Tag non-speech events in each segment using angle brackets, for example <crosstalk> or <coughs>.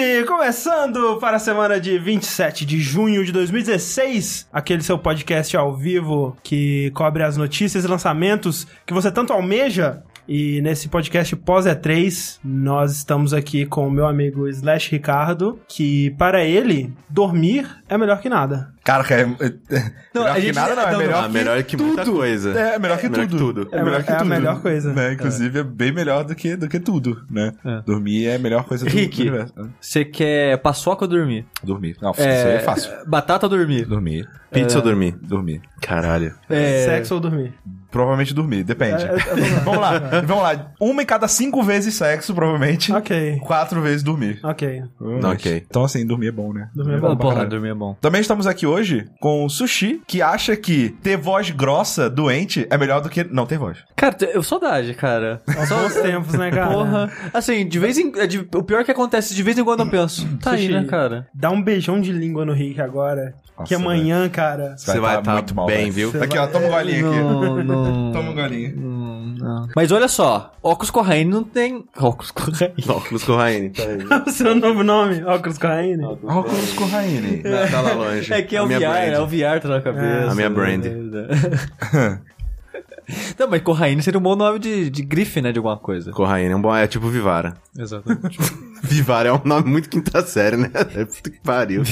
Vértice, começando para a semana de 27 de junho de 2016, aquele seu podcast ao vivo que cobre as notícias e lançamentos que você tanto almeja. E nesse podcast pós E3, nós estamos aqui com o meu amigo Slash Ricardo, que para ele, dormir é melhor que nada. Cara, é, é, Não, melhor a que nada não, é melhor não, que melhor que muita tudo. coisa. É, melhor que melhor que tudo. tudo. É melhor que É a tudo. melhor coisa. Né? Inclusive, é. bem melhor do que, do que tudo, né? É. Dormir é a melhor coisa do, Rick. do universo. Você quer paçoca ou dormir? Dormir. Não, isso aí é fácil. Batata ou dormir? Dormir. Pizza ou dormir? Dormir. Caralho. É, Sexo ou dormir? Provavelmente dormir, depende. É, é, vamos lá, vamos lá. Uma em cada cinco vezes sexo, provavelmente. Ok, Quatro vezes dormir. ok. Ok. Então, assim, dormir é bom, né? Dormir é É bom Porra, dormir é bom. Também estamos aqui hoje com o Sushi, que acha que ter voz grossa, doente, é melhor do que não ter voz. Cara, eu saudade, cara. Só os tempos, né, cara? Porra. Assim, de vez em... é de- o pior que acontece, de vez em quando eu penso. Tá aí, Sushi. né, cara? Dá um beijão de língua no Rick agora. Nossa, que amanhã, cara. Você vai tá tá muito mal, bem, velho. viu? Aqui, ó, toma um golinho aqui. Não, <laughs> não... Toma um golinho. Não, não. Mas olha só, óculos Corraine não tem... Óculos Corraine? Óculos Corraine. Tá aí. o seu novo nome, Óculos Corraine. Óculos com Raine. Não, tá lá longe. É que é o VR, minha brand. é o VR tá na cabeça. A minha brand. <laughs> <laughs> Não, mas Corraine seria um bom nome de, de grife, né, de alguma coisa. Corraine é um bom... É tipo Vivara. Exatamente. <laughs> Vivara é um nome muito quinta série, né? <laughs> É puta que pariu.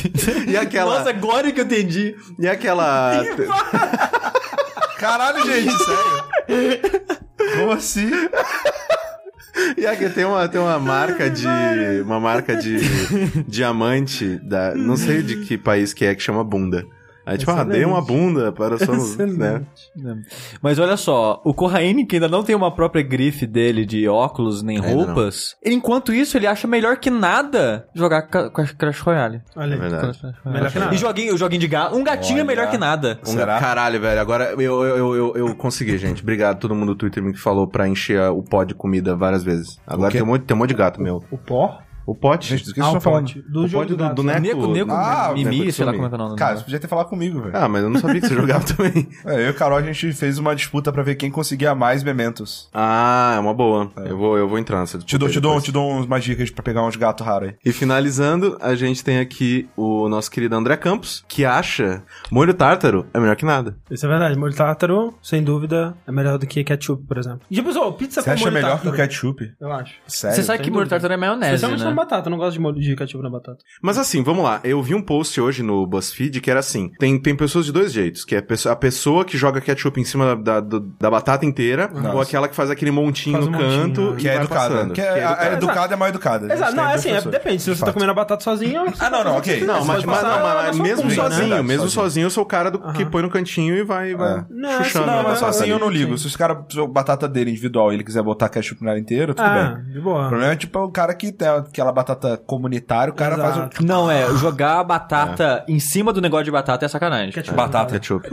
E aquela... Nossa, agora que eu entendi. E aquela... Caralho, gente, sério. Como assim? E aqui tem uma, tem uma marca de. Uma marca de diamante da. Não sei de que país que é que chama bunda. Aí, tipo, ah, Excelente. dei uma bunda para o seu. né? Excelente. Mas olha só, o Corraine, que ainda não tem uma própria grife dele de óculos nem Ainda roupas, enquanto isso ele acha melhor que nada jogar ca- ca- Crash Royale. Olha É aí. verdade. Melhor que nada. E joguinho, o joguinho de gato. Um gatinho é Olha. melhor que nada. Um Será? Caralho, velho. Agora eu, eu, eu, eu, eu consegui, gente. Obrigado a todo mundo do Twitter me que falou pra encher o pó de comida várias vezes. Agora tem um, monte, tem um monte de gato meu. O pó? O pote? Gente, do que Ah, vocês o estão falando? pote. Do O jogo pote do, do- Neco. Nego, nego, Ah, Mimi, Neco sei lá como é que é o nome. Cara, você podia ter falado comigo, velho. Ah, mas eu não sabia que você <laughs> jogava também. É, eu e o Carol, a gente fez uma disputa pra ver quem conseguia mais mementos. Ah, é uma boa. Eu, vou, eu vou entrar nessa Te dou, te dou, te dou umas dicas pra pegar uns gatos raros aí. E finalizando, a gente tem aqui o nosso querido André Campos, que acha molho tártaro é melhor que nada. Isso é verdade. Molho tártaro, sem dúvida, é melhor do que ketchup, por exemplo. E, pessoal, pizza Você com acha molho melhor que o ketchup? Eu acho. Sério? Você sabe que sem molho dúvida. tártaro é maionese, né? Na batata. Eu não gosto de molho de ketchup na batata. Mas assim, vamos lá. Eu vi um post hoje no BuzzFeed que era assim: tem, tem pessoas de dois jeitos, que é a pessoa, que joga ketchup em cima da, da, da batata inteira, Nossa. ou aquela que faz aquele montinho Faz no um montinho, canto né? e Que é educada. passando. Que é, a- a educada é mal educada. A gente Exato. tem Não, é assim, é- depende. Se De você tá comendo a batata sozinho... Ah, não, não, ok. Não, mas, mas, passar não, mas na mesmo né? sozinho, mesmo sozinho. eu sou o cara do, que põe no cantinho e vai, vai Não, chuchando. não, a Não, mas batata sozinho eu não ligo. Se os caras, batata dele individual ele quiser botar ketchup nela inteira, tudo Ah, bem. de O problema é tipo o cara que tem aquela batata comunitária, o cara faz Exato. o. Não, é, jogar a batata em cima do negócio de batata é sacanagem. Ketchup. Batata. Ketchup.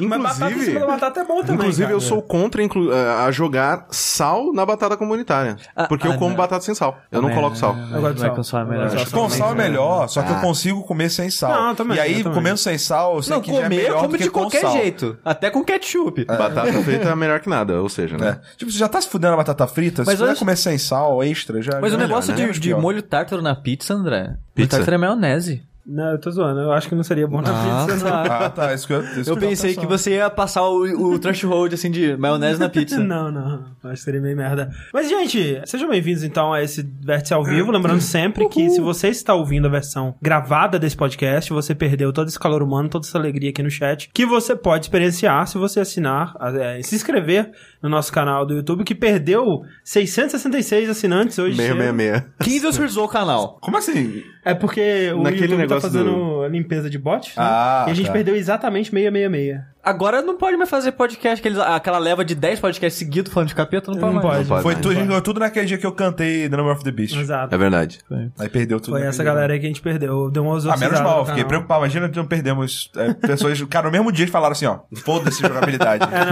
Mas batata em cima da Inclusive, batata é bom também, inclusive cara. eu sou contra inclu- eh, a jogar sal na batata comunitária. Ah, Porque ah, eu como não. batata sem sal. Eu não É, coloco sal. Eu gosto de sal. com sal é melhor. Acho sal Com sal é melhor, só que eu Ah. consigo comer sem sal. Não, também, e aí, comendo sem sal, eu sei Não, que já é comer, melhor como do que de com qualquer sal. jeito. Até com ketchup. Batata frita é melhor que nada, ou seja, né? É. Tipo, você já tá se fudendo a batata frita, Mas se puder olha- comer sem sal, extra, já Mas já o é negócio melhor, né? de, de Pior. molho tártaro na pizza, André. Molho Pizza. tártaro é maionese. Não, eu tô zoando. Eu acho que não seria bom na Ah, pizza, não. Ah, <laughs> tá, isso que eu, isso Eu que pensei que você ia passar o, o threshold, assim, de maionese na pizza. <laughs> Não, não. Acho que seria meio merda. Mas, gente, sejam bem-vindos então a esse Vértice ao vivo. Lembrando <clears throat> sempre que se você está ouvindo a versão gravada desse podcast, você perdeu todo esse calor humano, toda essa alegria aqui no chat, que você pode experienciar se você assinar, é, se inscrever no nosso canal do YouTube, que perdeu 666 assinantes hoje. cedo. 666. Quem desautorizou o canal? Como assim? É porque o Naquele YouTube tá fazendo a limpeza de bot, né? Ah, e a gente tá. perdeu exatamente 666. Agora não pode mais fazer podcast, aqueles, aquela leva de 10 podcasts seguidos falando de capeta, não pode Não mais. pode. pode. Foi mais, tudo, pode. tudo naquele dia que eu cantei The Number of the Beast. Exato. É verdade. Aí perdeu tudo. Foi essa dia. galera aí que a gente perdeu. Deu uma Ah, menos mal, fiquei canal. preocupado. Imagina que não perdemos é, pessoas. <laughs> Cara, no mesmo dia eles falaram assim, ó. Foda-se jogabilidade. <laughs> É,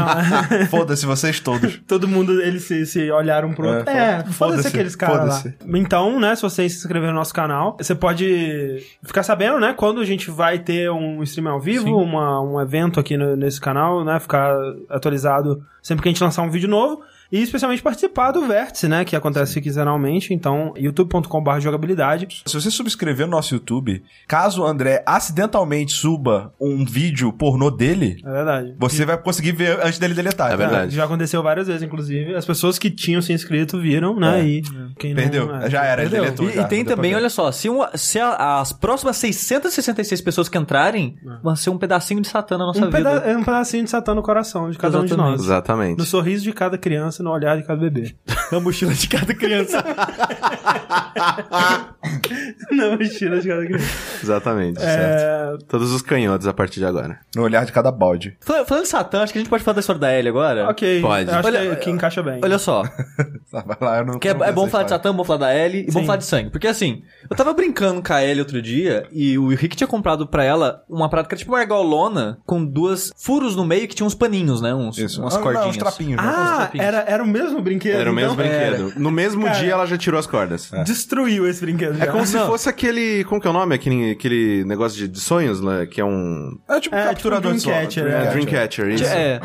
não. <laughs> Foda-se vocês todos. Todo mundo, eles se, se olharam pro outro. É, É, foda-se, foda-se aqueles caras lá. Então, né, se você se inscrever no nosso canal, você pode ficar sabendo, né, quando a gente vai ter um stream ao vivo, uma, um evento aqui no- nesse canal, né, ficar atualizado sempre que a gente lançar um vídeo novo. E especialmente participar do Vértice, né? Que acontece quinzenalmente. Então, youtube.com.br jogabilidade. Se você subscrever no nosso YouTube, caso o André acidentalmente suba um vídeo pornô dele, É verdade. você vai conseguir ver antes dele deletar. É verdade. Já aconteceu várias vezes, inclusive. As pessoas que tinham se inscrito viram, né? É. E quem não, Perdeu. é, Já era, ele perdeu. deletou. E, já, e tem não também, olha só, se, um- se a- as próximas 666 pessoas que entrarem vão ser um pedacinho de Satã na nossa Um, vida. peda é um pedacinho de Satã no coração de cada um de Exatamente. nós. Exatamente. No sorriso de cada criança e no olhar de cada bebê. Na mochila de cada criança. <laughs> Na mochila de cada criança. Exatamente. É, Todos os canhotos a partir de agora. No olhar de cada balde. Fal- Falando de Satã, acho que a gente pode falar da história da Ellie agora. ok. Pode. Acho Olha- que, que encaixa bem. Olha só, <laughs> Tá, vai lá, eu não que é, não é bom falar de. Satã, bom falar da Ellie e bom falar de sangue. Porque assim, eu tava brincando com a Ellie outro dia e o Rick tinha comprado pra ela uma prata que era tipo uma argolona com duas furos no meio que tinha uns paninhos, né? Uns, Isso. umas Ah, não, cordinhas. uns trapinhos, né? Ah, trapinhos. era, era o mesmo brinquedo? Era o mesmo então? brinquedo. No mesmo Cara. dia ela já tirou as cordas. Destruiu esse brinquedo. É já. como se Não. fosse aquele. Como que é o nome? Aquele, aquele negócio de, de sonhos, né? Que é um. É tipo um É, capturador tipo um. Dreamcatcher, É, É. Dreamcatcher, isso. É.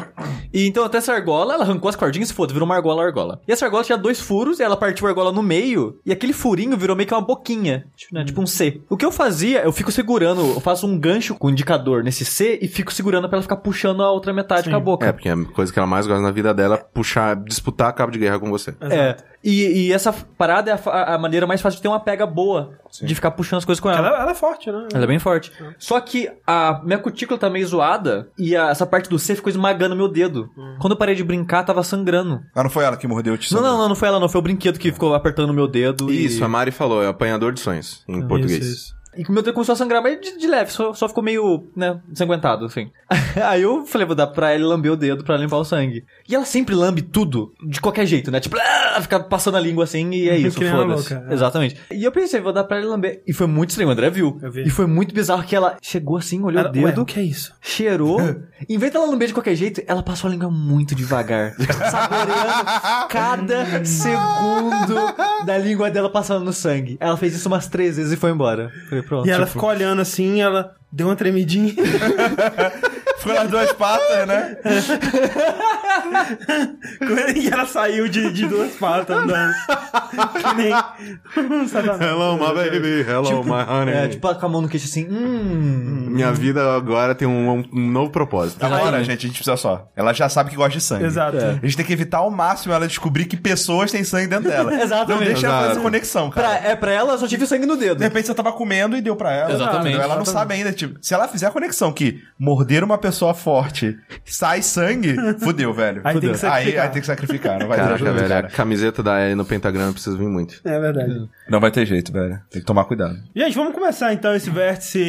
E então até essa argola, ela arrancou as cordinhas e foda, virou uma argola argola. E essa argola tinha dois furos, e ela partiu a argola no meio, e aquele furinho virou meio que uma boquinha, tipo, né, tipo um C. O que eu fazia, eu fico segurando, eu faço um gancho com o indicador nesse C e fico segurando pra ela ficar puxando a outra metade com a boca. É, porque a coisa que ela mais gosta na vida dela é puxar, disputar cabo de guerra com você. É. E, e essa parada é a, a maneira mais fácil de ter uma pega boa, de ficar puxando as coisas com ela. Ela, ela é forte, né? Ela é bem forte. Só que a minha cutícula tá meio zoada e a- essa parte do C ficou esmagando meu dedo. Quando eu parei de brincar, tava sangrando. Ah, não foi ela que mordeu o Não, não, não, não foi ela, não. Foi o brinquedo que ficou apertando meu dedo. Isso, e... a Mari falou, é apanhador de sonhos, em português. Isso, isso. E meu dedo começou a sangrar, mas de, de leve, só, só ficou meio, né, ensanguentado, assim. <laughs> Aí eu falei, vou dar pra ele lamber o dedo pra limpar o sangue. E ela sempre lambe tudo, de qualquer jeito, né? Tipo, ah, fica passando a língua assim e é <laughs> isso, foda-se. é. Exatamente. E eu pensei, vou dar pra ele lamber. E foi muito estranho, o André viu. Eu vi. E foi muito bizarro que ela chegou assim, olhou Ela, o dedo, o que é isso? cheirou. <laughs> em vez dela lamber de qualquer jeito, ela passou a língua muito devagar. saboreando cada segundo da língua dela passando no sangue. Ela fez isso umas três vezes e foi embora. Falei, pronto. E ela tipo, ficou olhando assim, ela deu uma tremidinha. <laughs> Ficou nas duas patas, né? <laughs> e ela saiu de, de duas patas andando. que nem <laughs> satanás. Hello, my baby, hello, my honey. É, tipo, com a mão no queixo assim, hum. Minha vida agora tem um, um novo propósito. Agora, gente, a gente precisa só. Ela já sabe que gosta de sangue. Exato. É. A gente tem que evitar ao máximo ela descobrir que pessoas têm sangue dentro dela. <laughs> Exatamente. Não deixa ela fazer essa conexão, cara. Pra, é, pra ela, eu só tive sangue no dedo. De repente você tava comendo e deu pra ela. Exatamente. Entendeu? Ela não sabe ainda. Tipo, se ela fizer a conexão que morder uma pessoa forte sai sangue, <laughs> fudeu, velho. Aí tem que Aí, sacrificar. aí tem que sacrificar. Não vai ter Caraca, jeito, velho, a camiseta da Ellie no pentagrama precisa vir muito. É verdade. Não vai ter jeito, velho. Tem que tomar cuidado. Gente, vamos começar então esse vértice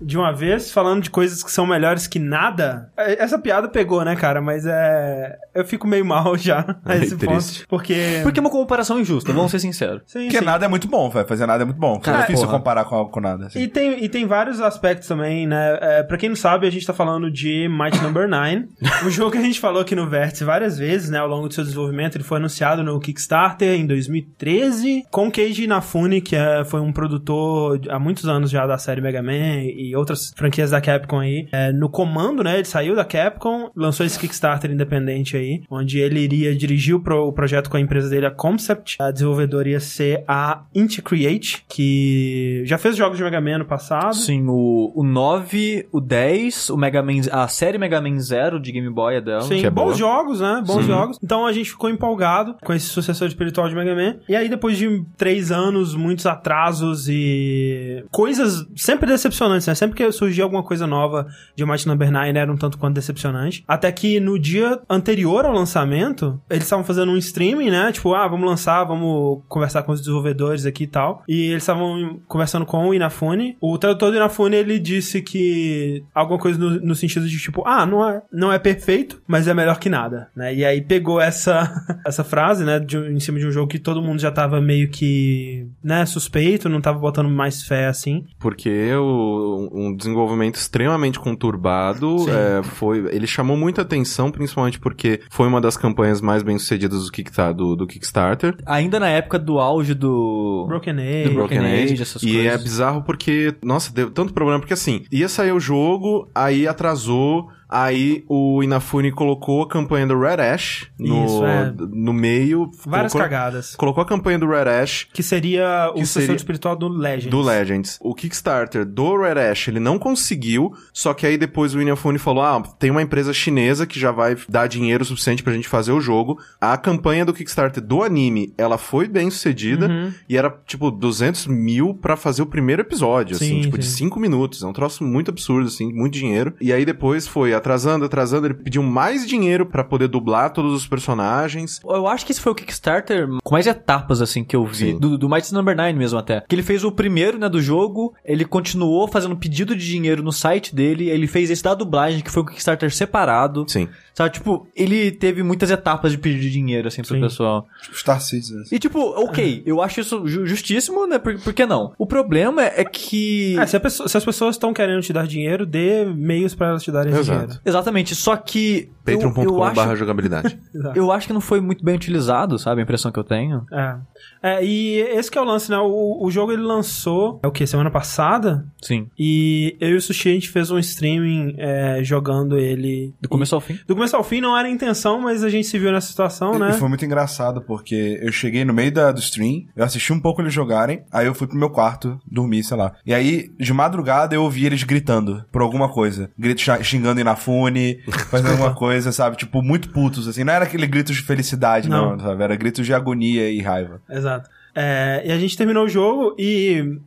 de uma vez, falando de coisas que são melhores que nada. É, Essa piada pegou, né, cara? Mas é. Eu fico meio mal <laughs> já a esse ponto. triste. Porque. Porque é uma comparação injusta, vamos ser sinceros. Sim, Porque sim. nada é muito bom, velho. Fazer nada é muito bom. Cara, é difícil porra. comparar com, com nada. assim. E tem, e tem vários aspectos também, né? É, pra quem não sabe, a gente tá falando de Might Number 9. <laughs> o jogo que a gente falou aqui no Vértice várias vezes, né? Ao longo do seu desenvolvimento. Ele foi anunciado no Kickstarter em 2013 com Keiji Inafune, que é, foi um produtor há muitos anos já da série Mega Man e outras franquias da Capcom aí. É, no comando, né? Ele saiu da Capcom, lançou esse Kickstarter independente aí, onde ele iria dirigir o, pro- o projeto com a empresa dele, a Concept. A desenvolvedora ia ser a Inti Create, que já fez jogos de Mega Man no passado. Sim, o, o 9, o 10, o Mega Man, a série Mega Man Zero de Game Boy é dela. Sim, é bons boa. jogos, né? Bons Sim. jogos. Então a gente ficou empolgado com esse sucessor espiritual de Mega Man. E aí, depois de três anos, muitos atrasos e coisas sempre decepcionantes, né? Sempre que surgia alguma coisa nova de Mighty Number 9 era um tanto quanto decepcionante. Até que no dia anterior ao lançamento, eles estavam fazendo um streaming, né? Tipo, ah, vamos lançar, vamos conversar com os desenvolvedores aqui e tal. E eles estavam conversando com o Inafune. O tradutor do Inafune, ele disse que alguma coisa no, no sentido de tipo, ah, não é, não é perfeito, mas é melhor que nada, né? E aí pegou essa, <laughs> essa frase, né, de, em cima de um jogo que todo mundo já tava meio que, né, suspeito, não tava botando mais fé assim. Porque o, um desenvolvimento extremamente conturbado é, foi. Ele chamou muita atenção, principalmente porque foi uma das campanhas mais bem sucedidas do, do, do Kickstarter. Ainda na época do auge do... Broken Do Age. Broken Age, essas e coisas. é bizarro porque, nossa, deu tanto problema, porque assim, ia sair o jogo, aí atrasou, atrasou Aí o Inafune colocou a campanha do Red Ash no, Isso, é. no meio. Várias colocou, cagadas. Colocou a campanha do Red Ash Que seria o sucessor espiritual do Legends. do Legends. O Kickstarter do Red Ash, ele não conseguiu, só que aí depois o Inafune falou, ah, tem uma empresa chinesa que já vai dar dinheiro suficiente pra gente fazer o jogo. A campanha do Kickstarter do anime, ela foi bem sucedida, Uhum. e era, tipo, 200 mil pra fazer o primeiro episódio, assim, Sim, tipo, de sim. 5 minutos. É um troço muito absurdo, assim, muito dinheiro. E aí depois foi atrasando, atrasando, ele pediu mais dinheiro pra poder dublar todos os personagens. Eu acho que esse foi o Kickstarter com mais etapas, assim, que eu vi. Sim. Do, do Mighty Number 9 mesmo até. Que ele fez o primeiro, né, do jogo, ele continuou fazendo pedido de dinheiro no site dele, ele fez esse da dublagem, que foi um Kickstarter separado. Sim. Sabe, tipo, ele teve muitas etapas de pedir de dinheiro, assim, pro Sim. pessoal. Star Citizen. E tipo, ok, eu acho isso ju- justíssimo, né? Por, por que não? O problema é que... É, se, a pessoa- se as pessoas estão querendo te dar dinheiro, dê meios pra elas te darem esse Exato. dinheiro. Exatamente, só que... eu- eu Patreon.com acho- barra jogabilidade. Exato. <laughs> Eu acho que não foi muito bem utilizado, sabe? A impressão que eu tenho. É. É, e esse que é o lance, né? O, o jogo ele lançou, é o que? Semana passada? Sim. E eu e o Sushi, a gente fez um streaming é, jogando ele. Do começo ao fim. Do começo ao fim não era a intenção, mas a gente se viu nessa situação, né? E foi muito engraçado, porque eu cheguei no meio da, do stream, eu assisti um pouco eles jogarem, aí eu fui pro meu quarto dormir, sei lá. E aí, de madrugada, eu ouvi eles gritando por alguma coisa. Grito xingando Inafune, fazendo alguma <laughs> coisa, sabe? Tipo, muito putos, assim. Não era aquele gritos de felicidade, não, Não. sabe? Era gritos de agonia e raiva. Exato. É, e a gente terminou o jogo e.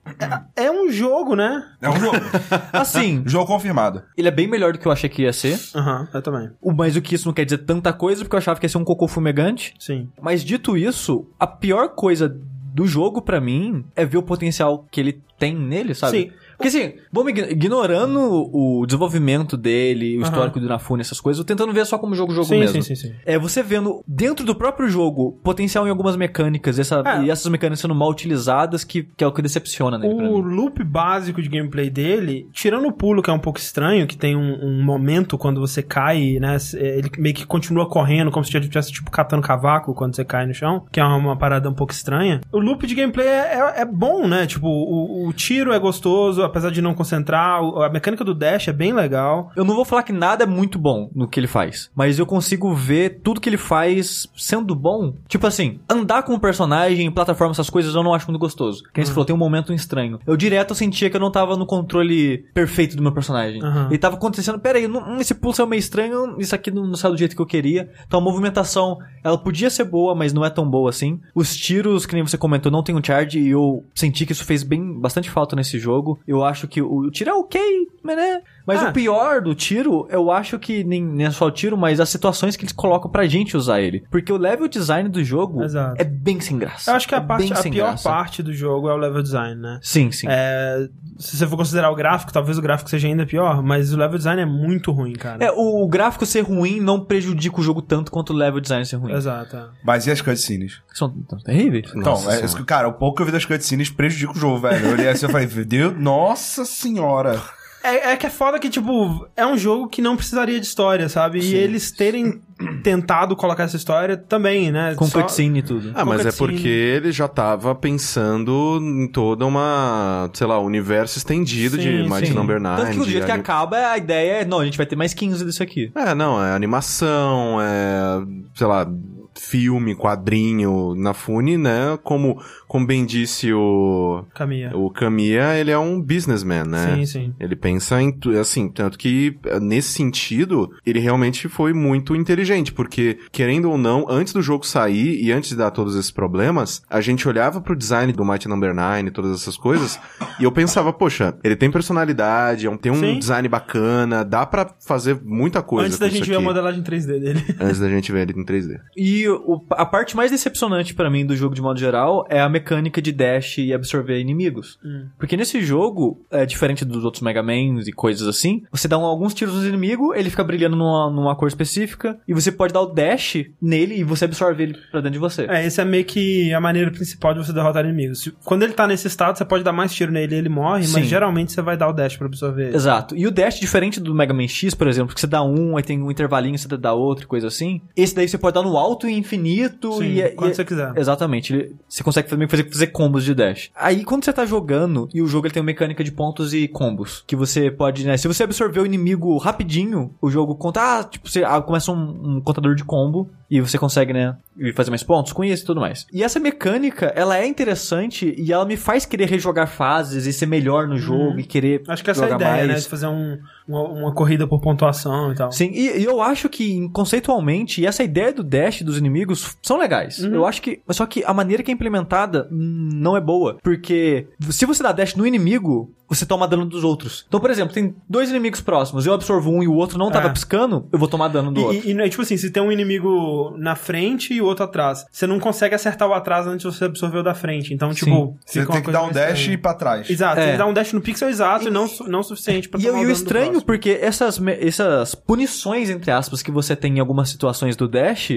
É, é um jogo, né? É um jogo. <laughs> Assim, <laughs> jogo confirmado. ele é bem melhor do que eu achei que ia ser. Aham, eu também. O- Mas o que isso não quer dizer tanta coisa, porque eu achava que ia ser um cocô fumegante. Sim. Mas dito isso, a pior coisa do jogo pra mim é ver o potencial que ele tem nele, sabe? Sim. Porque assim, vamos ign- ignorando o desenvolvimento dele, o histórico do Inafune, essas coisas, tentando ver só como jogo jogo sim, mesmo. sim, sim, sim. É você vendo dentro do próprio jogo potencial em algumas mecânicas essa, É. e essas mecânicas sendo mal utilizadas que, que é o que decepciona nele pra O loop básico de gameplay dele, tirando o pulo, que é um pouco estranho, que tem um, um momento quando você cai, né? Ele meio que continua correndo, como se estivesse, tipo, catando cavaco quando você cai no chão, que é uma, uma parada um pouco estranha. O loop de gameplay é, é- é bom, né? Tipo, o, o tiro é gostoso, apesar de não concentrar, a mecânica do dash é bem legal. Eu não vou falar que nada é muito bom no que ele faz, mas eu consigo ver tudo que ele faz sendo bom. Tipo assim, andar com o personagem, plataforma, essas coisas, eu não acho muito gostoso. Que nem você falou, tem um momento estranho. Eu direto sentia que eu não tava no controle perfeito do meu personagem. Aham. Ele tava acontecendo, peraí, não, esse pulso é meio estranho, isso aqui não, não saiu do jeito que eu queria. Então a movimentação, ela podia ser boa, mas não é tão boa assim. Os tiros, que nem você comentou, não tem um charge e eu senti que isso fez bem bastante falta nesse jogo. Eu acho que o, o tiro é ok, mas né? Mas Ah. o pior do tiro, eu acho que nem, nem é só o tiro, mas as situações que eles colocam pra gente usar ele. Porque o level design do jogo Exato. é bem sem graça. Eu acho que a, É parte, a pior graça. parte do jogo é o level design, né? Sim, sim. É, se você for considerar o gráfico, talvez o gráfico seja ainda pior, mas o level design é muito ruim, cara. É, o, gráfico ser ruim não prejudica o jogo tanto quanto o level design ser ruim. Exato. é. Mas e as cutscenes? São tão terríveis. Então, é, Senhora. isso que, cara, o pouco que eu vi das cutscenes prejudica o jogo, velho. Eu olhei assim e falei, Deus, nossa senhora. É, é que é foda que, tipo, é um jogo que não precisaria de história, sabe? E eles terem <clears throat> tentado colocar essa história também, né? Com Só- cutscene e tudo. Ah, mas é cutscene. porque ele já tava pensando em toda uma, sei lá, universo estendido de Sim, Mighty sim. Number 9. Tanto que o de jeito que ani- acaba, a ideia é, não, a gente vai ter mais 15 disso aqui. É, não, é animação, é, sei lá, filme, quadrinho, na Fune, né? Como, como bem disse o, Caminha. o Kamiya, ele é um businessman, né? Sim, sim. Ele pensa em, assim, tanto que eh, nesse sentido, ele realmente foi muito inteligente, porque, querendo ou não, antes do jogo sair e antes de dar todos esses problemas, a gente olhava pro design do Mighty Number 9 e todas essas coisas, e eu pensava, poxa, ele tem personalidade, é tem um Sim. design bacana, dá pra fazer muita coisa Antes da gente ver a modelagem 3D dele. Antes da gente ver ele em 3D. E o- a parte mais decepcionante pra mim do jogo de modo geral é a mecânica de dash e absorver inimigos. Hum. Porque nesse jogo, é diferente dos outros Mega Mans e coisas assim, você dá um- alguns tiros no inimigo, ele fica brilhando numa, numa cor específica, e você pode dar o dash nele e você absorve ele pra dentro de você. É, esse é meio que a maneira principal de você derrotar inimigos. Quando ele tá nesse estado, você pode dar mais tiro nele e ele morre, Sim. mas geralmente você vai dar o dash pra absorver ele. Exato. E o dash, diferente do Mega Man X, por exemplo, que você dá um, aí tem um intervalinho, você dá outro, e coisa assim. Esse daí você pode dar no alto e infinito Sim, e, é- quando e- você quiser. Exatamente. ele- Você consegue também fazer, fazer combos de dash. Aí, quando você tá jogando, e o jogo ele tem uma mecânica de pontos e combos, que você pode, né? Se você absorver o inimigo rapidinho, o jogo conta, ah, tipo, você ah, começa um, um contador de combo, e você consegue, né, fazer mais pontos com isso e tudo mais. E essa mecânica, ela é interessante, e ela me faz querer rejogar fases e ser melhor no jogo, e querer Acho que essa é a jogar ideia, né? mais. De fazer um- uma, uma corrida por pontuação e tal. Sim, e, e eu acho que conceitualmente, e essa ideia do dash dos inimigos são legais. Uhum. Eu acho que. Só que a maneira que é implementada não é boa. Porque se você dá dash no inimigo, você toma dano dos outros. Então, por exemplo, tem dois inimigos próximos, eu absorvo um e o outro não tava É. piscando, eu vou tomar dano do outro. E, e, e, tipo assim, se tem um inimigo na frente e o outro atrás, você não consegue acertar o atrás antes de você absorver o da frente. Então, tipo, Você tem que dar um dash e ir pra trás. Exato, É. tem que dar um dash no pixel exato e, não, su- não o suficiente pra E, tomar eu- e o dano do estranho, próximo. porque essas, essas punições, entre aspas, que você tem em algumas situações do Dash,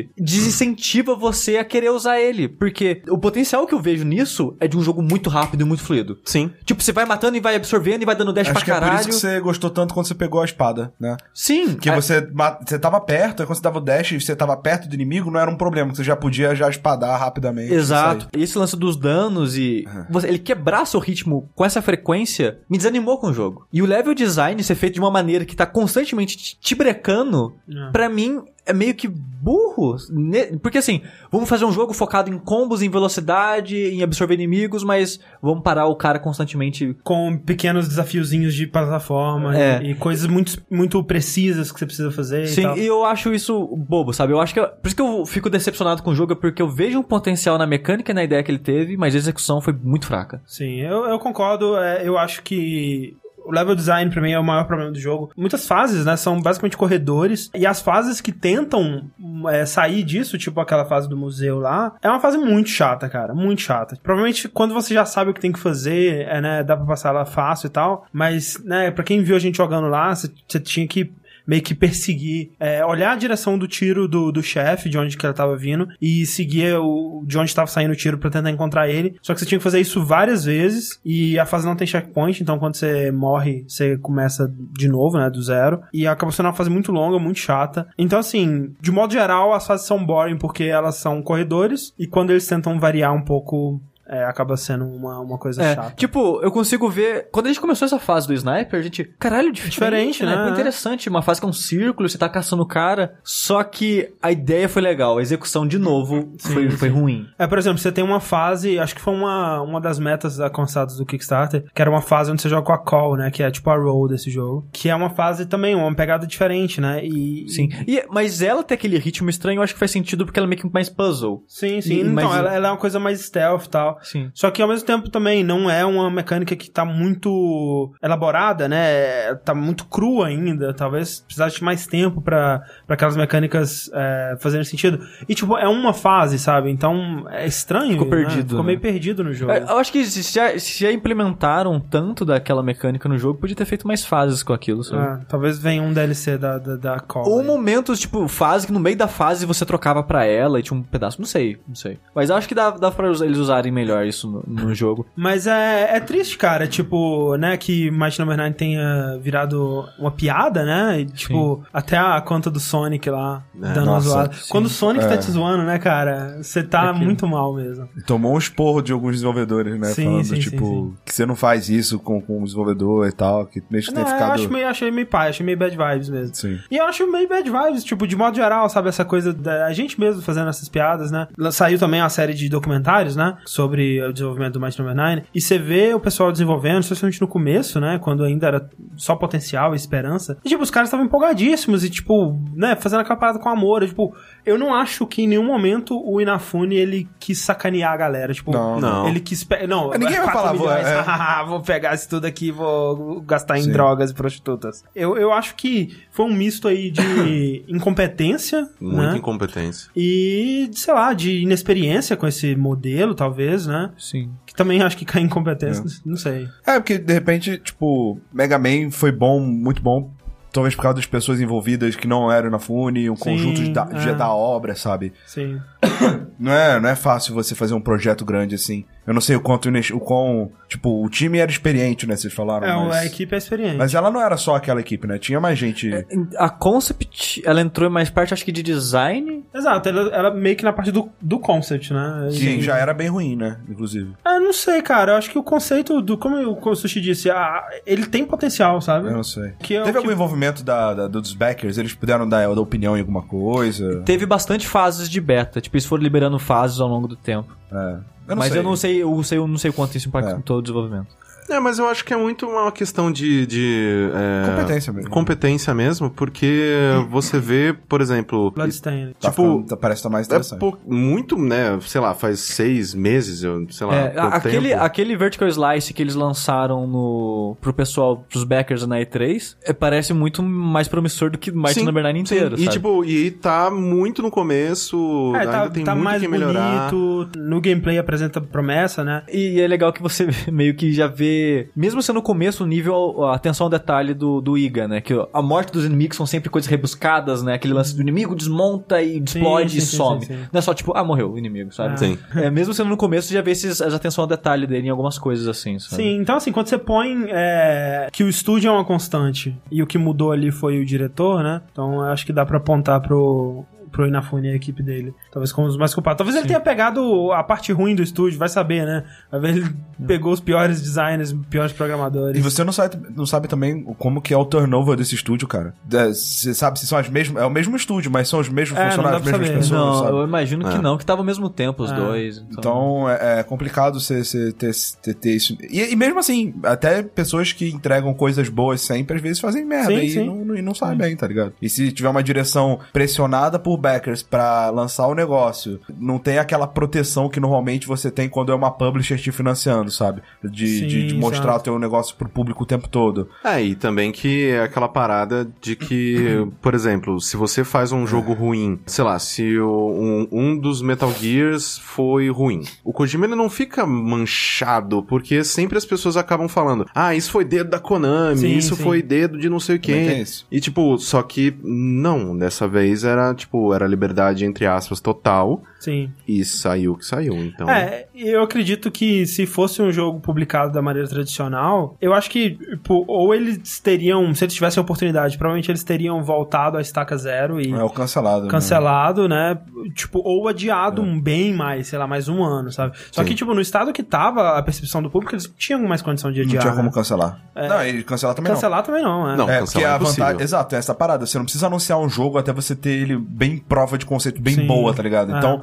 desincentiva você a querer usar ele. Porque o potencial que eu vejo nisso é de um jogo muito rápido e muito fluido. Sim. Tipo, você vai matando e vai absorvendo e vai dando dash Acho pra que é por caralho. isso que você gostou tanto quando você pegou a espada, né? Sim. Porque é- você, você tava perto, aí quando você dava o dash e você tava perto do inimigo, não era um problema, você já podia já espadar rapidamente. Exato. E esse lance dos danos e você- ele quebrar seu ritmo com essa frequência me desanimou com o jogo. E o level design ser feito de uma maneira que tá constantemente te- brecando, É. pra mim é meio que burro. Ne- Porque assim, vamos fazer um jogo focado em combos, em velocidade, em absorver inimigos, mas vamos parar o cara constantemente. Com pequenos desafiozinhos de plataforma É. e, e coisas muito, muito precisas que você precisa fazer e Sim, tal. e eu acho isso bobo, sabe? Eu acho que. Por isso que eu fico decepcionado com o jogo, é porque eu vejo um potencial na mecânica e na ideia que ele teve, mas a execução foi muito fraca. Sim, eu, eu concordo. é, eu acho que o level design pra mim é o maior problema do jogo. Muitas fases, né, são basicamente corredores e as fases que tentam é, sair disso, tipo aquela fase do museu lá, é uma fase muito chata, cara, muito chata. Provavelmente quando você já sabe o que tem que fazer, é, né, dá pra passar lá fácil e tal, mas, né, pra quem viu a gente jogando lá, você tinha que meio que perseguir, é, olhar a direção do tiro do, do chefe, de onde que ela tava vindo, e seguir o, de onde estava saindo o tiro pra tentar encontrar ele. Só que você tinha que fazer isso várias vezes, e a fase não tem checkpoint, então quando você morre, você começa de novo, né, do zero. E acaba sendo uma fase muito longa, muito chata. Então, assim, de modo geral, as fases são boring porque elas são corredores, e quando eles tentam variar um pouco. É, acaba sendo uma, uma coisa É, chata. tipo, eu consigo ver. Quando a gente começou essa fase do sniper, a gente. Caralho, diferente, Diferente, né? né? Foi interessante. Uma fase que é um círculo, você tá caçando o cara. Só que a ideia foi legal, a execução, de novo, foi, foi ruim. É, por exemplo, você tem uma fase, acho que foi uma, uma das metas alcançadas do Kickstarter, que era uma fase onde você joga com a Call, né? Que é tipo a roll desse jogo. Que é uma fase também, uma pegada diferente, né? E. Sim. E, mas ela ter aquele ritmo estranho, eu acho que faz sentido porque ela é meio que mais puzzle. Sim, sim. E- então, mas- ela, ela é uma coisa mais stealth e tal. Sim. Só que ao mesmo tempo também não é uma mecânica que tá muito elaborada, né? Tá muito crua ainda. Talvez precisasse de mais tempo pra pra aquelas mecânicas é, fazerem sentido. E, tipo, é uma fase, sabe? Então é estranho. Ficou né? perdido, Ficou né? meio perdido no jogo. É, Eu acho que se já, se já implementaram tanto daquela mecânica no jogo, podia ter feito mais fases com aquilo, sabe? É, talvez venha um DLC da, da, da Call. Ou aí. momentos, tipo, fase que no meio da fase você trocava pra ela e tinha um pedaço. Não sei, não sei. Mas eu acho que dá, dá pra eles usarem melhor isso no, no jogo. Mas é, é triste, cara, tipo, né, que Mighty Number 9 tenha virado uma piada, né? E, tipo, até a conta do Sonic lá, dando uma nossa, zoada. sim. Quando o Sonic tá É. te zoando, né, cara, você tá É que- muito mal mesmo. Tomou um esporro de alguns desenvolvedores, né? Sim, falando, sim, tipo, sim, sim. que você não faz isso com, com o desenvolvedor e tal, que mesmo que Não, tenha eu ficado... acho meio, achei meio pai, achei meio bad vibes mesmo. Sim. E eu acho meio bad vibes, tipo, de modo geral, sabe? Essa coisa da a gente mesmo fazendo essas piadas, né? Saiu também uma série de documentários, né? Sobre o desenvolvimento do Mighty Number 9. E você vê o pessoal desenvolvendo, especialmente no começo, né? Quando ainda era só potencial e esperança. E, tipo, os caras estavam empolgadíssimos e, tipo, né? Fazendo aquela parada com amor. E, tipo, eu não acho que em nenhum momento o Inafune, ele quis sacanear a galera. Tipo, Não, não. ele quis... Pe... Não, Mas ninguém vai 4 falar, vou- é. <laughs> vou pegar isso tudo aqui e vou gastar em Sim. drogas e prostitutas. Eu, eu acho que foi um misto aí de <laughs> incompetência, Muita né? incompetência. E, sei lá, de inexperiência com esse modelo, talvez, né? Sim. Que também acho que cai em incompetência, não sei. É, porque de repente, tipo, Mega Man foi bom, muito bom. Talvez por causa das pessoas envolvidas que não eram na Fune, um Sim, conjunto de da, de- é. da obra, sabe? Sim. <coughs> Não é, não é fácil você fazer um projeto grande assim. Eu não sei o quanto o quão. Tipo, o time era experiente, né? Vocês falaram. É, mas... a equipe é experiente. Mas ela não era só aquela equipe, né? Tinha mais gente. A Concept, ela entrou em mais parte, acho que de design. Exato, ela, ela meio que na parte do, do concept, né? que já era bem ruim, né? Inclusive. Ah, não sei, cara. Eu acho que o conceito do. Como o Sushi disse, ah, ele tem potencial, sabe? Eu não sei. Que é o Teve que- algum envolvimento da, da- dos backers? Eles puderam dar, dar opinião em alguma coisa? Teve bastante fases de beta, tipo, eles foram liberando fases ao longo do tempo. É. Eu Mas sei. eu não sei, eu, sei, eu não sei quanto isso impactou É. todo o desenvolvimento. É, mas eu acho que é muito uma questão de. de é, Competência mesmo. Competência mesmo, porque você vê, por exemplo. Bloodstained. Tá tipo, ficando- tá- parece que tá mais É interessante. pou- muito, né? Sei lá, faz seis meses, eu, sei lá. É, aquele, tempo. aquele Vertical Slice que eles lançaram no, pro pessoal, pros backers na E3, é, parece muito mais promissor do que Mighty Sim, Number 9 inteiro, Sim, E sabe? tipo, e tá muito no começo, É, ainda tá, tem tá muito mais que melhorar. bonito. No gameplay apresenta promessa, né? E é legal que você <laughs> meio que já vê, mesmo sendo no começo, o nível, a atenção ao detalhe do, do Iga, né? Que a morte dos inimigos são sempre coisas rebuscadas, né? Aquele lance do inimigo desmonta e explode sim, e sim, some. sim. Não é só tipo, ah, morreu o inimigo, sabe? Ah. Sim. É, mesmo sendo no começo, já vê esses, essa atenção ao detalhe dele em algumas coisas assim, sabe? Sim, então assim, quando você põe é, que o estúdio é uma constante e o que mudou ali foi o diretor, né? Então eu acho que dá pra apontar pro, pro Inafune e a equipe dele. Talvez como os mais culpados. Talvez ele tenha pegado a parte ruim do estúdio, vai saber, né? Vai ver ele <laughs> pegou os piores designers, os piores programadores. E você não sabe, não sabe também como que é o turnover desse estúdio, cara. É, Você sabe se são as mesmas. É o mesmo estúdio, mas são os mesmos É, funcionários, as mesmas saber. pessoas, não, sabe? eu imagino que É. não, que tava ao mesmo tempo os É. dois. Então é, é complicado você ter, ter, ter isso. E, e mesmo assim, até pessoas que entregam coisas boas sempre, às vezes fazem merda Sim, e, sim. Não, não- e não sabem bem, tá ligado? E se tiver uma direção pressionada por backers pra lançar o negócio, não tem aquela proteção que normalmente você tem quando é uma publisher te financiando, sabe? De, Sim, de, de mostrar o teu negócio pro público o tempo todo. É, e também que é aquela parada de que, <clears throat> por exemplo, se você faz um jogo ruim, sei lá, se o- um, um dos Metal Gears foi ruim, o Kojima ele não fica manchado, porque sempre as pessoas acabam falando, ah, isso foi dedo da Konami, Sim, isso sim. foi dedo de não sei isso. E tipo, só que não, dessa vez era, tipo, era liberdade entre aspas total, Sim. e saiu o que saiu, então... É, eu acredito que se fosse um jogo publicado da maneira tradicional, eu acho que, tipo, ou eles teriam, se eles tivessem oportunidade, provavelmente eles teriam voltado à estaca zero e É o cancelado. né? cancelado, né? Tipo, ou adiado um bem mais, sei lá, mais um ano, sabe? Só Sim. que, tipo, no estado que tava a percepção do público, eles não tinham mais condição de Não adiar. tinha como né? cancelar. Não, e cancelar também não. Cancelar também não, né? Não. É, cancelar porque é a vantagem. Exato, é essa parada. Você não precisa anunciar um jogo até você ter ele bem prova de conceito, bem Sim. boa, tá ligado? É. Então,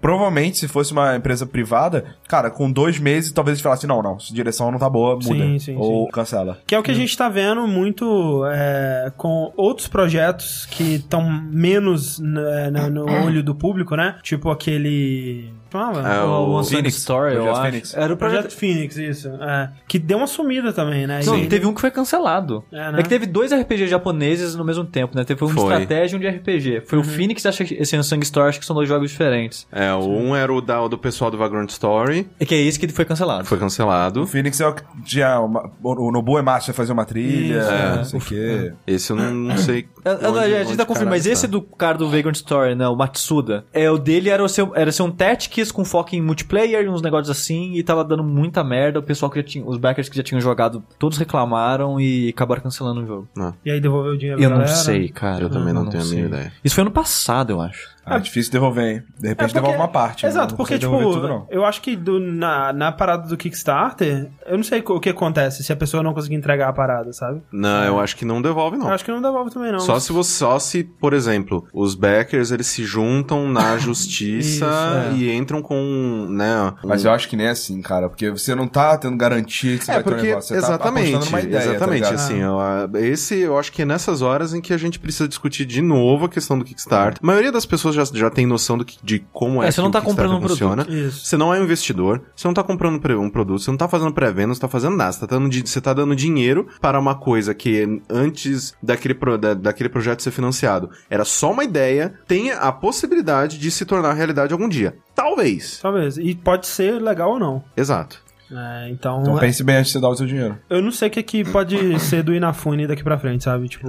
provavelmente, se fosse uma empresa privada, cara, com dois meses, talvez eles falassem: não, não, se a direção não tá boa, muda. Sim, sim, ou cancela. Que é o que a gente tá vendo muito é, com outros projetos que estão menos né, no, no <clears throat> olho do público, né? Tipo aquele. É, o o Phoenix, Story, eu acho. Phoenix. Era o Projeto projeto... Phoenix, isso. É, que deu uma sumida também, né? Não, E- teve um que foi cancelado. É, né? É que teve dois RPG japoneses no mesmo tempo, né? Teve um de Foi. estratégia e um de RPG. Foi o Uhum. Phoenix e acho que esse Unsung Story, acho que são dois jogos diferentes. É, um era o da, o do pessoal do Vagrant Story, E que é esse que foi cancelado. foi cancelado. O Phoenix é o que tinha. Uma, o Nobu Ematsu vai fazer uma trilha, Isso, não é. sei o quê. Esse eu não, não sei. Eu- onde- a gente onde tá confirmando, mas caralho esse tá. do cara do Vagrant Story, né, o Matsuda, é, o dele era, o seu, era ser um Tactics com foco em multiplayer e uns negócios assim, e tava dando muita merda, o pessoal que já tinha, os backers que já tinham jogado, todos reclamaram e acabaram cancelando o jogo. E aí devolveu o dinheiro Eu pra não galera. sei, cara. Eu também não tenho a mínima ideia. Isso foi ano passado, eu acho. Ah, é difícil devolver, hein? De repente É porque- devolve uma parte. né? Exato, não porque, tipo, tudo, não. eu acho que do- na, na parada do Kickstarter, eu não sei o que acontece se a pessoa não conseguir entregar a parada, sabe? Não, eu acho que não devolve, não. Eu acho que não devolve também, não. Só se você, só se, por exemplo, os backers eles se juntam na <coughs> justiça Isso, é. e entram com, né? um- Mas eu acho que nem é assim, cara, porque você não tá tendo garantia que você é vai ter um porque negócio. Você exatamente, tá apostando numa ideia, exatamente, tá assim, eu, a- esse eu acho que é nessas horas em que a gente precisa discutir de novo a questão do Kickstarter. A maioria das pessoas já, já tem noção do que, de como é, É, você que não o tá comprando um produto. funciona. Isso. Você não é um investidor, você não tá comprando um produto, você não tá fazendo pré-venda, você tá fazendo nada. Você tá, dando, você tá dando dinheiro para uma coisa que antes daquele, pro- da- daquele projeto ser financiado era só uma ideia, tenha a possibilidade de se tornar realidade algum dia. Talvez. Talvez. E pode ser legal ou não. Exato. É, então, Então pense bem antes de você dar o seu dinheiro. eu não sei o que, que pode ser do Inafune daqui pra frente, sabe? Tipo,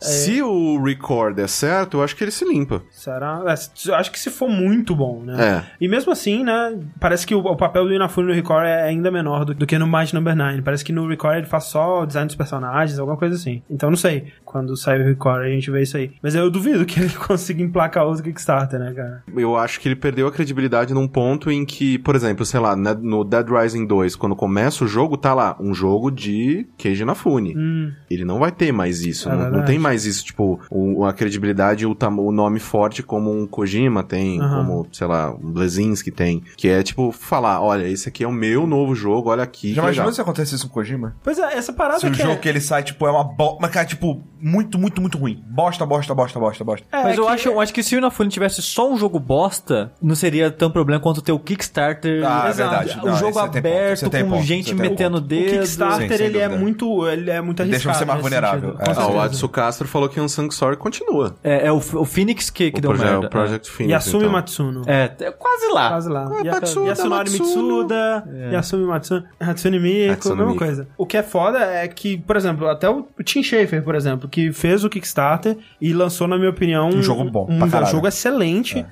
Se o record é certo, eu acho que ele se limpa. será? É, acho que se for muito bom, né? É. E mesmo assim, né, parece que o, o papel do Inafune no Record é ainda menor do, do que no Might Number 9. Parece que no Record ele faz só o design dos personagens, alguma coisa assim. Então não sei, quando sair o Record a gente vê isso aí. Mas eu duvido que <laughs> ele consiga emplacar outro Kickstarter, né, cara? Eu acho que ele perdeu a credibilidade num ponto em que, por exemplo, sei lá, né, no Dead Rising 2, quando começa o jogo, tá lá, um jogo de Keiji Inafune. Hum, Ele não vai ter mais isso. É não, não tem mais isso, tipo, o, a credibilidade e o, tam- o nome forte como um Kojima tem, Aham. como, sei lá, um Blazinski tem. Que é, tipo, falar, olha, esse aqui é o meu novo jogo, olha aqui. Já imaginou se acontecesse isso com o Kojima? Pois é, essa parada Se o que jogo é... que ele sai, tipo, é uma bosta. Mas, cara, tipo, muito, muito, muito ruim. Bosta, bosta, bosta, bosta, bosta. é, Mas eu que- acho, eu acho que se o Inafune tivesse só um jogo bosta, não seria tão problema quanto ter o Kickstarter. Ah, é Exato. verdade. O Não, jogo tem ponto, aberto, com ponto, gente metendo o O dedo. Kickstarter, Sim, ele é muito ele é muito Deixa arriscado. você mais vulnerável. É. Ah, o certeza. Castro falou que o Unsung Story continua. É, é o, o Phoenix que, que o deu proje- merda. o Project Phoenix. Yasumi então. Matsuno. É, é quase lá. Quase lá. Ya- Matsuda, Yasunori Matsuno. Mitsuda, Yasumi Matsuno, Hatsune Miku, Hatsune mesma Miku. coisa. O que é foda é que, por exemplo, até o Tim Schafer, por exemplo, que fez o Kickstarter e lançou, na minha opinião, Um jogo bom, um pra caralho. jogo excelente. É,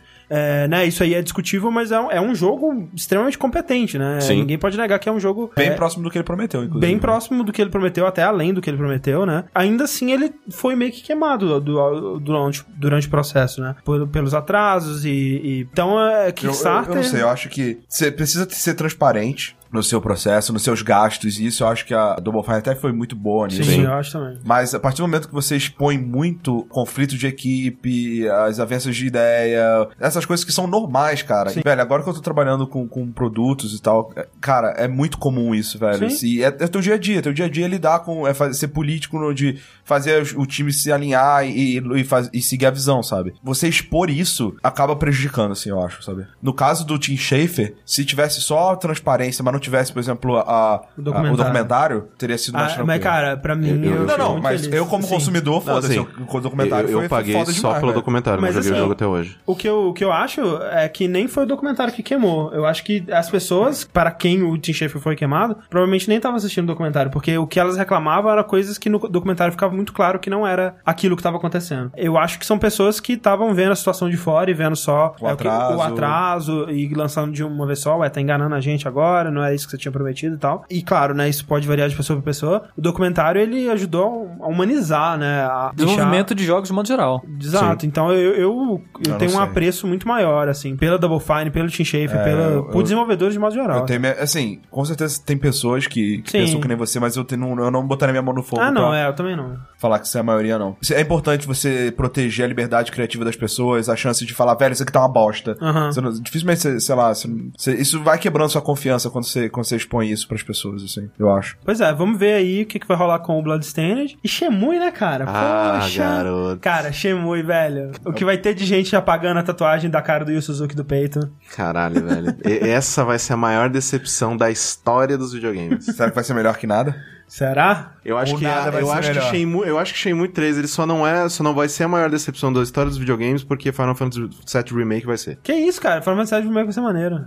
né, isso aí é discutível, mas é um, é um jogo extremamente competente, né? Sim. Ninguém pode negar que é um jogo Bem é, próximo do que ele prometeu, inclusive. bem próximo do que ele prometeu, até além do que ele prometeu, né? Ainda assim, ele foi meio que queimado do- durante, durante o processo, né? Por- pelos atrasos e... e- Então, é Eu, eu, Kickstarter... eu não sei, eu acho que você precisa ser transparente no seu processo, nos seus gastos, e isso eu acho que a Double Fine até foi muito boa nisso. Sim, eu acho também. Mas a partir do momento que você expõe muito conflito de equipe, as avanças de ideia, essas coisas que são normais, cara. E, velho, agora que eu tô trabalhando com, com produtos e tal, é- cara, é muito comum isso, velho. Sim. E é, é teu dia a dia, teu dia a dia é lidar com, é fazer, ser político, no, de fazer o time se alinhar e, e, faz- e seguir a visão, sabe? Você expor isso acaba prejudicando, assim, eu acho, sabe? No caso do Tim Schafer, se tivesse só transparência, mas não tivesse, por exemplo, a, a- O documentário. o documentário, teria sido mais Ah, tranquilo. mas, cara, pra mim. Eu- eu- eu Não, não, muito mas feliz. eu como Sim. consumidor, foda-se, assim, o documentário eu, eu foi, paguei foi só demais, pelo velho. documentário, mas, Mas, joguei assim, o jogo até hoje. O que, eu, o que eu acho é que nem foi o documentário que queimou. Eu acho que as pessoas, para quem o Tim Schafer foi queimado, provavelmente nem estavam assistindo o documentário, porque o que elas reclamavam era coisas que no documentário ficava muito claro que não era aquilo que estava acontecendo. Eu acho que são pessoas que estavam vendo a situação de fora e vendo só O é, que- atraso. o atraso e lançando de uma vez só, ué, tá enganando a gente agora, não é isso que você tinha prometido e tal. E claro, né, isso pode variar de pessoa pra pessoa. O documentário, ele ajudou a humanizar, né, a deixar- Desenvolvimento de jogos de modo geral. Exato, então eu, eu, eu Eu tenho um apreço muito maior, assim, pela Double Fine, pelo Tim Schafer, É, pela, eu- por desenvolvedores de modo geral. Eu tenho, minha- assim, com certeza tem pessoas que, que Sim. pensam que nem você, mas eu, tenho, não- eu não botaria minha mão no fogo ah, não, pra é, eu também não. Falar que isso é a maioria, não. É importante você proteger a liberdade criativa das pessoas, a chance de falar, velho, isso aqui tá uma bosta. Aham. Você não- dificilmente, você, sei lá, você isso vai quebrando sua confiança quando você, quando você expõe isso pras pessoas, assim, eu acho. Pois é, vamos ver aí o que, que vai rolar com o Bloodstained. E Shemui, né, cara? Ah, Poxa. garoto. Cara, Shemui, velho. O que vai ter de gente apagando a tatuagem da cara do Yu Suzuki do peito. Caralho, velho. E- essa vai ser a maior decepção da história dos videogames. Será que vai ser melhor que nada? Será? Eu acho Ou que nada a- eu acho que. Shenmue, eu acho que Shenmue 3 ele só não é, só não vai ser a maior decepção da história dos videogames porque Final Fantasy VII Remake vai ser. Que isso, cara? Final Fantasy VII Remake vai ser maneiro.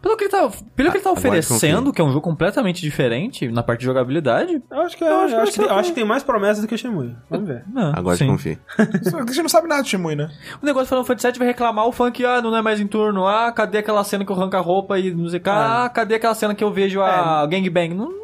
Pelo que ele tá, pelo que ele tá agora oferecendo, que é um jogo completamente diferente na parte de jogabilidade. Eu acho que, é, Eu eu acho acho, que tem- acho que tem mais promessas do que o Shemui. Vamos ver. Não, Agora sim. te confio. <laughs> a gente não sabe nada de Shimui, né? O negócio do Final Fantasy VII vai reclamar o funk, ah, não é mais em turno, ah, cadê aquela cena que eu arranco a roupa e não sei o que, ah, cadê aquela cena que eu vejo a gangbang? Não,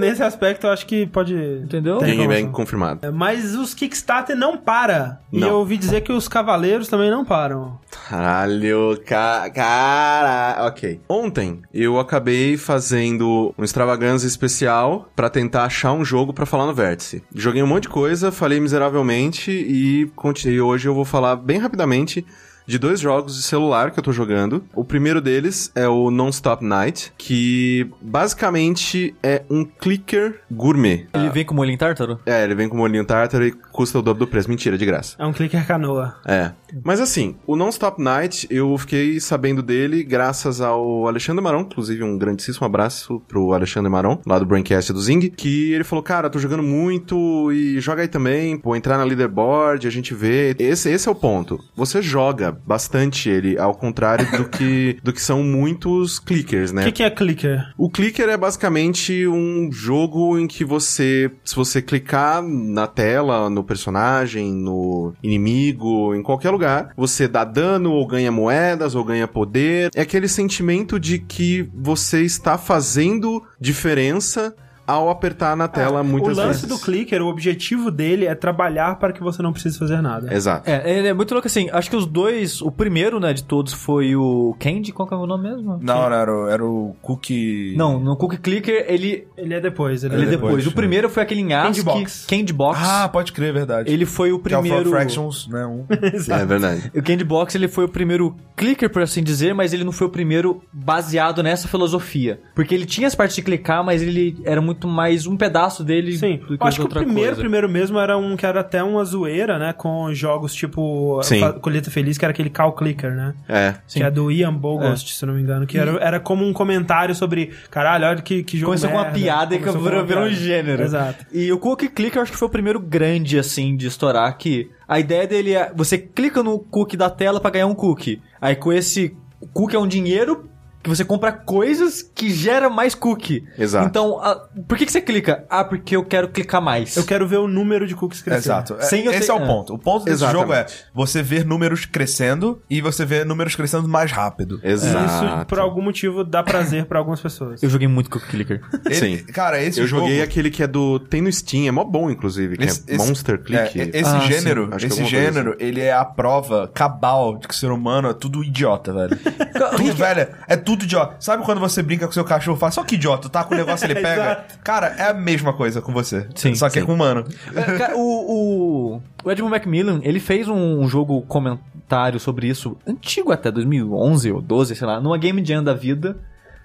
Nesse aspecto, eu acho que pode... entendeu? Tem Gangbang informação. confirmado. É, Mas os Kickstarter não para. E Não. eu ouvi dizer que os Cavaleiros também não param. Caralho, ca... cara. Ok. Ontem eu acabei fazendo um extravaganza especial pra tentar achar um jogo pra falar no Vértice. Joguei um monte de coisa, falei miseravelmente e continuei. Hoje eu vou falar bem rapidamente de dois jogos de celular que eu tô jogando. O primeiro deles é o Non-Stop Night, que basicamente é um clicker gourmet. Ele vem com molho em tártaro? É, ele vem com molhinho tártaro e custa o dobro do preço. Mentira, de graça. É um clicker canoa. É. Mas assim, o Non-Stop Night, eu fiquei sabendo dele graças ao Alexandre Maron, inclusive um grandíssimo abraço pro Alexandre Maron, lá do Braincast do Zing, que ele falou, cara, tô jogando muito e joga aí também, pô, entrar na leaderboard, a gente vê. Esse, esse é o ponto. Você joga bastante ele, ao contrário do que, <laughs> do que são muitos clickers, O né? que, que é clicker? O clicker é basicamente um jogo em que você, se você clicar na tela, no personagem, no inimigo, em qualquer lugar, você dá dano ou ganha moedas ou ganha poder. É aquele sentimento de que você está fazendo diferença ao apertar na tela o muitas lance vezes. do clicker, o objetivo dele é trabalhar para que você não precise fazer nada. Exato. É, ele é muito louco assim. Acho que os dois, o primeiro, né, de todos foi o Candy, qual que é o nome mesmo? Não, não, era, o- era o Cookie. Não, no Cookie Clicker ele, Ele é depois. Ele, ele é é depois. depois. O primeiro foi aquele em ASCII, Candy Box. Candy Box. Ah, pode crer, verdade. ele foi o Que é o primeiro. Fractions, né? Um. <laughs> É verdade. O Candy Box ele foi o primeiro clicker, por assim dizer, mas ele não foi o primeiro baseado nessa filosofia. Porque ele tinha as partes de clicar, mas ele era muito mais um pedaço dele Sim, do que eu acho que o primeiro, coisa. primeiro mesmo era um que era até uma zoeira, né? Com jogos tipo Sim. Colheita Feliz, que era aquele Cow Clicker, né? É. Que é do Ian Bogost, se não me engano. Que era, era como um comentário sobre, caralho, olha que, que jogo Começou com uma piada e virou, virou um gênero. Exato. E o Cookie Clicker eu acho que foi o primeiro grande, assim, de estourar que a ideia dele é, você clica no cookie da tela pra ganhar um cookie. Aí com esse cookie é um dinheiro que você compra coisas que gera mais cookie. Exato. Então, a- por que, que você clica? Ah, porque eu quero clicar mais. Eu quero ver o número de cookies crescer. Exato. É, Sem eu Esse ter- é o é. ponto. O ponto desse Exatamente. jogo é você ver números crescendo e você ver números crescendo mais rápido. Exato. Isso, por algum motivo, dá prazer pra algumas pessoas. Eu joguei muito Cookie Clicker. Ele- Sim. Cara, esse Eu jogo... joguei aquele que é do. Tem no Steam, é mó bom, inclusive, que Esse- é esse- Monster Click. É, esse Ah, gênero, que esse coisa gênero, ele é a prova cabal de que o ser humano é tudo idiota, velho. <laughs> tudo, velho, é tudo idiota. Sabe quando você brinca com seu cachorro e fala, só que idiota, tá com o negócio ele <laughs> pega? Cara, é a mesma coisa com você. Sim, só que é sim. com humano. É, cara, o, o, o Edmund Macmillan, ele fez um, jogo comentário sobre isso, antigo até, 2011 ou 12, sei lá, numa Game Jam da vida.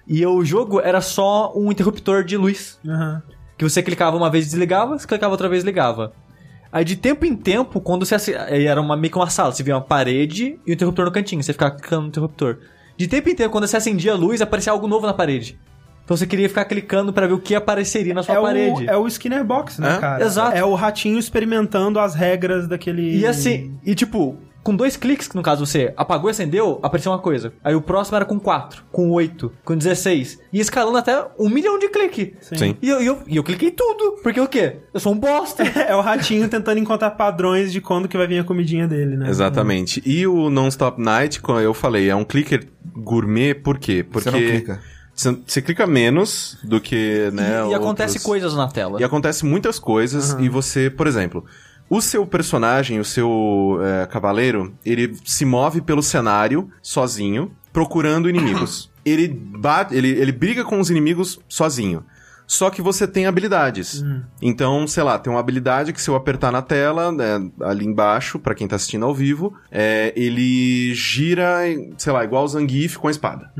E o jogo era só um interruptor de luz. Aham. Que você clicava uma vez e desligava, você clicava outra vez e ligava. Aí de tempo em tempo, quando você era uma, meio que uma sala, você via uma parede e o interruptor no cantinho, você ficava clicando no interruptor. De tempo em tempo, quando você acendia a luz, aparecia algo novo na parede. Então você queria ficar clicando pra ver o que apareceria na sua É parede. o, é o Skinner Box, né, É? cara? Exato. É o ratinho experimentando as regras daquele... E assim, e tipo, com dois cliques, que no caso você apagou e acendeu, apareceu uma coisa. Aí o próximo era com 4, com 8, com 16. E escalando até um milhão de clique. Sim. E eu, e eu, e eu cliquei tudo. Porque o quê? Eu sou um bosta. <laughs> É o ratinho tentando encontrar padrões de quando que vai vir a comidinha dele, né? Exatamente. E o Non-Stop Night, como eu falei, é um clicker gourmet, por quê? Porque Você não clica. Você, você clica menos do que, né, e, e outros- acontece coisas na tela. E acontece muitas coisas e você, por exemplo, o seu personagem, o seu é, cavaleiro, ele se move pelo cenário sozinho, procurando inimigos. <clears throat> ele, bate, ele, ele briga com os inimigos sozinho. Só que você tem habilidades. Então, sei lá, tem uma habilidade que se eu apertar na tela, né, ali embaixo, pra quem tá assistindo ao vivo, é, ele gira, sei lá, igual o Zangief com a espada.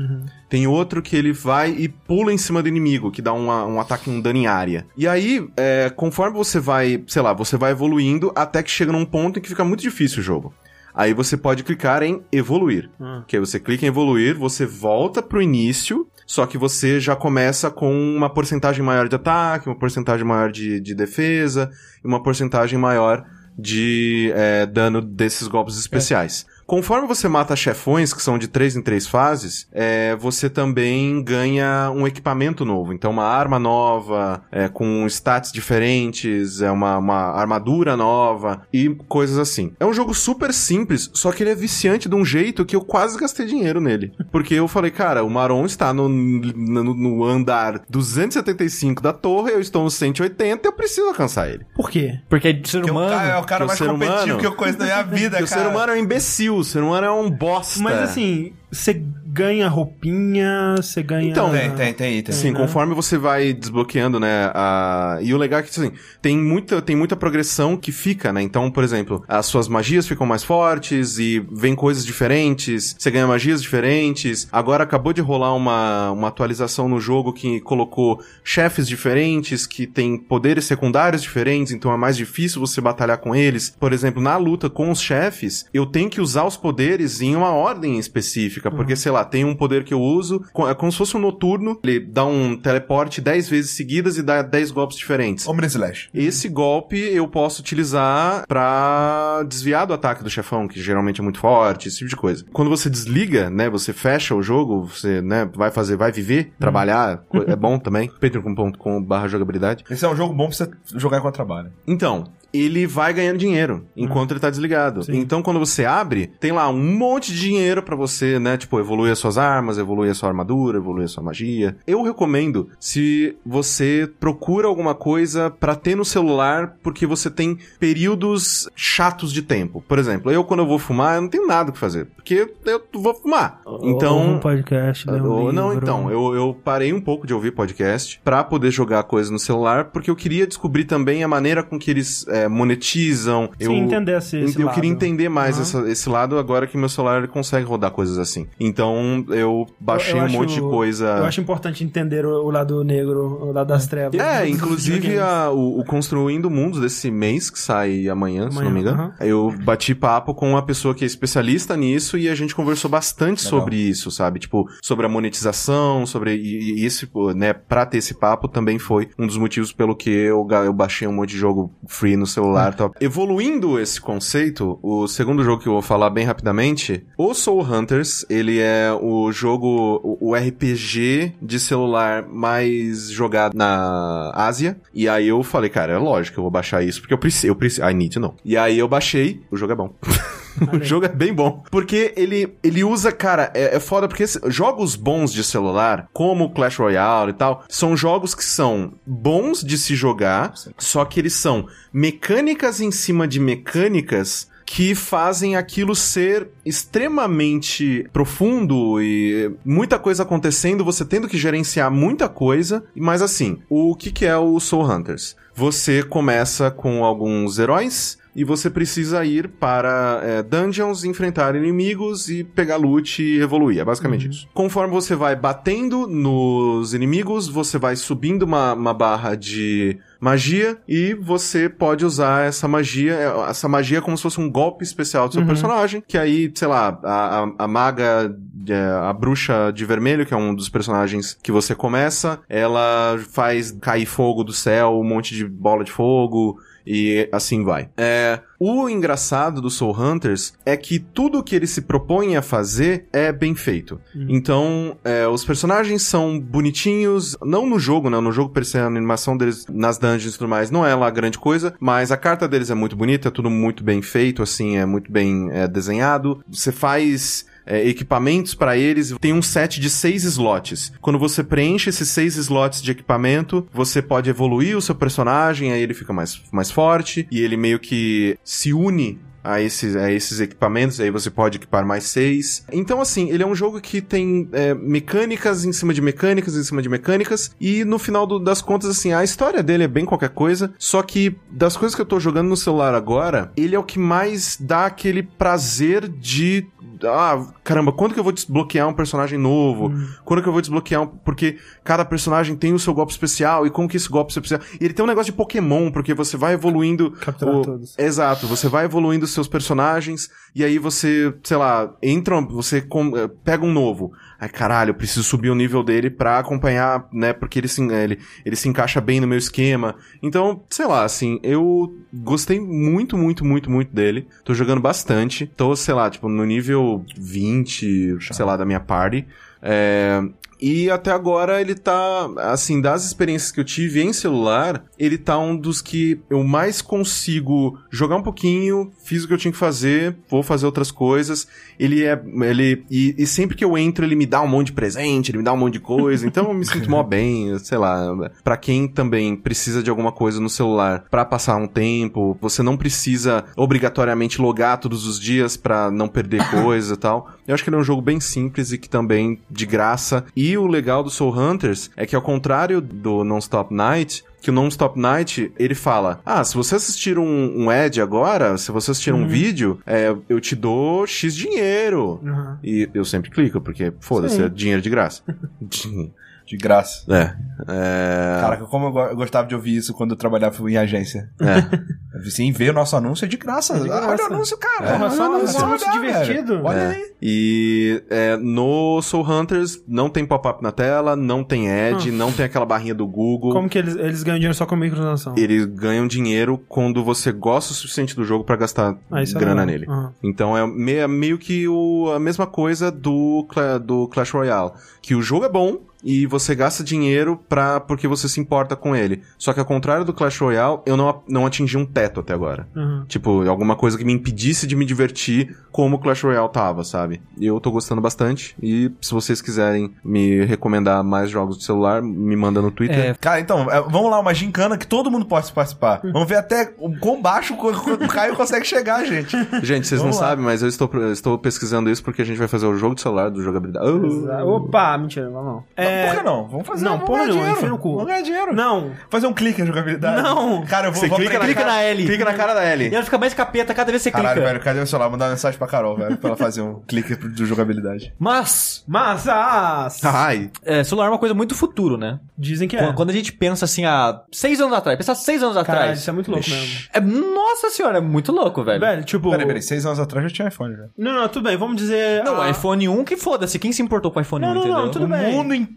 Tem outro que ele vai e pula em cima do inimigo, que dá uma- um ataque, um dano em área. E aí, é, conforme você vai, sei lá, você vai evoluindo até que chega num ponto em que fica muito difícil o jogo. Aí você pode clicar em evoluir. Hum. Que aí você clica em evoluir, você volta pro início, só que você já começa com uma porcentagem maior de ataque, uma porcentagem maior de, de defesa e uma porcentagem maior de é, dano desses golpes especiais. Conforme você mata chefões, que são de 3 em 3 fases, é, você também ganha um equipamento novo. Então, uma arma nova, é, com stats diferentes, é uma, uma armadura nova e coisas assim. É um jogo super simples, só que ele é viciante de um jeito que eu quase gastei dinheiro nele. <laughs> Porque eu falei, cara, o Maron está no, no, no andar 275 da torre, eu estou no 180, eu preciso alcançar ele. Por quê? Porque é de ser humano. cara é o cara que o mais ser competitivo humano- que eu conheço na minha <laughs> vida, Porque cara. o ser humano é um imbecil, o ser humano é um bosta. Mas assim, você ganha roupinha, você ganha... Então, Tem, tem, tem item. Sim, né? conforme você vai desbloqueando, né, a... E o legal é que, assim, tem muita, tem muita progressão que fica, né? Então, por exemplo, as suas magias ficam mais fortes e vem coisas diferentes, você ganha magias diferentes. Agora acabou de rolar uma, uma atualização no jogo que colocou chefes diferentes, que tem poderes secundários diferentes, então é mais difícil você batalhar com eles. Por exemplo, na luta com os chefes, eu tenho que usar os poderes em uma ordem específica, porque, sei lá, tem um poder que eu uso, é como se fosse um noturno, ele dá um teleporte 10 vezes seguidas e dá 10 golpes diferentes. Omni Slash. Esse golpe eu posso utilizar pra desviar do ataque do chefão, que geralmente é muito forte, esse tipo de coisa. Quando você desliga, né, você fecha o jogo, você, né, vai fazer, vai viver, trabalhar, <laughs> co- é bom também. patreon.com barra jogabilidade. Esse é um jogo bom pra você jogar enquanto trabalha. Então, ele vai ganhando dinheiro enquanto ele tá desligado. Então, quando você abre, tem lá um monte de dinheiro pra você, né? Tipo, evoluir as suas armas, evoluir a sua armadura, evoluir a sua magia. Eu recomendo se você procura alguma coisa pra ter no celular, porque você tem períodos chatos de tempo. Por exemplo, eu quando eu vou fumar, eu não tenho nada o que fazer, porque eu vou fumar. Então, um podcast, lê um eu- não, livro. então, eu, eu parei um pouco de ouvir podcast pra poder jogar coisas no celular, porque eu queria descobrir também a maneira com que eles é, monetizam. Sim, eu, entender esse, esse eu lado. queria entender mais Aham. essa- esse lado agora que meu celular ele consegue rodar coisas assim. Então eu baixei Eu- eu um acho- monte de coisa. Eu acho importante entender o, o lado negro, o lado das trevas. É, inclusive a- o, o Construindo Mundos desse mês, que sai amanhã, se Amanhã, não me engano. aham. Eu bati papo com uma pessoa que é especialista nisso e a gente conversou bastante Legal. sobre isso, sabe? Tipo, sobre a monetização, sobre. E, e esse, né, pra ter esse papo também foi um dos motivos pelo que eu, eu baixei um monte de jogo free no celular e tal. Evoluindo esse conceito, o segundo jogo que eu vou falar bem rapidamente, o Soul Hunters, ele é o jogo, o, RPG de celular mais jogado na Ásia. E aí eu falei, cara, é lógico que eu vou baixar isso, porque eu preciso, eu preciso, I need to know. E aí eu baixei, o jogo é bom. <laughs> <laughs> O jogo é bem bom. Porque ele, ele usa, cara, é, é foda porque esse- jogos bons de celular, como Clash Royale e tal, são jogos que são bons de se jogar, só que eles são mecânicas em cima de mecânicas que fazem aquilo ser extremamente profundo e muita coisa acontecendo, você tendo que gerenciar muita coisa. Mas assim, o que, que é o Soul Hunters? Você começa com alguns heróis e você precisa ir para é, dungeons, enfrentar inimigos e pegar loot e evoluir. É basicamente isso. Conforme você vai batendo nos inimigos, você vai subindo uma, uma barra de magia e você pode usar essa magia, é, essa magia como se fosse um golpe especial do seu personagem, que aí, sei lá, a, a, a maga, é, a bruxa de vermelho, que é um dos personagens que você começa, ela faz cair fogo do céu, um monte de bola de fogo, e assim vai. É, o engraçado do Soul Hunters é que tudo que ele se propõe a fazer é bem feito. Então, é, os personagens são bonitinhos, não no jogo, né? No jogo, per se, a animação deles nas dungeons e tudo mais não é lá grande coisa, mas a carta deles é muito bonita, é tudo muito bem feito, assim, é muito bem é, desenhado. Você faz é, equipamentos pra eles. Tem um set de seis slots. Quando você preenche esses seis slots de equipamento, você pode evoluir o seu personagem, aí ele fica mais, mais forte e ele meio que se une a esses, a esses equipamentos, aí você pode equipar mais seis. Então, assim, ele é um jogo que tem é, mecânicas em cima de mecânicas, em cima de mecânicas, e no final do- das contas, assim, a história dele é bem qualquer coisa, só que das coisas que eu tô jogando no celular agora, ele é o que mais dá aquele prazer de ah, caramba, quando que eu vou desbloquear um personagem novo? Quando que eu vou desbloquear um... Porque cada personagem tem o seu golpe especial, e como que esse golpe especial... E ele tem um negócio de Pokémon, porque você vai evoluindo... Capturar o- todos. Exato, você vai evoluindo os seus personagens, e aí você, sei lá, entra, você com- eh, pega um novo. Ai, caralho, eu preciso subir o nível dele pra acompanhar, né, porque ele se, ele, ele se encaixa bem no meu esquema. Então, sei lá, assim, eu gostei muito, muito, muito, muito dele. Tô jogando bastante. Tô, sei lá, tipo, no nível 20, sei lá, da minha party. É, e até agora ele tá, assim, das experiências que eu tive em celular, ele tá um dos que eu mais consigo jogar um pouquinho, fiz o que eu tinha que fazer, vou fazer outras coisas. Ele é, ele, e, e sempre que eu entro ele me dá um monte de presente, ele me dá um monte de coisa, então eu me <laughs> sinto mó bem, sei lá. Pra quem também precisa de alguma coisa no celular pra passar um tempo, você não precisa obrigatoriamente logar todos os dias pra não perder <coughs> coisa e tal. Eu acho que ele é um jogo bem simples e que também de graça. E o legal do Soul Hunters é que ao contrário do Non-Stop Night, que o Non-Stop Night, ele fala, ah, se você assistir um, um ad agora, se você assistir um vídeo, é, eu te dou X dinheiro. Uhum. E eu sempre clico, porque foda-se, é dinheiro de graça. <laughs> De graça. é. É. Caraca, como eu, go- eu gostava de ouvir isso quando eu trabalhava em agência. é. Sim, ver o nosso anúncio é de graça. de graça. Olha o anúncio, cara. Só Olha, um você anúncio olhar, divertido. Olha É. aí. E é, no Soul Hunters não tem pop-up na tela, não tem ad, não tem aquela barrinha do Google. Como que eles, eles ganham dinheiro só com microtransação? Eles ganham dinheiro quando você gosta o suficiente do jogo pra gastar Ah, é grana nele. Então é meio, meio que o- a mesma coisa do, do Clash Royale. Que o jogo é bom e você gasta dinheiro pra, porque você se importa com ele. Só que ao contrário do Clash Royale, eu não, não atingi um teto até agora. Uhum. Tipo, alguma coisa que me impedisse de me divertir como o Clash Royale tava, sabe? E eu tô gostando bastante. E se vocês quiserem me recomendar mais jogos de celular, me manda no Twitter. É, Cara, então, é, vamos lá, uma gincana que todo mundo pode participar. Vamos ver até o quão baixo o Caio consegue chegar, gente. Gente, vocês não Vamos lá. sabem, mas eu estou, estou pesquisando isso porque a gente vai fazer o jogo de celular do jogabilidade. Oh. Opa, mentira, vamos não. É... Por que não? Vamos fazer, Não, vamos porra ganhar nenhuma, dinheiro. enfia no cu. Vamos ganhar dinheiro. Não, Fazer um clique na jogabilidade. Não. Cara, eu vou, Você vou clica, aprender- clica na L. Clica na cara da E Ellie. ela fica mais capeta cada vez que você Caralho, clica. velho, cadê o celular? Mandar uma mensagem pra Carol, velho, pra ela fazer um clique do jogabilidade. Mas, mas as... Ai. é, celular é uma coisa muito futuro, né? Dizem que é. Quando- a gente pensa assim, há seis anos atrás, pensar seis anos Caralho, atrás. isso é muito louco mesmo. É, nossa senhora, é muito louco, velho. Velho, tipo... Peraí, peraí, seis anos atrás já tinha iPhone, já. Não, não, tudo bem, vamos dizer... Não, ah, iPhone 1 que foda-se. Quem se importou com o iPhone Não, 1, não, entendeu? não, tudo o bem. mundo inteiro?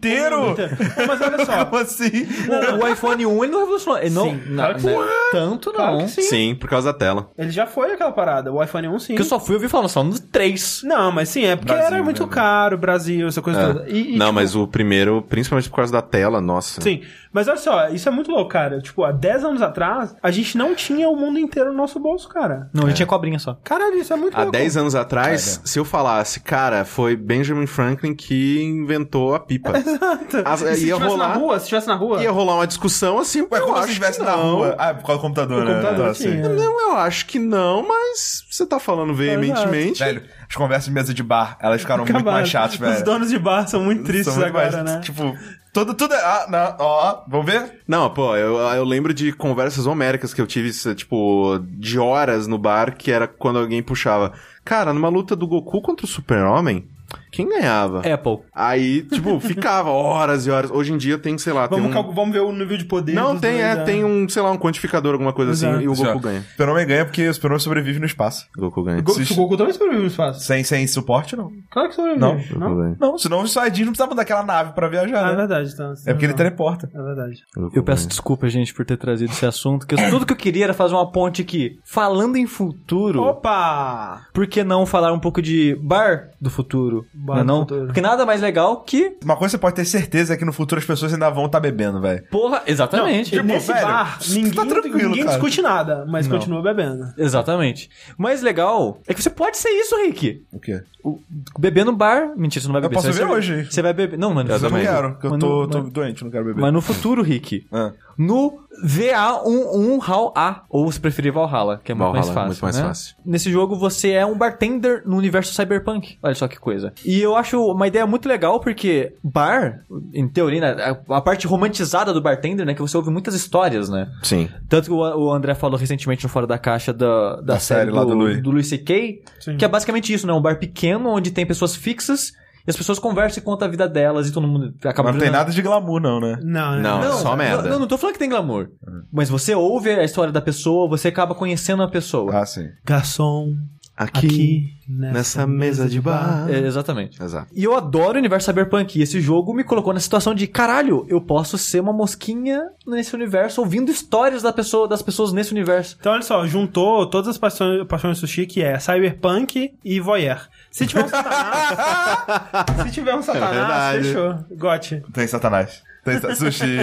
Mas olha só, <laughs> Como assim? O, o iPhone 1 ele não revolucionou. Ele não, Sim, não, claro que né? Tanto claro não. que sim. Sim, por causa da tela. Ele já foi aquela parada, o iPhone 1 sim. Que eu só fui ouvir falando só no 3. Não, mas sim, é porque Brasil, era muito né? caro, Brasil, essa coisa toda. E, e, não, tipo, mas o primeiro, principalmente por causa da tela, nossa. Sim, mas olha só, isso é muito louco, cara. Tipo, há 10 anos atrás, a gente não tinha o mundo inteiro no nosso bolso, cara. Não, ele tinha cobrinha só. Caralho, isso é muito Há louco. 10 anos atrás, Cara. se eu falasse, cara, foi Benjamin Franklin que inventou a pipa. <laughs> As- E se ia estivesse na rolar, rua, se estivesse na rua... ia rolar uma discussão assim, Ué, eu como acho se estivesse na não. rua? Ah, por causa do computador, O né? computador Tá, tinha. sim. Não, eu acho que não, mas você tá falando veementemente. Velho, as conversas de mesa de bar, elas ficaram muito Acabaram. mais chatas, velho. Os donos de bar são muito tristes São muito agora, mais- né? Tipo, tudo, tudo é... Ah, não, ó, vamos ver? Não, pô, eu, eu lembro de conversas homéricas que eu tive, tipo, de horas no bar, que era quando alguém puxava. Cara, numa luta do Goku contra o Super-Homem, quem ganhava? Apple. Aí, tipo, <laughs> ficava horas e horas. Hoje em dia tem, sei lá, Vamos, tem um... vamos ver o nível de poder Não, tem, dois, é, né? tem um, sei lá, um quantificador, alguma coisa Exato. assim, e o Goku Assim, ganha. O Super-Homem ganha porque o Super-Homem sobrevive no espaço. O Goku ganha. Go- Se- O Goku também sobrevive no espaço. Sem, sem suporte, não. Claro que sobrevive. Não. O Não? Ganha. Não, senão os Saiyajins não precisavam daquela nave pra viajar, Ah, é né? verdade, então. É porque ele não. teleporta. É verdade. O Goku Eu peço ganha. desculpa, gente, por ter trazido esse assunto, que eu- tudo que eu queria era fazer uma ponte aqui. Falando em futuro, Opa! por que não falar um pouco de bar do futuro? Não, é não? Porque nada mais legal que... Uma coisa você pode ter certeza é que no futuro as pessoas ainda vão estar bebendo, velho. Porra, exatamente. E nesse velho, bar, tá ninguém, tranquilo, ninguém cara. discute nada, mas Não. continua bebendo. Exatamente. O mais legal é que você pode ser isso, Rick. O quê? O- beber no bar. Mentira, você não vai Eu beber. posso você vai beber hoje. Você vai beber. Não, mano. Eu Eu não quero, porque eu tô, no- tô mas- doente, não quero beber. Mas no futuro, Rick. Ah. No VA11 HAL A, ou se preferir Valhalla, que é muito Valhalla, mais fácil. muito mais né? fácil. Nesse jogo você é um bartender no universo cyberpunk. Olha só que coisa. E eu acho uma ideia muito legal porque bar, em teoria, né, a, parte romantizada do bartender, né, que você ouve muitas histórias, né? Sim. Tanto que o, André falou recentemente no Fora da Caixa da, da, Da série, série lá do Louis. do Louis C.K., Sim. que é basicamente isso, né? Um bar pequeno onde tem pessoas fixas e as pessoas conversam e contam a vida delas e todo mundo acaba Mas não tem nada de glamour, não, né? Não, né? Não, só merda. Não, não tô falando que tem glamour. Mas você ouve a história da pessoa, você acaba conhecendo a pessoa. Ah, sim. Garçom, Aqui, aqui, nessa mesa de bar. É, exatamente. Exato. E eu adoro o universo cyberpunk. E esse jogo me colocou na situação de caralho, eu posso ser uma mosquinha nesse universo, ouvindo histórias da pessoa, das pessoas nesse universo. Então, olha só, juntou todas as paixões, paixões do sushi, que é cyberpunk e voyeur. Se tiver um satanás... se tiver um satanás, verdade. fechou. Gote. Tem satanás. Tem sa- sushi. <laughs>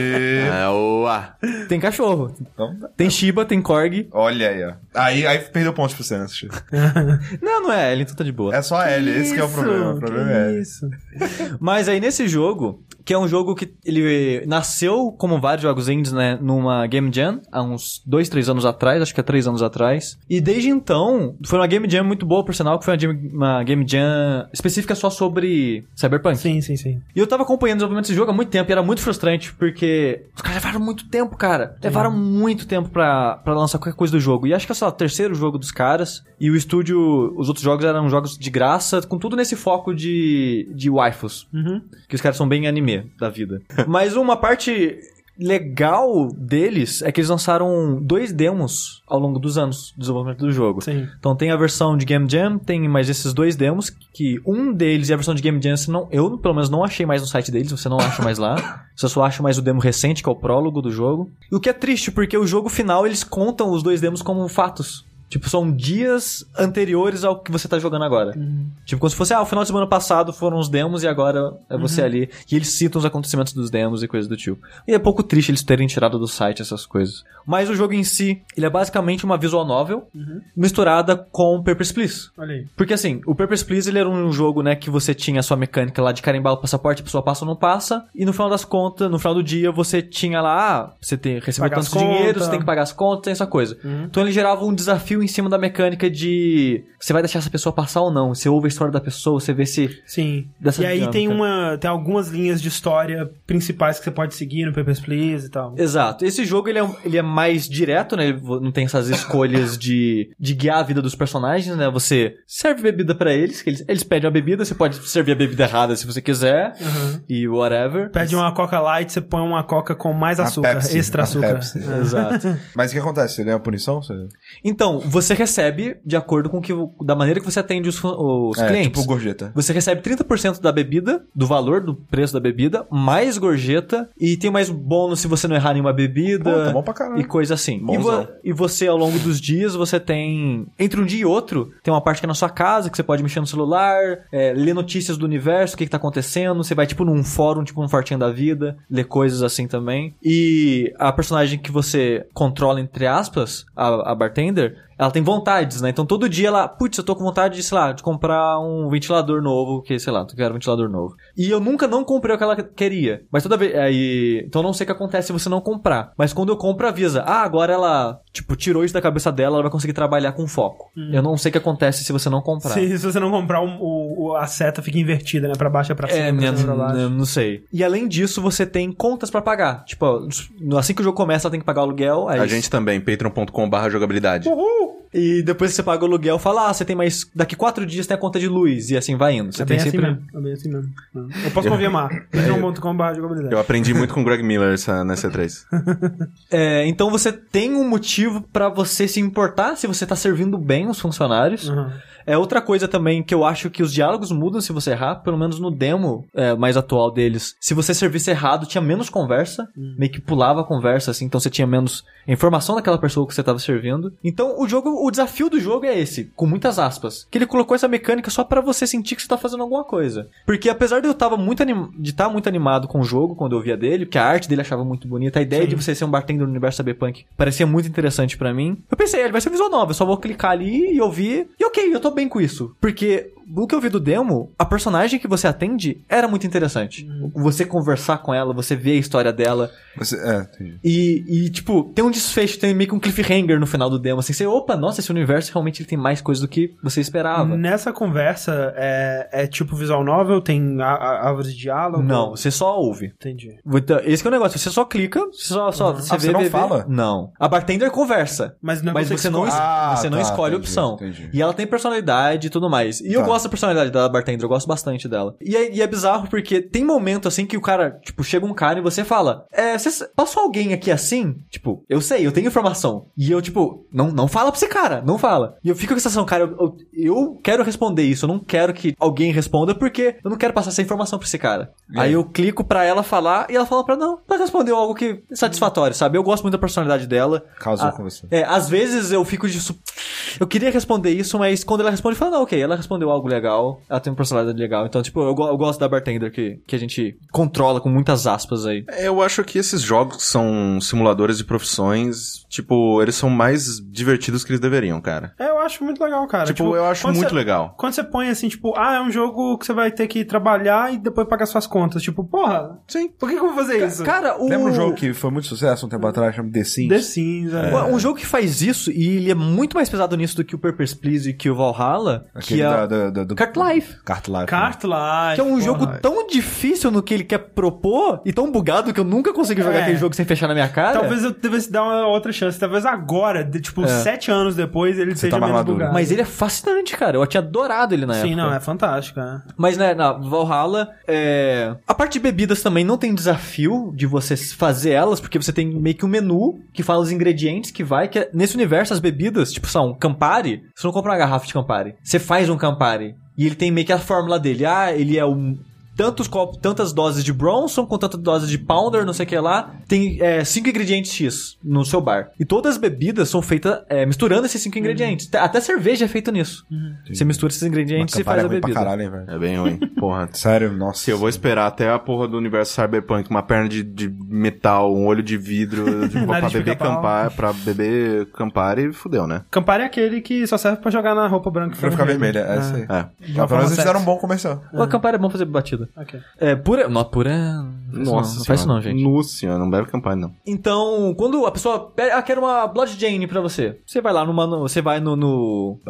É, uá. Tem cachorro, Então, tem Shiba, tem Korg. olha aí, ó. Aí, aí perdeu pontos pro você, né, sushi? <laughs> Não, não é, ele então tá de boa. É só L, esse que é o problema. O problema é L. Isso. Mas aí nesse jogo, que é um jogo que ele nasceu como vários jogos indies, né, numa Game Jam, há uns dois, três anos atrás, acho que é três anos atrás. E desde então, foi uma Game Jam muito boa, por sinal, que foi uma Game, uma game Jam específica só sobre Cyberpunk. Sim, sim, sim. E eu tava acompanhando o desenvolvimento desse jogo há muito tempo e era muito frustrante, porque os caras levaram muito tempo, cara. Levaram muito tempo pra, pra lançar qualquer coisa do jogo. E acho que é só o terceiro jogo dos caras. E o estúdio, os outros jogos eram jogos de graça, com tudo nesse foco de, de waifus. Uhum. Que os caras são bem anime da vida. Mas uma parte legal deles é que eles lançaram dois demos ao longo dos anos de desenvolvimento do jogo. Sim. Então tem a versão de Game Jam, tem mais esses dois demos, que um deles e a versão de Game Jam, não, eu pelo menos não achei mais no site deles, você não acha mais lá. <laughs> Você só acha mais o demo recente, que é o prólogo do jogo. E o que é triste, porque o jogo final eles contam os dois demos como fatos. Tipo, são dias anteriores ao que você tá jogando agora. Tipo, como se fosse, ah, o final de semana passado foram os demos e agora é você ali. E eles citam os acontecimentos dos demos e coisas do tipo. E é pouco triste eles terem tirado do site essas coisas. Mas o jogo em si, ele é basicamente uma visual novel misturada com Papers, Please. Olha aí. Porque assim, o Papers, Please ele era um jogo, né, que você tinha a sua mecânica lá de carimbar o passaporte, a pessoa passa ou não passa, e no final das contas, no final do dia, você tinha lá, ah, você tem, recebeu Pagar tanto dinheiro, você tem que pagar as contas, tem essa coisa. Então ele gerava um desafio em cima da mecânica de você vai deixar essa pessoa passar ou não, você ouve a história da pessoa, você vê se... Sim. Dessa e aí dinâmica. tem uma. Tem algumas linhas de história principais que você pode seguir no Papers, Please e tal. Exato. Esse jogo ele é, ele é mais direto, né? Ele não tem essas escolhas de, de guiar a vida dos personagens, né? Você serve bebida pra eles, que eles, eles pedem uma bebida, você pode servir a bebida errada se você quiser, e whatever. Pede uma Coca Light, você põe uma Coca com mais A açúcar, Pepsi, extra a açúcar. Pepsi. É. Exato. <laughs> Mas o que acontece? Você ganha punição? Você... Então, você recebe de acordo com que, da maneira que você atende os, os é, clientes. tipo gorjeta. Você recebe 30% da bebida, do valor do preço da bebida, mais gorjeta, e tem mais bônus se você não errar nenhuma bebida. Pô, tá bom pra caralho. E coisa assim. E, vo- e você, ao longo dos dias, você tem. Entre um dia e outro, tem uma parte que é na sua casa, que você pode mexer no celular, é, ler notícias do universo, o que, que tá acontecendo. Você vai, tipo, num fórum, tipo, um fortinho da vida, ler coisas assim também. E a personagem que você controla, entre aspas, a, a bartender. Ela tem vontades, né? Então todo dia ela, putz, eu tô com vontade de, sei lá, de comprar um ventilador novo, que, sei lá, tu quer um ventilador novo. E eu nunca não comprei o que ela queria. Mas toda vez. Aí. Então eu não sei o que acontece se você não comprar. Mas quando eu compro, avisa. Ah, agora ela, tipo, tirou isso da cabeça dela, ela vai conseguir trabalhar com foco. Eu não sei o que acontece se você não comprar. Se, se você não comprar, o, o- o- a seta fica invertida, né? Pra baixo é pra cima, É, pra cima, pra baixo. não sei. E além disso, você tem contas pra pagar. Tipo, assim que o jogo começa, ela tem que pagar o aluguel. Aí A gente também, patreon.com.br jogabilidade. E depois que você paga o aluguel, fala, ah, você tem mais. Daqui quatro dias tem a conta de luz. E assim vai indo. Você É tem bem assim sempre. mesmo. É bem assim mesmo. Eu posso confirmar. patreon.com.br jogabilidade. Eu aprendi muito com o Greg Miller essa, nessa E3. <laughs> É, então você tem um motivo pra você se importar se você tá servindo bem os funcionários. Uhum. É outra coisa também que eu acho que os diálogos mudam se você errar, pelo menos no demo é, mais atual deles. Se você servisse errado, tinha menos conversa, meio que pulava a conversa, assim, então você tinha menos informação daquela pessoa que você tava servindo. Então o jogo, o desafio do jogo é esse, com muitas aspas, que ele colocou essa mecânica só pra você sentir que você tá fazendo alguma coisa. Porque apesar de eu tava muito anim... de estar muito animado com o jogo quando eu via dele, porque a arte dele achava muito bonita, a ideia de você ser um bartender no universo cyberpunk parecia muito interessante pra mim. Eu pensei, ele vai ser visual novel, eu só vou clicar ali e ouvir, e ok, eu tô bem com isso. Porque o que eu vi do demo, a personagem que você atende era muito interessante. Você conversar com ela, você ver a história dela, Você, é, entendi. e, e, tipo, tem um desfecho, tem meio que um cliffhanger no final do demo, assim, você, opa, nossa, esse universo realmente ele tem mais coisa do que você esperava. Nessa conversa, é, é tipo visual novel? Tem árvores de diálogo? Não, você só ouve. Entendi. Então, Esse é o negócio, você só clica, você só, só você Ah, vê, você não vê, vê. fala? Não. A bartender conversa. Mas não é Mas você você não, escolhe? Ah, você não tá, escolhe a entendi, opção. entendi. E ela tem personalidade e tudo mais. E eu Tá. Gosto da personalidade da bartender, eu gosto bastante dela. E é, e é bizarro porque tem momento assim que o cara, tipo, chega um cara e você fala: É, você passou alguém aqui assim? Tipo, eu sei, eu tenho informação. E eu, tipo, não, não fala pra esse cara, não fala. E eu fico com a sensação, cara, eu, eu, eu quero responder isso, eu não quero que alguém responda porque eu não quero passar essa informação pra esse cara. E Aí eu clico pra ela falar e ela fala pra não, ela respondeu algo que é satisfatório, sabe? Eu gosto muito da personalidade dela. Casou Ah, com você. É, às vezes eu fico de. Eu queria responder isso, mas quando ela responde, fala, não, ok, ela respondeu algo legal, ela tem uma personalidade legal. Então, tipo, eu, eu gosto da bartender que, que a gente controla com muitas aspas aí. Eu acho que esses jogos são simuladores de profissões, tipo, eles são mais divertidos que eles deveriam, cara. É, eu acho muito legal, cara. Tipo, eu acho muito você- legal. Quando você põe assim, tipo, ah, é um jogo que você vai ter que trabalhar e depois pagar suas contas. Tipo, porra, Sim. por que, que eu vou fazer isso? Cara, o. Lembra um jogo que foi muito sucesso um tempo atrás, chama The Sims? The Sims, é. Um um jogo que faz isso, e ele é muito mais pesado nisso do que o Papers, Please e que o Valhalla, Aquele que é... da, da, do, do Cart Life. Cart Life. né? Cart Life. Que é um porra. jogo tão difícil no que ele quer propor e tão bugado que eu nunca consegui jogar É. aquele jogo sem fechar na minha cara. Talvez eu devesse dar uma outra chance. Talvez agora, de, tipo, É. sete anos depois, ele seja tá menos maduro. bugado. Mas ele é fascinante, cara. Eu tinha adorado ele na época. Sim, não, é fantástico, é. Mas, né, na Valhalla, é... a parte de bebidas também não tem desafio de você fazer elas, porque você tem meio que um menu que fala os ingredientes que vai, que é- nesse universo as bebidas, tipo, são Campari, você não compra uma garrafa de Campari. Você faz um Campari. E ele tem meio que a fórmula dele. Ah, ele é um... Tantos copos, tantas doses de Bronson com tantas doses de Pounder, não sei o que lá. Tem é, cinco ingredientes X no seu bar. E todas as bebidas são feitas é, misturando esses cinco ingredientes. Até cerveja é feita nisso. Você mistura esses ingredientes e faz é a bebida. caralho, hein, velho. É bem ruim. <laughs> Porra. Sério, nossa. Se eu vou esperar até a porra do universo cyberpunk, uma perna de, de metal, um olho de vidro, tipo, <laughs> pra de beber. Campari, pra beber Campari, fudeu, né? Campari é aquele que só serve pra jogar na roupa branca e Pra ficar vermelha, é isso aí. É. Mas uma pelo menos eles fizeram um bom comercial. O Campari é bom fazer batida. Ok. É. Não, pura. Não, Nossa não faz isso não, gente. Nossa senhora, não bebe Campari, não. Então, quando a pessoa pede, ah, quero uma Blood Jane pra você. Você vai lá numa, no- você vai no, no,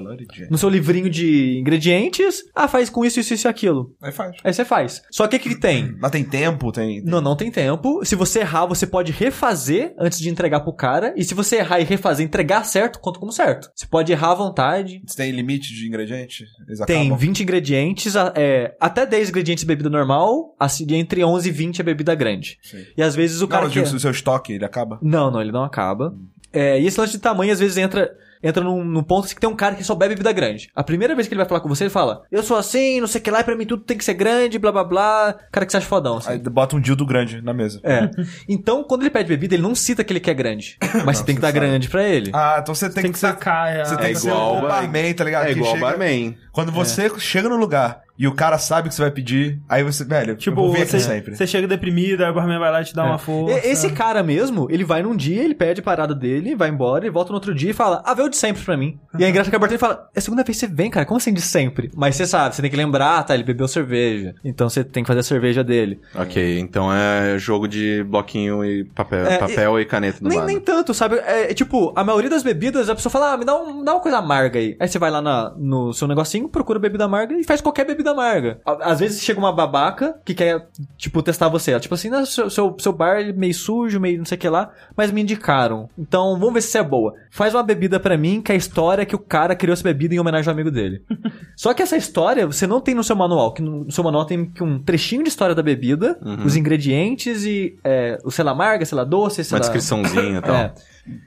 no seu livrinho de ingredientes, ah, faz com isso, isso, isso e aquilo. Aí faz. Aí você faz. Só que o que que tem? <clears throat> Mas tem tempo, tem... Não, não tem tempo. Se você errar, você pode refazer antes de entregar pro cara. E se você errar e refazer, entregar certo, conta como certo. Você pode errar à vontade. Você tem limite de ingrediente? Eles Tem acabam? 20 ingredientes, é, até 10 ingredientes de bebida normal, assim, entre 11 e 20 é bebida grande. Sim. E às vezes o Não, cara eu digo, quer... se o seu estoque, ele acaba. Não, não, ele não acaba. É, e esse lance de tamanho, às vezes, entra, entra num, num ponto assim que tem um cara que só bebe bebida grande. A primeira vez que ele vai falar com você, ele fala, eu sou assim, não sei o que lá, e pra mim tudo tem que ser grande, blá blá blá. Cara que você acha fodão, assim. Aí bota um dildo grande na mesa. É. Então, quando ele pede bebida, ele não cita que ele quer grande. <coughs> Mas você tem que dar você sabe. grande pra ele. Ah, então você tem, Tem que que sacar. É, Você tem É que ser igual- o barman, tá ligado? É Que igual chega- barman. Quando você chega no lugar e o cara sabe o que você vai pedir, aí você, velho, Tipo, eu vou você, sempre. você chega deprimido, aí o barman vai lá e te dá uma força. E- Esse cara mesmo, ele vai num dia, ele pede a parada dele, vai embora, e volta no outro dia e fala, ah, veio de sempre pra mim. E aí, engraçado que a bartender fala, é a segunda vez que você vem, cara, como assim de sempre? Mas você sabe, você tem que lembrar, tá, ele bebeu cerveja. Então você tem que fazer a cerveja dele. Ok, então é jogo de bloquinho e papel, É, papel e, caneta no Nem, bar. nem tanto, sabe? É, é tipo, a maioria das bebidas, a pessoa fala, ah, me dá, um, dá uma coisa amarga aí. Aí você vai lá na- no seu negocinho, procura bebida amarga e faz qualquer bebida amarga. À- Às vezes chega uma babaca que quer, tipo, testar você. Ela, tipo assim, "Não, seu, seu, seu bar é meio sujo, meio não sei o que lá, mas me indicaram. Então, vamos ver se você é boa. Faz uma bebida pra mim, que é a história que o cara criou essa bebida em homenagem ao amigo dele. <laughs> Só que essa história você não tem no seu manual, que no seu manual tem um trechinho de história da bebida, os ingredientes e é, o sei lá amarga, sei lá doce, sei Uma lá... descriçãozinha e <laughs> tal. É.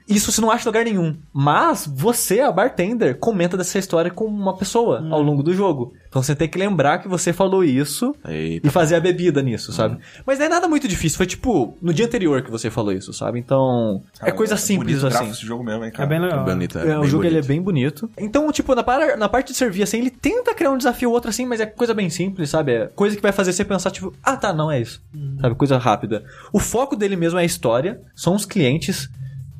Isso você não acha em lugar nenhum. Mas você, a bartender, comenta dessa história com uma pessoa ao longo do jogo. Então você tem que lembrar que você falou isso Eita. e fazer a bebida nisso, sabe? Mas não é nada muito difícil. Foi tipo no dia anterior que você falou isso, sabe? Então é Cara, coisa bonito simples o assim. desse jogo mesmo, hein, cara. É bem legal. Bonito, É, o bem jogo ele é bonito. bem bonito. Então, tipo, na, par- na parte de servir, assim, ele tenta criar um desafio ou outro, assim, mas é coisa bem simples, sabe? É coisa que vai fazer você pensar, tipo, ah, tá, não é isso. Sabe? Coisa rápida. O foco dele mesmo é a história, são os clientes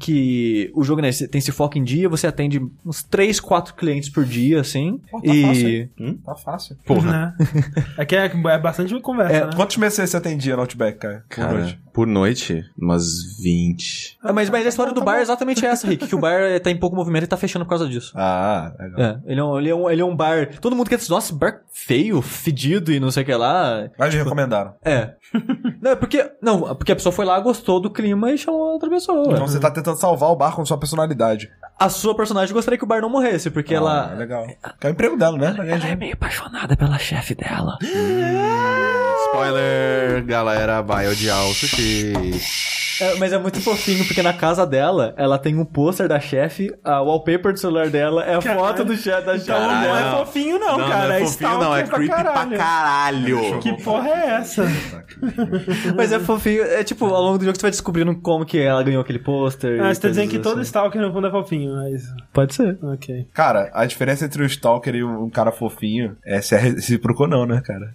que o jogo né, tem esse foco em dia, você atende uns 3, 4 clientes por dia, assim. Pô, tá fácil, e. hein? Hum? Tá fácil. Né? <laughs> É que é, é bastante conversa, É, né? Quantos meses você atendia no Outback, cara? Por Cara, noite? por noite, umas 20. Ah, mas, mas a história do bar é exatamente essa, Rick, que o bar eh, tá em pouco movimento e tá fechando por causa disso. Ah, legal. É, ele é, um, ele, é um, ele é um bar. Todo mundo quer dizer, nossa, bar feio, fedido e não sei o que lá. Mas me recomendaram. É. <laughs> não, é porque. Não, porque a pessoa foi lá, gostou do clima e chamou outra pessoa. Então você tá tentando salvar o bar com sua personalidade. A sua personagem gostaria que o bar não morresse, porque Ah, ela. legal. Que é o emprego dela, né? Ganhar Ela é meio apaixonada pela chefe dela. <gasps> Spoiler, galera, vai odiar o sushi. É, mas é muito fofinho, porque na casa dela, ela tem um pôster da chefe, a wallpaper do celular dela é a foto do chefe da chefe Então não dela. é fofinho não, não, cara. não é é fofinho, não, é stalker creepy pra caralho. Que porra é essa? Mas é fofinho. É tipo, ao longo do jogo você vai descobrindo como que ela ganhou aquele pôster. Ah, você tá dizendo que coisas todo assim. stalker no fundo é fofinho, mas... Pode ser. Ok. Cara, a diferença entre o Stalker e um cara fofinho é se é recíproco ou não, né, cara?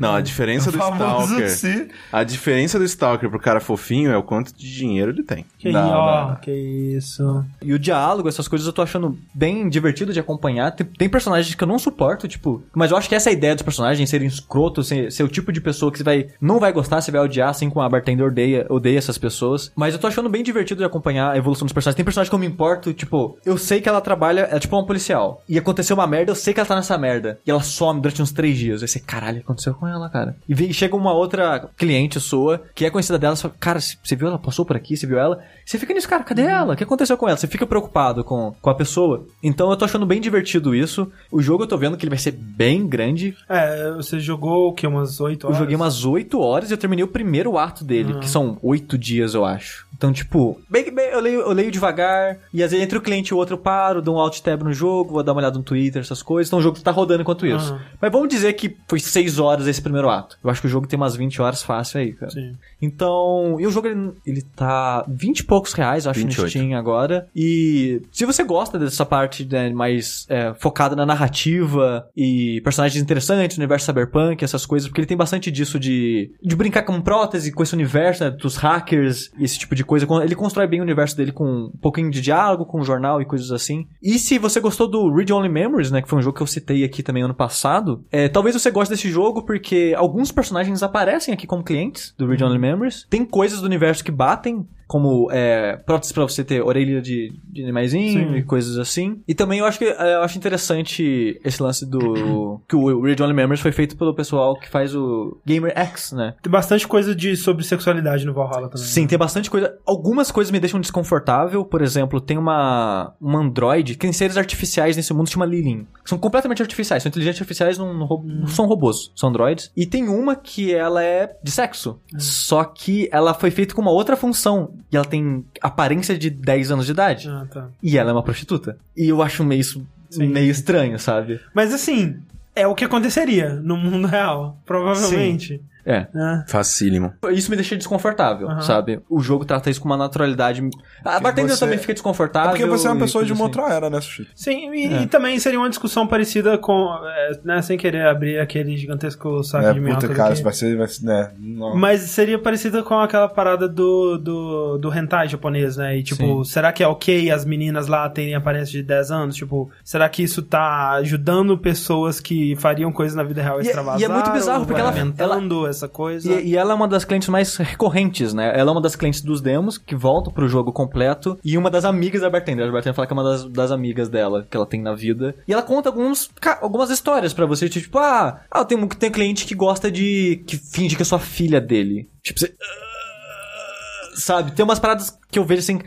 Não, a diferença do O famoso Stalker. se- A diferença do Stalker pro cara fofinho é o quanto de dinheiro ele tem. Que, Não, ó, não. que isso. E o diálogo, essas coisas eu tô achando bem divertido de acompanhar. Tem, tem personagens que eu não suporto, tipo. Mas eu acho que essa é a ideia dos personagens serem escrotos, ser, ser o tipo de pessoa que você vai. Não vai gostar, você vai odiar, assim como a bartender odeia, odeia essas pessoas. Mas eu tô achando bem divertido de acompanhar a evolução dos personagens. Tem personagem que eu me importo, tipo, eu sei que ela trabalha, é tipo uma policial. E aconteceu uma merda, eu sei que ela tá nessa merda. E ela some durante uns três dias. Aí você, caralho, que aconteceu com ela, cara? E vem, chega uma outra cliente sua, que é conhecida dela, você fala, cara, você viu ela? Passou por aqui? Você viu ela? Você fica nisso, cara, cadê ela? O que aconteceu com ela? Você fica preocupado com, com a pessoa. Então eu tô achando bem divertido isso. O jogo eu tô vendo que ele vai ser bem grande. É, você jogou o quê? Umas 8 Eu horas? joguei umas 8 horas e eu terminei o primeiro ato dele, que são 8 dias, eu acho. Então, tipo, bem, bem, eu, leio, eu leio devagar, e às vezes entre o cliente e o outro eu paro, dou um alt tab no jogo, vou dar uma olhada no Twitter, essas coisas. Então o jogo tá rodando enquanto isso. Aham. Mas vamos dizer que foi 6 horas esse primeiro ato. Eu acho que o jogo tem umas 20 horas fácil aí, cara. Sim. Então, e o jogo ele, ele tá 20 e poucos reais, eu acho, 28. no Steam agora. E se você gosta dessa parte né, mais é, focada na narrativa e personagens interessantes, universo cyberpunk, essas coisas, porque ele tem bastante disso de, de brincar com prótese, com esse universo, né, dos hackers e esse tipo de coisa. Ele constrói bem o universo dele com um pouquinho de diálogo, com jornal e coisas assim. E se você gostou do Read Only Memories, né, que foi um jogo que eu citei aqui também ano passado, é, talvez você goste desse jogo porque alguns personagens aparecem aqui como clientes do Read Only Memories. Tem coisas do universo que batem, como é, próteses pra você ter orelha de, de animaizinho Sim. e coisas assim. E também eu acho que é, eu acho interessante esse lance do que o Read Only Memories foi feito pelo pessoal que faz o Gamer X, né? Tem bastante coisa de, sobre sexualidade no Valhalla também. Sim, tem bastante coisa. Algumas coisas me deixam desconfortável. Por exemplo, tem uma, uma androide que tem seres artificiais nesse mundo que chama Lilin. São completamente artificiais. São inteligentes artificiais, não, não, são robôs. São androides. E tem uma que ela é de sexo. Só que ela foi feita com uma outra função. E ela tem aparência de 10 anos de idade. Ah, tá. E ela é uma prostituta. E eu acho meio, isso- Sim. meio estranho, sabe? Mas assim, é o que aconteceria no mundo real, provavelmente. É. né? Facílimo. Isso me deixa desconfortável, Aham. sabe? O jogo trata isso com uma naturalidade. A bartender você- também fica É desconfortável. porque você é uma pessoa de uma assim. outra era, né, Sushi? Sim, e, É. e também seria uma discussão parecida com, é, né, sem querer abrir aquele gigantesco saco É, de minhoca puta, cara, isso vai ser, vai ser, né, não. Mas seria parecida com aquela parada do, do, do hentai japonês, né? E tipo, Sim. será que é ok as meninas lá terem aparência de 10 anos? Tipo, será que isso tá ajudando pessoas que fariam coisas na vida real E é- extravasar? e é muito bizarro, porque ela- alimentando essa coisa? E, e ela é uma das clientes mais recorrentes, né? Ela é uma das clientes dos demos que voltam pro jogo completo e uma das amigas da bartender. A bartender fala que é uma das, das amigas dela que ela tem na vida. E ela conta alguns, algumas histórias pra você, tipo, ah, ah tem, um- tem um cliente que gosta de. que finge que é sua filha dele. Tipo, você. ah, Sabe? Tem umas paradas que eu vejo assim.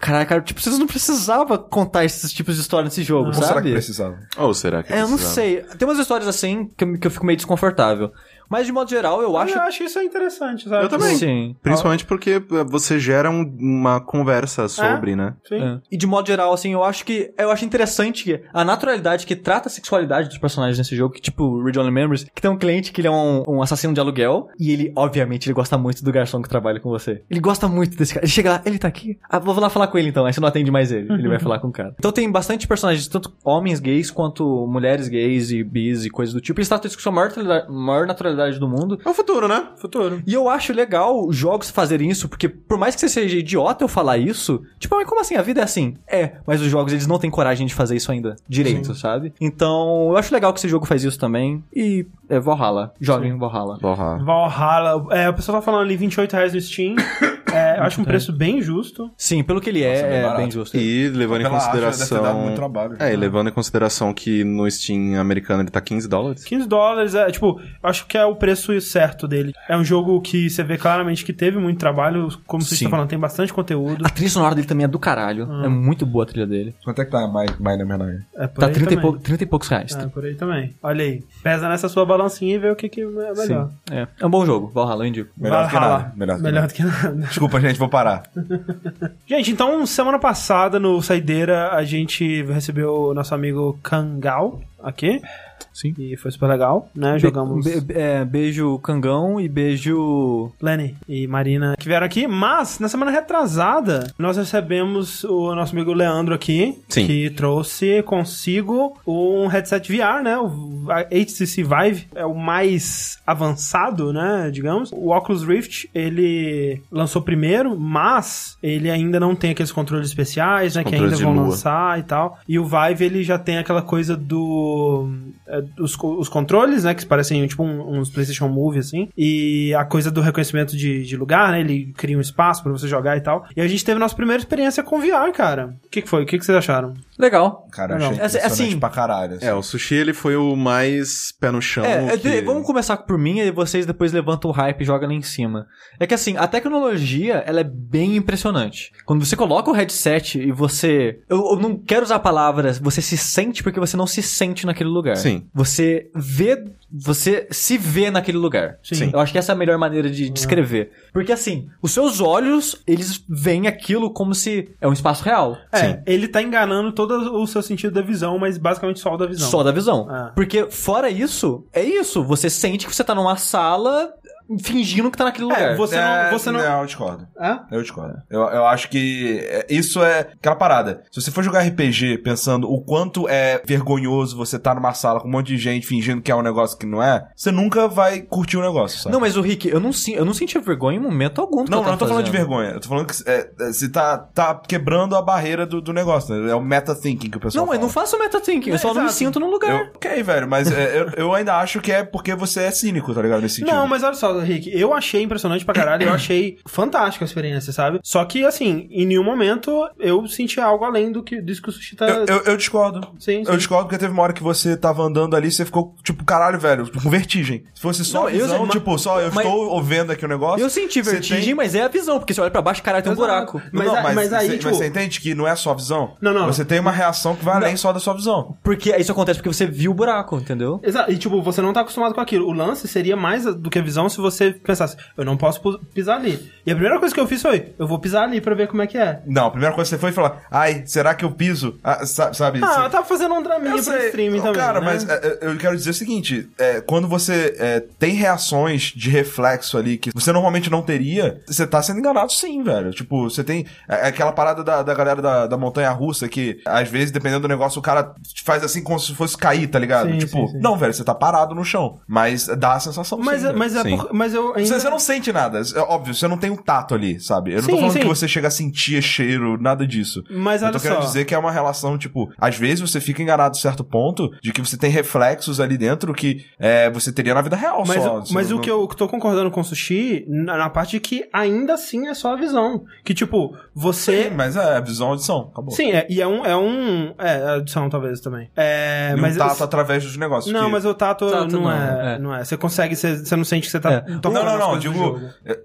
Caralho, cara, tipo, vocês não precisavam contar esses tipos de história nesse jogo, Ou será sabe? que precisava? Ou será que É, eu não precisava? sei. Tem umas histórias assim que eu, que eu fico meio desconfortável. Mas de modo geral, eu acho. eu acho isso interessante, sabe? Eu também. Sim. Principalmente porque eh, você gera um- uma conversa sobre, né? Sim. É. E de modo geral, assim, eu acho que. Eu acho interessante a naturalidade que trata a sexualidade dos personagens nesse jogo, que tipo, Read Only Memories, que tem um cliente que ele é um, um assassino de aluguel, e ele, obviamente, ele gosta muito do garçom que trabalha com você. Ele gosta muito desse cara. Ele chega lá, ele tá aqui. Ah, vou lá falar com ele então. Aí você não atende mais ele. Ele vai falar com o cara. Então tem bastante personagens, tanto homens gays quanto mulheres gays e bis e coisas do tipo. Eles tratam isso com a maior, maior naturalidade do mundo. É o futuro, né? Futuro. E eu acho legal jogos fazerem isso, porque por mais que você seja idiota eu falar isso, tipo, mas como assim? A vida é assim? É, mas os jogos eles não têm coragem de fazer isso ainda direito, sabe? Então, eu acho legal que esse jogo faz isso também. E é Valhalla. Joguem Valhalla. Borra. Valhalla. É, o pessoal tá falando ali 28 reais no Steam. <laughs> É, eu acho um preço bem justo. Sim, pelo que ele é, Nossa, é bem é barato. bem justo. E levando em Pela arte, deve ter dado consideração. muito trabalho. É, e levando em consideração que no Steam americano ele tá 15 dólares. 15 dólares, é, tipo, eu acho que é o preço certo dele. É um jogo que você vê claramente que teve muito trabalho, como você está falando, tem bastante conteúdo. A trilha sonora dele também é do caralho. É muito boa a trilha dele. Quanto é que tá Nine? É por Tá aí 30 e, também. pou- 30 e poucos reais. É, por aí também. Olha aí. Pesa nessa sua balancinha e vê o que, que é melhor. Sim. É. é um bom jogo, Valhalla, eu indico. Melhor do que Valhalla. nada. Melhor do que nada. Desculpa, gente, vou parar. <laughs> Gente, então, semana passada no Saideira, a gente recebeu o nosso amigo Kangal aqui. Sim. E foi super legal, né? Jogamos Be- be- é, beijo Cangão e beijo. Lenny e Marina que vieram aqui, mas na semana retrasada nós recebemos o nosso amigo Leandro aqui, Sim. que trouxe consigo um headset VR, né? O HTC Vive é o mais avançado, né? Digamos. O Oculus Rift ele lançou primeiro, mas ele ainda não tem aqueles controles especiais, né? Que ainda controles vão lua. lançar e tal. E o Vive ele já tem aquela coisa do é, os, os controles, né? Que parecem tipo um- uns PlayStation Move, assim. E a coisa do reconhecimento de, de lugar, né? Ele cria um espaço pra você jogar e tal. E a gente teve a nossa primeira experiência com VR, cara. O que, que foi? O que, que vocês acharam? Legal. Cara, Não. achei Assim- impressionante assim- pra caralho. assim. É, o Sushi ele foi o mais pé no chão. É, é, que- vamos começar por mim e vocês depois levantam o hype e jogam lá em cima. É que assim, a tecnologia, ela é bem impressionante. Quando você coloca o headset e você... Eu, eu não quero usar palavras, você se sente porque você não se sente naquele lugar. Sim. Você vê... Você se vê naquele lugar. Sim. Eu acho que essa é a melhor maneira de descrever. Porque assim, os seus olhos, eles veem aquilo como se é um espaço real. É, ele tá enganando todo o seu sentido da visão, mas basicamente só o da visão. Só da visão. Ah. Porque fora isso, é isso. Você sente que você tá numa sala fingindo que tá naquele lugar. É, você É, não. Você não... eu discordo. É? Eu discordo. Eu, eu acho que é, isso é aquela parada. Se você for jogar RPG pensando o quanto é vergonhoso você tá numa sala com um monte de gente fingindo que é um negócio que não é, você nunca vai curtir o negócio, sabe? Não, mas o Rick, eu não, eu não senti vergonha em momento algum. Não, eu não, eu tô falando de fazendo. vergonha. Eu tô falando que é, é, você tá, tá quebrando a barreira do, do negócio, né? É o meta-thinking que o pessoal Não, eu fala. não faço metathinking, eu É, só não me exato. sinto no lugar. Eu, ok, velho, mas é, eu, eu ainda acho que é porque você é cínico, tá ligado? Nesse sentido. Não, mas olha só, Rick, eu achei impressionante pra caralho, eu achei fantástica a experiência, sabe? Só que, assim, em nenhum momento eu senti algo além do que, disso que o Sushi tá... Eu, eu, eu discordo. Sim, sim. Eu discordo porque teve uma hora que você tava andando ali e você ficou, tipo, caralho, velho, com vertigem. Se fosse só Não, eu visão, sei, tipo, só eu mas- estou vendo aqui o negócio. Eu senti vertigem, tem- mas é a visão, porque você olha pra baixo, caralho, tem um buraco. Mas não, a- mas, mas aí, você, tipo- mas você entende que não é só visão? Não, não. Você tem uma reação que vai além só da sua visão. Porque isso acontece porque você viu o buraco, entendeu? Exato, e tipo, você não tá acostumado com aquilo. O lance seria mais do que a visão se você pensasse, eu não posso pisar ali. E a primeira coisa que eu fiz foi, eu vou pisar ali pra ver como é que é. Não, a primeira coisa que você foi falar, ai, será que eu piso? Ah, sa- sabe? Ah, você- eu tava fazendo um draminha pro streaming também. Cara, né? mas é, eu quero dizer o seguinte: é, quando você é, tem reações de reflexo ali que você normalmente não teria, você tá sendo enganado sim, velho. Tipo, você tem é, é aquela parada da, da galera da, da montanha russa que, às vezes, dependendo do negócio, o cara faz assim como se fosse cair, tá ligado? Sim, tipo, sim, sim. não, velho, você tá parado no chão. Mas dá a sensação Mas, sim, é- mas, é Sim. por- mas eu ainda... Você, você não sente nada. É óbvio, você não tem um tato ali, sabe? Eu não Sim, tô falando sim. que você chega a sentir cheiro, nada disso. Mas eu tô querendo só. dizer que é uma relação, tipo, às vezes você fica enganado a certo ponto de que você tem reflexos ali dentro que é, você teria na vida real Mas, só. o- Você mas não- o que eu tô concordando com o Sushi, na, na parte de que ainda assim é só a visão. Que, tipo, você... Sim, mas é, visão, audição, acabou. Sim, é, e é um... É, um, é adição, talvez, também. É, E mas... um tato através dos negócios. Não, que- mas o tato, Tato não, não, é, é. não é. Você consegue, você, você não sente que você tá É. Não, não, não, digo. é,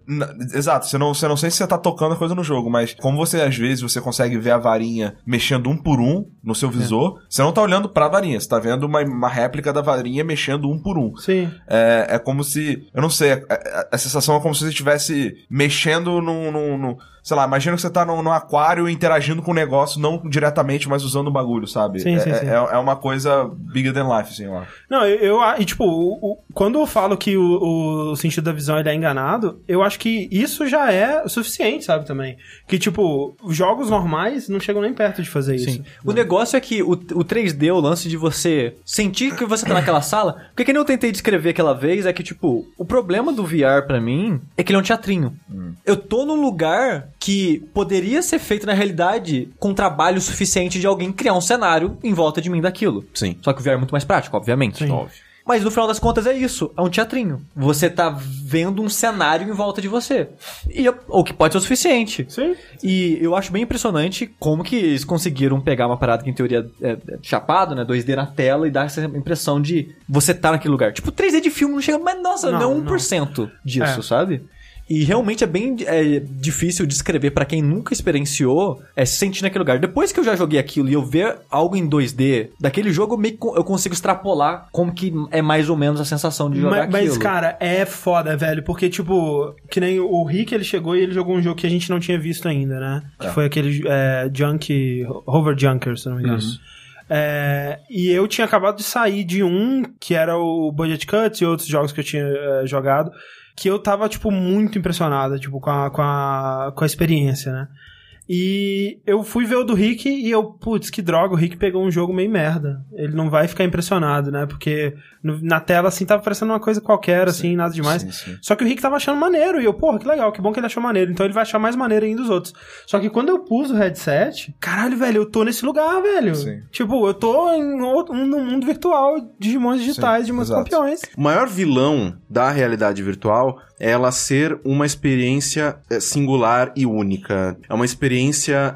exato, você não, você não sente se você tá tocando a coisa no jogo, mas como você, às vezes, você consegue ver a varinha mexendo um por um no seu visor, você não tá olhando pra varinha, você tá vendo uma, uma réplica da varinha mexendo um por um. Sim. É, é como se. Eu não sei, a, a- a sensação é como se você estivesse mexendo num. num- num- sei lá, imagina que você tá num, num aquário interagindo com o negócio, não diretamente, mas usando o bagulho, sabe? Sim, é, sim, é- sim. É, é uma coisa bigger than life, assim, lá. Não, eu, eu e, tipo, o- o- quando eu falo que o, o sentido da visão ele é enganado, eu acho que isso já é o suficiente, sabe, também. Que, tipo, jogos normais não chegam nem perto de fazer isso. Sim. O negócio é que o, o 3D, o lance de você sentir que você tá naquela sala. Porque que nem eu tentei descrever aquela vez é que, tipo, o problema do VR pra mim é que ele é um teatrinho. Eu tô num lugar que poderia ser feito na realidade com trabalho suficiente de alguém criar um cenário em volta de mim daquilo. Sim. Só que o VR é muito mais prático, obviamente. Sim. Óbvio. Mas no final das contas é isso, é um teatrinho. Você tá vendo um cenário em volta de você. E o que pode ser o suficiente. Sim. E eu acho bem impressionante como que eles conseguiram pegar uma parada que em teoria é, é chapado, né? 2D na tela e dar essa impressão de você tá naquele lugar. Tipo, 3D de filme não chega, mas nossa, não, Não, é 1% disso, É. sabe? E realmente é bem é, difícil descrever pra quem nunca experienciou é, se sentir naquele lugar. Depois que eu já joguei aquilo e eu ver algo em 2D daquele jogo, eu, eu consigo extrapolar como que é mais ou menos a sensação de jogar Mas, mas, aquilo. cara, é foda, velho, porque, tipo, que nem o Rick, ele chegou e ele jogou um jogo que a gente não tinha visto ainda, né? Que foi aquele é, Junk, Hover Junker, se não me engano. É, e eu tinha acabado de sair de um, que era o Budget Cuts e outros jogos que eu tinha é, jogado, que eu tava, tipo, muito impressionado, tipo, com a, com a, com a experiência, né? E eu fui ver o do Rick e eu, putz, que droga, o Rick pegou um jogo meio merda. Ele não vai ficar impressionado, né? Porque no- na tela, assim, tava parecendo uma coisa qualquer, assim, nada demais. Sim, sim. Só que o Rick tava achando maneiro. E eu, porra, que legal, que bom que ele achou maneiro. Então ele vai achar mais maneiro ainda os outros. Só que quando eu pus o headset, caralho, velho, eu tô nesse lugar, velho. Sim. Tipo, eu tô em outro, um mundo virtual, Digimons digitais, Digimons exato. campeões. O maior vilão da realidade virtual é ela ser uma experiência eh, singular e única. É uma experiência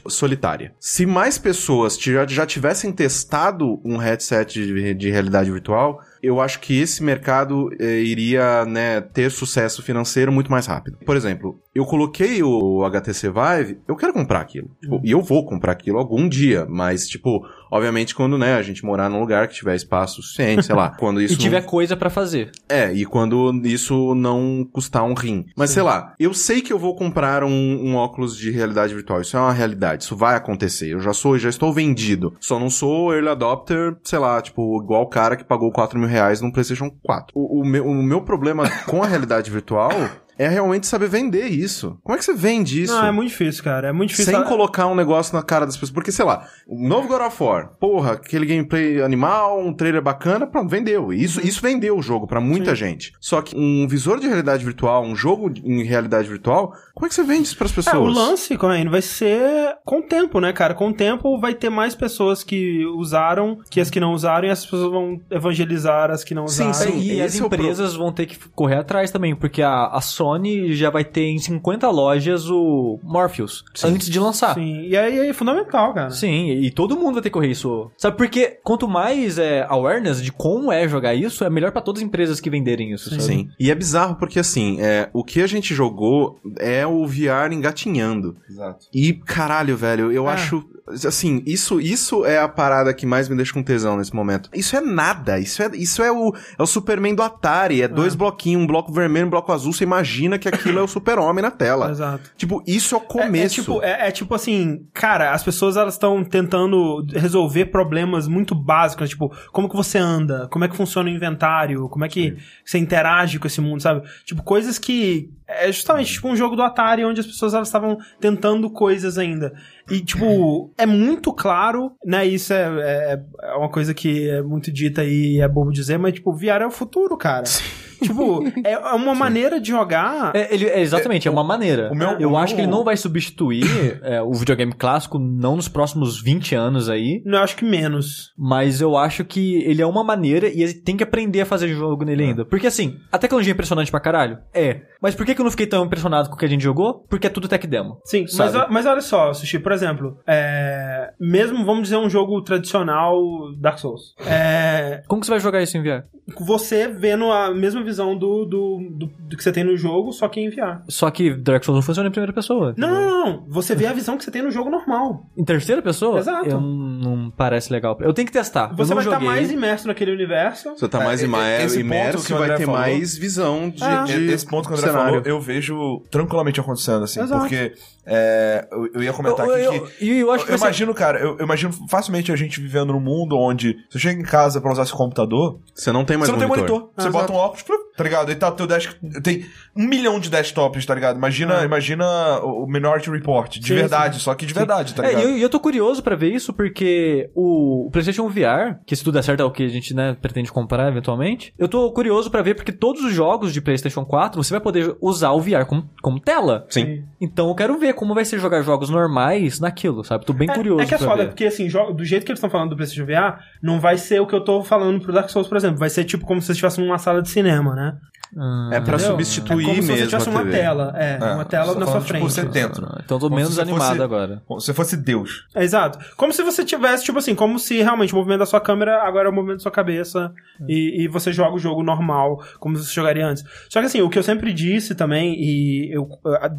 solitária. Se mais pessoas já, tivessem testado um headset de, de realidade virtual, eu acho que esse mercado eh, iria né, ter sucesso financeiro muito mais rápido. Por exemplo, eu coloquei o HTC Vive, eu quero comprar aquilo. Tipo, E eu vou comprar aquilo algum dia, mas, tipo, obviamente quando né, a gente morar num lugar que tiver espaço suficiente, sei lá, <laughs> quando isso E não- tiver coisa pra fazer. é, e quando isso não custar um rim. Mas sei lá, eu sei que eu vou comprar um, um óculos de realidade virtual. Isso é uma realidade, isso vai acontecer. Eu já sou, já estou vendido. Só não sou early adopter, sei lá, tipo, igual o cara que pagou 4 mil reais num PlayStation 4. O, o meu, o meu problema com a realidade virtual é realmente saber vender isso. Como é que você vende isso? Não, é muito difícil, cara. É muito difícil. Sem colocar um negócio na cara das pessoas. Porque, sei lá, o novo God of War, porra, aquele gameplay animal, um trailer bacana, pronto, vendeu. Isso, isso vendeu o jogo pra muita gente. Só que um visor de realidade virtual, um jogo em realidade virtual, como é que você vende isso pras pessoas? É, o lance, Coen, vai ser com o tempo, né, cara? Com o tempo vai ter mais pessoas que usaram que as que não usaram e as pessoas vão evangelizar as que não Sim, usaram. sim. e as é o pro- empresas vão ter que correr atrás também, porque a, a Sony já vai ter em 50 lojas o Morpheus antes de lançar. Sim. Sim, e aí é fundamental, cara. e todo mundo vai ter que correr isso. Sabe, porque quanto mais é, awareness de como é jogar isso, é melhor pra todas as empresas que venderem isso, sabe? Sim. E é bizarro porque, assim, é, o que a gente jogou é o VR engatinhando. Exato. E, caralho, velho, eu Ah. acho. Assim, isso, isso é a parada que mais me deixa com tesão nesse momento. Isso é nada. Isso é, isso é, o, é o Superman do Atari. É dois bloquinhos, um bloco vermelho e um bloco azul. Você imagina que aquilo é o Super-Homem na tela. <laughs> Exato. Tipo, isso é o É- começo. É, tipo, é, é tipo assim, cara, as pessoas elas estão tentando resolver problemas muito básicos, tipo, como que você anda, como é que funciona o inventário, como é que você interage com esse mundo, sabe? Tipo, coisas que é justamente tipo um jogo do Atari onde as pessoas elas estavam tentando coisas ainda. E, tipo, é muito claro, né? Isso é, é, é uma coisa que é muito dita e é bobo dizer, mas, tipo, VR é o futuro, cara. Tipo, é uma maneira de jogar. É, ele, é, exatamente, é, uma maneira. o meu- eu o acho meu- que ele não vai substituir é, o videogame clássico, não nos próximos 20 anos aí. Eu acho que menos. Mas eu acho que ele é uma maneira e ele tem que aprender a fazer jogo nele ainda. Porque assim, a tecnologia é impressionante pra caralho? É. Mas por que, que eu não fiquei tão impressionado com o que a gente jogou? Porque é tudo tech demo. Sim, mas, mas olha só, Sushi, por exemplo, é, mesmo, vamos dizer, um jogo tradicional Dark Souls. É, Como que você vai jogar isso em VR? você vendo a mesma visão do, do, do, do que você tem no jogo, só que em VR. Só que Dark Souls não funciona em primeira pessoa. Não, não, não, não. Você vê a visão que você tem no jogo normal. Em terceira pessoa? Exato. Eu não parece legal. Eu tenho que testar. Você vai estar mais imerso naquele universo. Você tá É, mais ima- esse ponto imerso que e o vai ter falou- mais visão de, Ah. de Esse ponto que o André cenário. falou, eu vejo tranquilamente acontecendo, assim, Exato. porque é, eu, eu ia comentar Eu, aqui eu, que. eu, eu acho que ser- imagino, cara, eu, eu imagino facilmente a gente vivendo num mundo onde você chega em casa pra usar seu computador, Você não tem mais você não monitor. tem monitor. Você Ah, bota um óculos, plup, tá ligado? E tá teu desk. Tem um milhão de desktops, tá ligado? Imagina, Ah. imagina o Minority Report, de Sim, verdade, só que de verdade, tá É, ligado? e eu, e eu tô curioso pra ver isso porque o, o PlayStation VR, que se tudo der certo é o que a gente né, pretende comprar eventualmente, eu tô curioso pra ver porque todos os jogos de PlayStation 4 você vai poder usar o VR como, como tela. Sim. Então eu quero ver como vai ser jogar jogos normais naquilo, sabe? Tô bem curioso É, é que é foda, ver. porque assim, jo- do jeito que eles estão falando do PlayStation VR, não vai ser o que eu tô falando pro Dark Souls, por exemplo. Vai ser tipo como se você estivesse numa sala de cinema, né? Ah, É pra Entendeu? substituir é como se mesmo você tivesse a uma TV. tela. É, É, uma tela na sua falando, tipo, frente. você dentro. ah, então eu tô Como menos se animado fosse- agora. Como se fosse Deus. É, Exato. Como se você tivesse, tipo assim, como se realmente o movimento da sua câmera agora é o movimento da sua cabeça e, e você joga o jogo normal, como você jogaria antes. Só que assim, o que eu sempre disse também, e eu,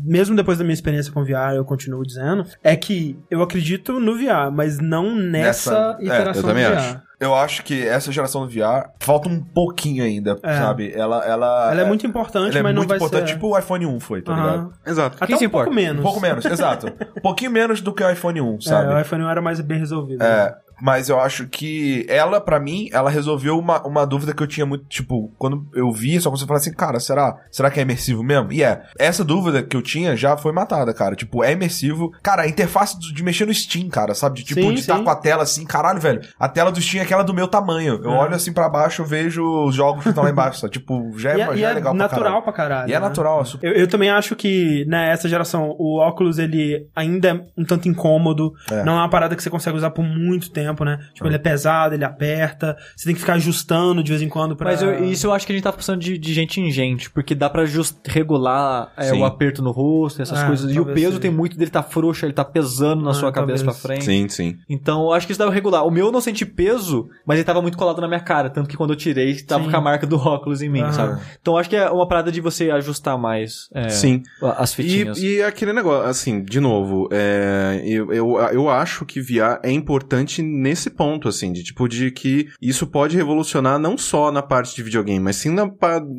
mesmo depois da minha experiência com VR, eu continuo dizendo, é que eu acredito no VR, mas não nessa, Nessa- é, iteração eu também do VR. acho. Eu acho que essa geração do VR falta um pouquinho ainda, É. sabe? Ela, ela, Ela é muito importante, ela é mas não muito vai importante, ser... tipo o iPhone 1 foi, tá ligado? Exato. Até Quem um se pouco importa? menos. Um pouco menos, exato. <laughs> Um pouquinho menos do que o iPhone 1, É, sabe? o iPhone era mais bem resolvido. É, Mas eu acho que ela, pra mim, ela resolveu uma, uma dúvida que eu tinha muito, tipo, quando eu vi, só você falar assim, cara, será, será que é imersivo mesmo? E é, essa dúvida que eu tinha já foi matada, cara. Tipo, é imersivo. Cara, a interface de mexer no Steam, cara, sabe? De, tipo, Sim, de estar sim. com a tela assim, caralho, velho. A tela do Steam é aquela do meu tamanho. Eu É. olho assim pra baixo, eu vejo os jogos que estão lá embaixo, sabe? Tipo, já é, é, já é é legal pra natural caralho. pra caralho. E é né? natural, é. Eu, eu também acho que, nessa geração, o óculos, ele ainda é um tanto incômodo. É. Não é uma parada que você consegue usar por muito tempo, né? Tipo, ele é pesado, ele aperta. Você tem que ficar ajustando de vez em quando pra... Mas eu- isso eu acho que a gente tá precisando de, de gente em gente, porque dá pra just, regular é, o aperto no rosto, essas É, coisas. E o peso seja. tem muito dele tá frouxo, ele tá pesando na Ah, sua cabeça talvez. pra frente. Sim, sim. Então, eu acho que isso dá pra regular. O meu eu não senti peso, mas ele tava muito colado na minha cara. Tanto que quando eu tirei, tava Sim. com a marca do óculos em mim, Aham. sabe? Então, eu acho que é uma parada de você ajustar mais é, Sim. as fitinhas. E, e aquele negócio, assim, de novo, é, eu, eu, eu acho que VR é importante nesse ponto, assim, de tipo, de que isso pode revolucionar não só na parte de videogame, mas sim na,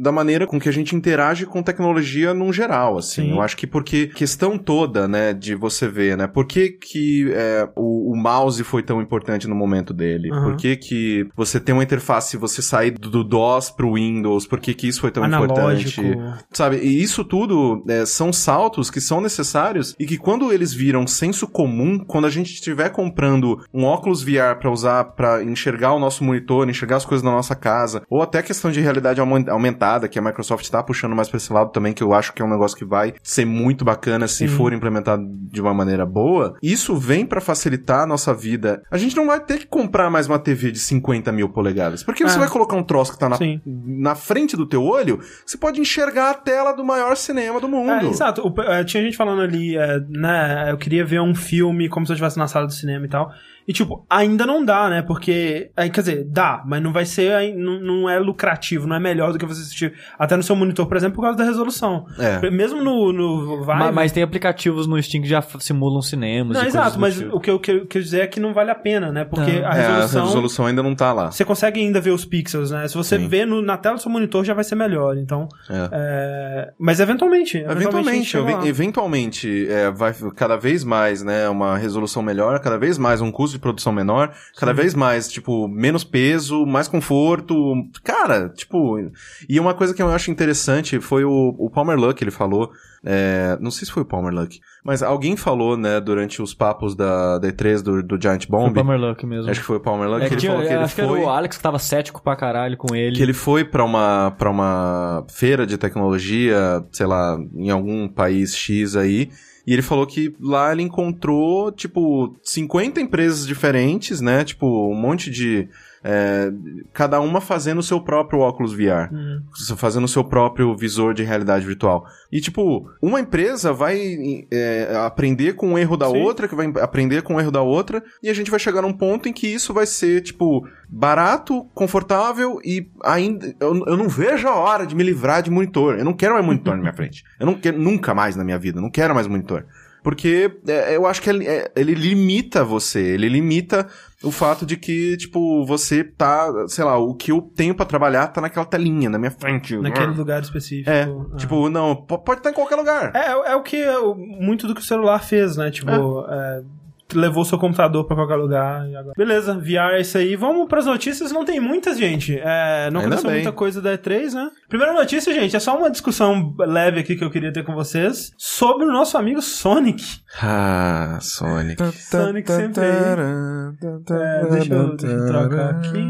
da maneira com que a gente interage com tecnologia num geral, assim. Sim. Eu acho que porque questão toda, né, de você ver, né, por que que é, o, o mouse foi tão importante no momento dele? Aham. Por que que você tem uma interface, você sair do, do DOS pro Windows, por que que isso foi tão analógico. importante? Sabe, e isso tudo é, são saltos que são necessários e que quando eles viram senso comum, quando a gente estiver comprando um óculos VR pra usar pra enxergar o nosso monitor, enxergar as coisas na nossa casa, ou até questão de realidade aumen- aumentada, que a Microsoft tá puxando mais pra esse lado também, que eu acho que é um negócio que vai ser muito bacana se Sim. for implementado de uma maneira boa. Isso vem pra facilitar a nossa vida. A gente não vai ter que comprar mais uma TV de 50 mil polegadas, porque você É. vai colocar um troço que tá na Sim. na frente do teu olho, você pode enxergar a tela do maior cinema do mundo. É, exato. O- é, tinha gente falando ali, é, né? Eu queria ver um filme como se eu estivesse na sala do cinema e tal. E, tipo, ainda não dá, né? Porque. aí, Quer dizer, dá, mas não vai ser. Não, não é lucrativo, não é melhor do que você assistir até no seu monitor, por exemplo, por causa da resolução. É. Mesmo no, no Vive. Ma- mas, tem aplicativos no Steam que já simulam cinemas. não, e exato, mas tipo. o que eu quero dizer é que não vale a pena, né? Porque a É, resolução. a resolução ainda não tá lá. Você consegue ainda ver os pixels, né? Se você Sim. vê no- na tela do seu monitor, já vai ser melhor. Então. É. é, Mas eventualmente. Eventualmente. a Eventualmente, eventualmente é, vai cada vez mais, né, uma resolução melhor, cada vez mais um custo de produção menor, cada vez mais, tipo, menos peso, mais conforto. Cara, tipo, e uma coisa que eu acho interessante foi o, o Palmer Luck, ele falou, é, não sei se foi o Palmer Luck, mas alguém falou, né, durante os papos da, da E3 do, do Giant Foi Bomb, o Palmer Luck mesmo. acho que foi o Palmer Luck, É que que ele tinha- falou que ele acho que foi... era o Alex que tava cético pra caralho com ele. Que ele foi pra uma para uma feira de tecnologia, sei lá, em algum país X aí, e ele falou que lá ele encontrou, tipo, 50 empresas diferentes, né? Tipo, um monte de. É, cada uma fazendo o seu próprio óculos VR. Hum. Fazendo o seu próprio visor de realidade virtual. E, tipo, uma empresa vai é, aprender com o erro da Sim. outra, que vai aprender com o erro da outra, e a gente vai chegar num ponto em que isso vai ser, tipo, barato, confortável e ainda. Eu, eu não vejo a hora de me livrar de monitor. Eu não quero mais monitor na minha frente. Eu não quero nunca mais na minha vida. Não quero mais monitor. Porque é, eu acho que ele, é, ele limita você, ele limita o fato de que, tipo, você tá, sei lá, o que eu tenho pra trabalhar tá naquela telinha, na minha frente. Naquele lugar específico. É, Ah. tipo, não, po- pode estar em qualquer lugar. É, é o que muito do que o celular fez, né? Tipo, é, levou seu computador pra qualquer lugar. E agora... Beleza, VR é isso aí. Vamos pras notícias. Não tem muitas, gente. É, não Ainda aconteceu bem. muita coisa da E3, né? Primeira notícia, gente, é só uma discussão leve aqui que eu queria ter com vocês sobre o nosso amigo Sonic. Ah, Sonic. Sonic sempre. É, deixa eu- deixa eu trocar aqui.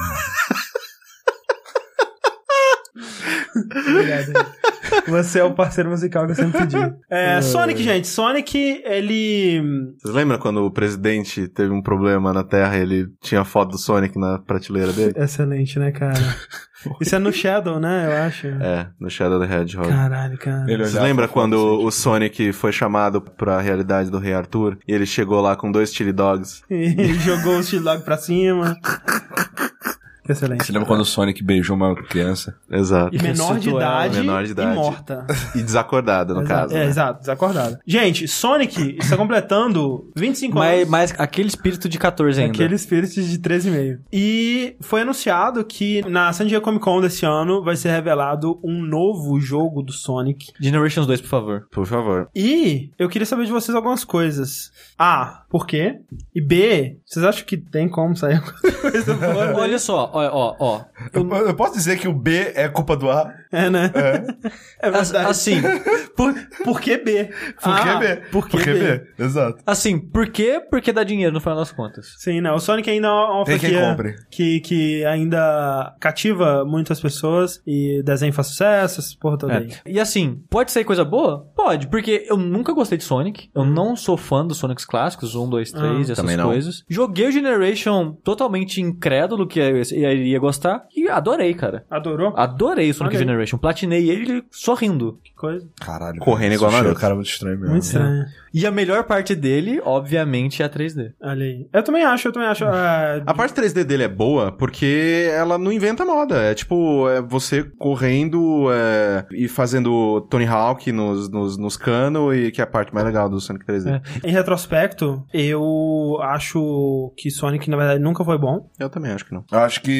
Obrigado. Você é o parceiro musical que eu sempre pedi. É, Sonic, gente. Sonic, ele. Vocês lembram quando o presidente teve um problema na Terra e ele tinha foto do Sonic na prateleira dele? Excelente, né, cara? <laughs> Isso é no Shadow, né? Eu acho. É, no Shadow the Hedgehog. Caralho, cara. Lembram pra quando foto, o Sonic foi chamado pra realidade do Rei Arthur e ele chegou lá com dois chili dogs? <laughs> Ele jogou o T-Log pra cima. <laughs> Excelente. Você lembra quando o Sonic beijou uma criança? Exato. E menor de, idade, menor de idade. e morta. E desacordada, no Exato. caso. É, né? exato, desacordada. Gente, Sonic está completando 25 Mas, anos. mas aquele espírito de 14 ainda. Aquele espírito de 13,5. E foi anunciado que na San Diego Comic Con desse ano vai ser revelado um novo jogo do Sonic. Generations 2, por favor. Por favor. E eu queria saber de vocês algumas coisas. A, por quê? E B, vocês acham que tem como sair alguma coisa boa? Olha só, ó, ó, ó. Eu, eu posso dizer que o B é culpa do A? É, né? É, As- verdade. Assim, Por, por que B? Por que Ah, B? Por que Por B? Exato. assim, por quê? Porque dá dinheiro no final das contas. Sim, né? O Sonic ainda é uma Tem franquia que, que ainda cativa muitas pessoas e desenho faz sucesso, essa porra toda aí. É. E assim, pode ser coisa boa? Pode, porque eu nunca gostei de Sonic. Eu não sou fã dos Sonics clássicos, 1, 2, 3, Ah, essas também não. coisas. Joguei o Generation totalmente incrédulo que iria gostar e adorei, cara. Adorou? Adorei o Sonic Olha aí. Generation. Platinei ele sorrindo. Que coisa. Caralho. Correndo igual é Naruto. cara muito estranho mesmo. Muito estranho. E a melhor parte dele, obviamente, é a 3D. Olha aí. Eu também acho, eu também acho. é, A parte 3D dele é boa porque ela não inventa moda. É tipo, é você correndo é, e fazendo Tony Hawk nos, nos, nos canos e que é a parte mais legal do Sonic 3D. É. Em retrospecto, eu acho que Sonic, na verdade, nunca foi bom. Eu também acho que não. Eu acho que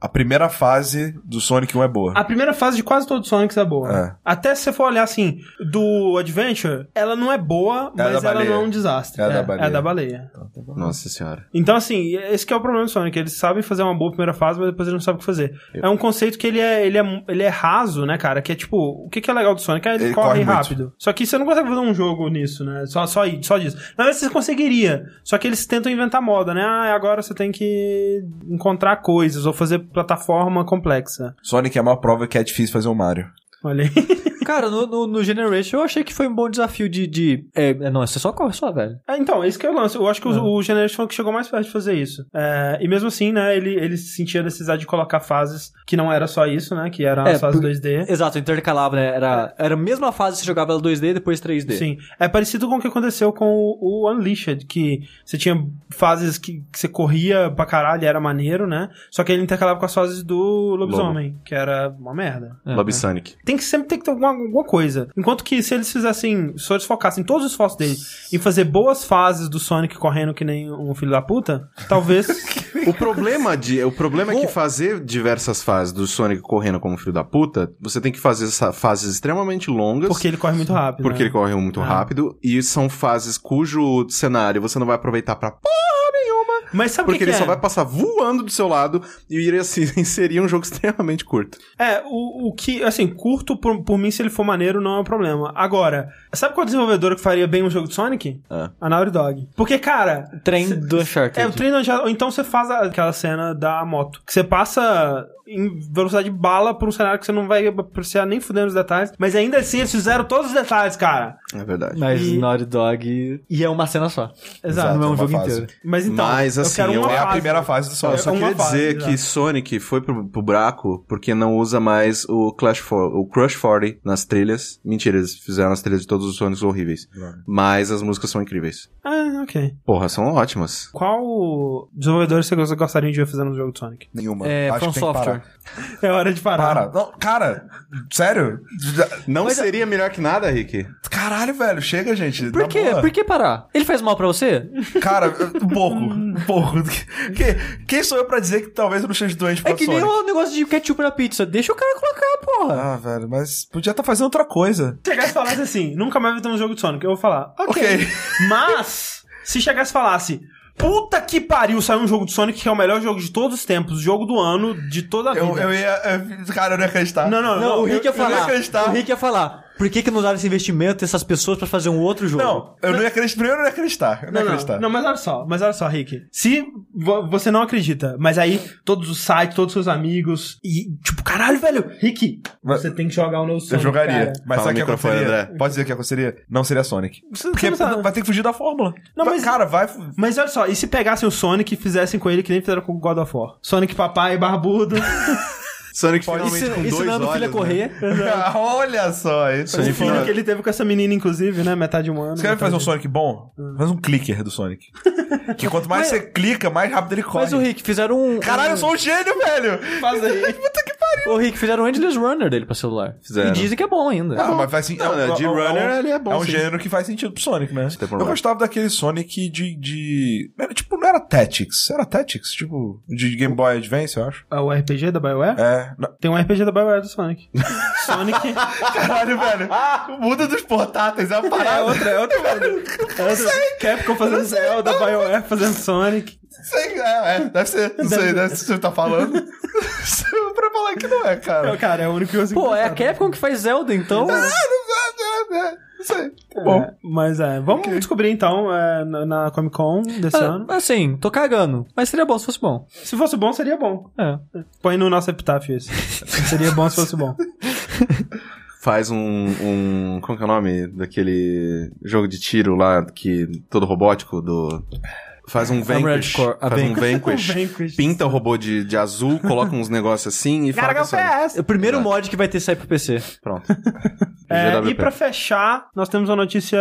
a primeira fase do Sonic 1 é boa. A primeira fase de quase todos os Sonics é boa. É. Até se você for olhar assim, do Adventure, ela não é boa, É mas da ela não é um desastre. É a da É baleia. a da baleia. Nossa senhora. Então, assim, esse que é o problema do Sonic. Eles sabem fazer uma boa primeira fase, mas depois eles não sabem o que fazer. É um conceito que ele é, ele é, ele é raso, né, cara? Que é tipo, o que, que é legal do Sonic? É ele, Ele corre, corre muito. rápido. Só que você não consegue fazer um jogo nisso, né? Só, só, só disso. Na verdade, você conseguiria. Só que eles tentam inventar moda, né? Ah, agora você tem que encontrar coisas ou fazer plataforma complexa. Sonic é a maior prova que é difícil fazer um Mario. Olha aí. <laughs> Cara, no, no, no Generation eu achei que foi um bom desafio de. de é, é, não, você só corre só, velho. É, então, esse que é o lance. Eu acho que É. o, o Generation foi o que chegou mais perto de fazer isso. É, e mesmo assim, né, ele, ele sentia a necessidade de colocar fases que não era só isso, né? Que eram É, as fases por- 2D. Exato, intercalava, né? Era, era a mesma fase que você jogava ela 2D depois 3D. Sim. É parecido com o que aconteceu com o, o Unleashed, que você tinha fases que, que você corria pra caralho, era maneiro, né? Só que ele intercalava com as fases do lobisomem, que era uma merda. É, Lobby é. Sonic. Tem que sempre ter que ter alguma, alguma coisa. Enquanto que se eles fizessem, se eles focassem todos os esforços deles em fazer boas fases do Sonic correndo que nem um filho da puta, talvez. <laughs> O problema, de, o problema é que fazer diversas fases do Sonic correndo como filho da puta, você tem que fazer essa- fases extremamente longas. porque ele corre muito rápido. Porque né? ele corre muito Ah. rápido. E são fases cujo cenário você não vai aproveitar pra porra. Mas sabe Porque que, ele que só é? vai passar voando do seu lado e iria se inserir <laughs> um jogo extremamente curto. É, o, o que, assim, curto por, por mim, se ele for maneiro, não é um problema. Agora, sabe qual desenvolvedora que faria bem um jogo de Sonic? Ah. A Naughty Dog. Porque, cara. Trem cê- do Uncharted. É, o treino já. Ou então você faz aquela cena da moto. Que você passa em velocidade de bala por um cenário que você não vai apreciar nem fudendo os detalhes. Mas ainda assim, eles fizeram todos os detalhes, cara. É verdade. Mas E- Naughty Dog. E é uma cena só. Exato. não é um uma jogo fase. inteiro. Mas então. Mas, assim, eu quero eu- uma É a primeira fase do Sonic. eu só É queria fase, dizer exato. que Sonic foi pro, pro buraco porque não usa mais o Clash for, o Crush 40 nas trilhas. Mentira, eles fizeram as trilhas de todos os Sonics horríveis. Mas as músicas são incríveis. Ah, ok. Porra, são ótimas. Qual desenvolvedor você gostaria de ver fazendo um jogo de Sonic? Nenhuma. É, Acho From Software. Parar. <laughs> É hora de parar. Para. Não, cara, sério? Não seria melhor que nada, Rick? Caralho, velho, chega, gente. Por quê? boa. Por que parar? Ele faz mal pra você? Cara, um pouco. <laughs> Um pouco. Que- quem sou eu pra dizer que talvez eu não seja doente pra É que nem Sonic? o negócio de ketchup na pizza. Deixa o cara colocar, porra. Ah, velho, mas podia estar fazendo outra coisa. chegasse e falasse assim, nunca mais vai ter um jogo de Sonic, eu vou falar, ok. Ok. Mas, se chegasse e falasse, puta que pariu, saiu um jogo de Sonic que é o melhor jogo de todos os tempos, jogo do ano, de toda a vida. Eu, eu ia. eu- cara, eu não ia acreditar. Não, não, Não, o Rick ia eu não ia falar. acreditar. O Rick ia falar. Por que, que não usaram esse investimento dessas pessoas pra fazer um outro jogo? Não, eu não ia acreditar. Primeiro eu não ia acreditar. Eu não, Não, ia não, acreditar. não, mas olha só, mas olha só, Rick. Se vo- você não acredita, mas aí todos os sites, todos os seus amigos, e tipo, caralho, velho, Rick, Mas- você tem que jogar o novo Sonic. Eu jogaria. cara. Mas Fala sabe o que aconteceria? André. Pode dizer que aconteceria? Não seria Sonic. Você- Porque você não vai ter que fugir da fórmula. Não, Vai- mas- Cara, vai. Mas olha só, e se pegassem o Sonic e fizessem com ele que nem fizeram com o God of War? Sonic papai barbudo. <laughs> Sonic Pode finalmente Ensi- com dois ensinando o filho a olhos, né? correr. <laughs> Olha só, isso O aí filho que ele teve com essa menina, inclusive, né? Metade humana. Você quer fazer um Sonic bom? Faz um clicker do Sonic. que quanto mais Mas- você clica, mais rápido ele corre. Mas o Rick, fizeram um... Caralho, eu sou um gênio, velho! Faz aí. <laughs> O Rick, fizeram um Endless Runner dele pra celular. Fizeram. E dizem que é bom ainda. Ah, mas faz sim. Não, né, de runner, ele é bom, É um sim. gênero que faz sentido pro Sonic, né? Eu gostava daquele Sonic de. de... Era, tipo, não era Tactics. Era Tactics, tipo, de Game Boy Advance, eu acho. Ah, O RPG da BioWare? É. não- Tem um RPG da BioWare do Sonic. <laughs> Sonic. <laughs> Caralho, velho. Muda dos portáteis, é uma É parada. outra, é outra. <laughs> É outra. Capcom fazendo Zelda, BioWare fazendo Sonic. Sei, é, é, deve ser. Não sei, deve ser o que você tá falando. <laughs> pra falar que não é, cara. Cara, é o único que eu Pô, é a pensar. Capcom que faz Zelda, então... É, Não sei. Tá bom. É, mas é, vamos descobrir então é, na, na Comic Con desse ano. Ah, assim, tô cagando. Mas seria bom se fosse bom. Se fosse bom, seria bom. É. Põe no nosso epitáfio isso. <laughs> seria bom se fosse bom. Faz um, um. Como que é o nome? Daquele jogo de tiro lá, que todo robótico do. Faz um Vanquish. Faz <laughs> um Vanquish. Vanquish. Pinta o robô de, de azul, coloca uns negócios assim e fala que é. É o primeiro Exato. mod que vai ter sair pro PC. Pronto. <laughs> É, e pra fechar, nós temos uma notícia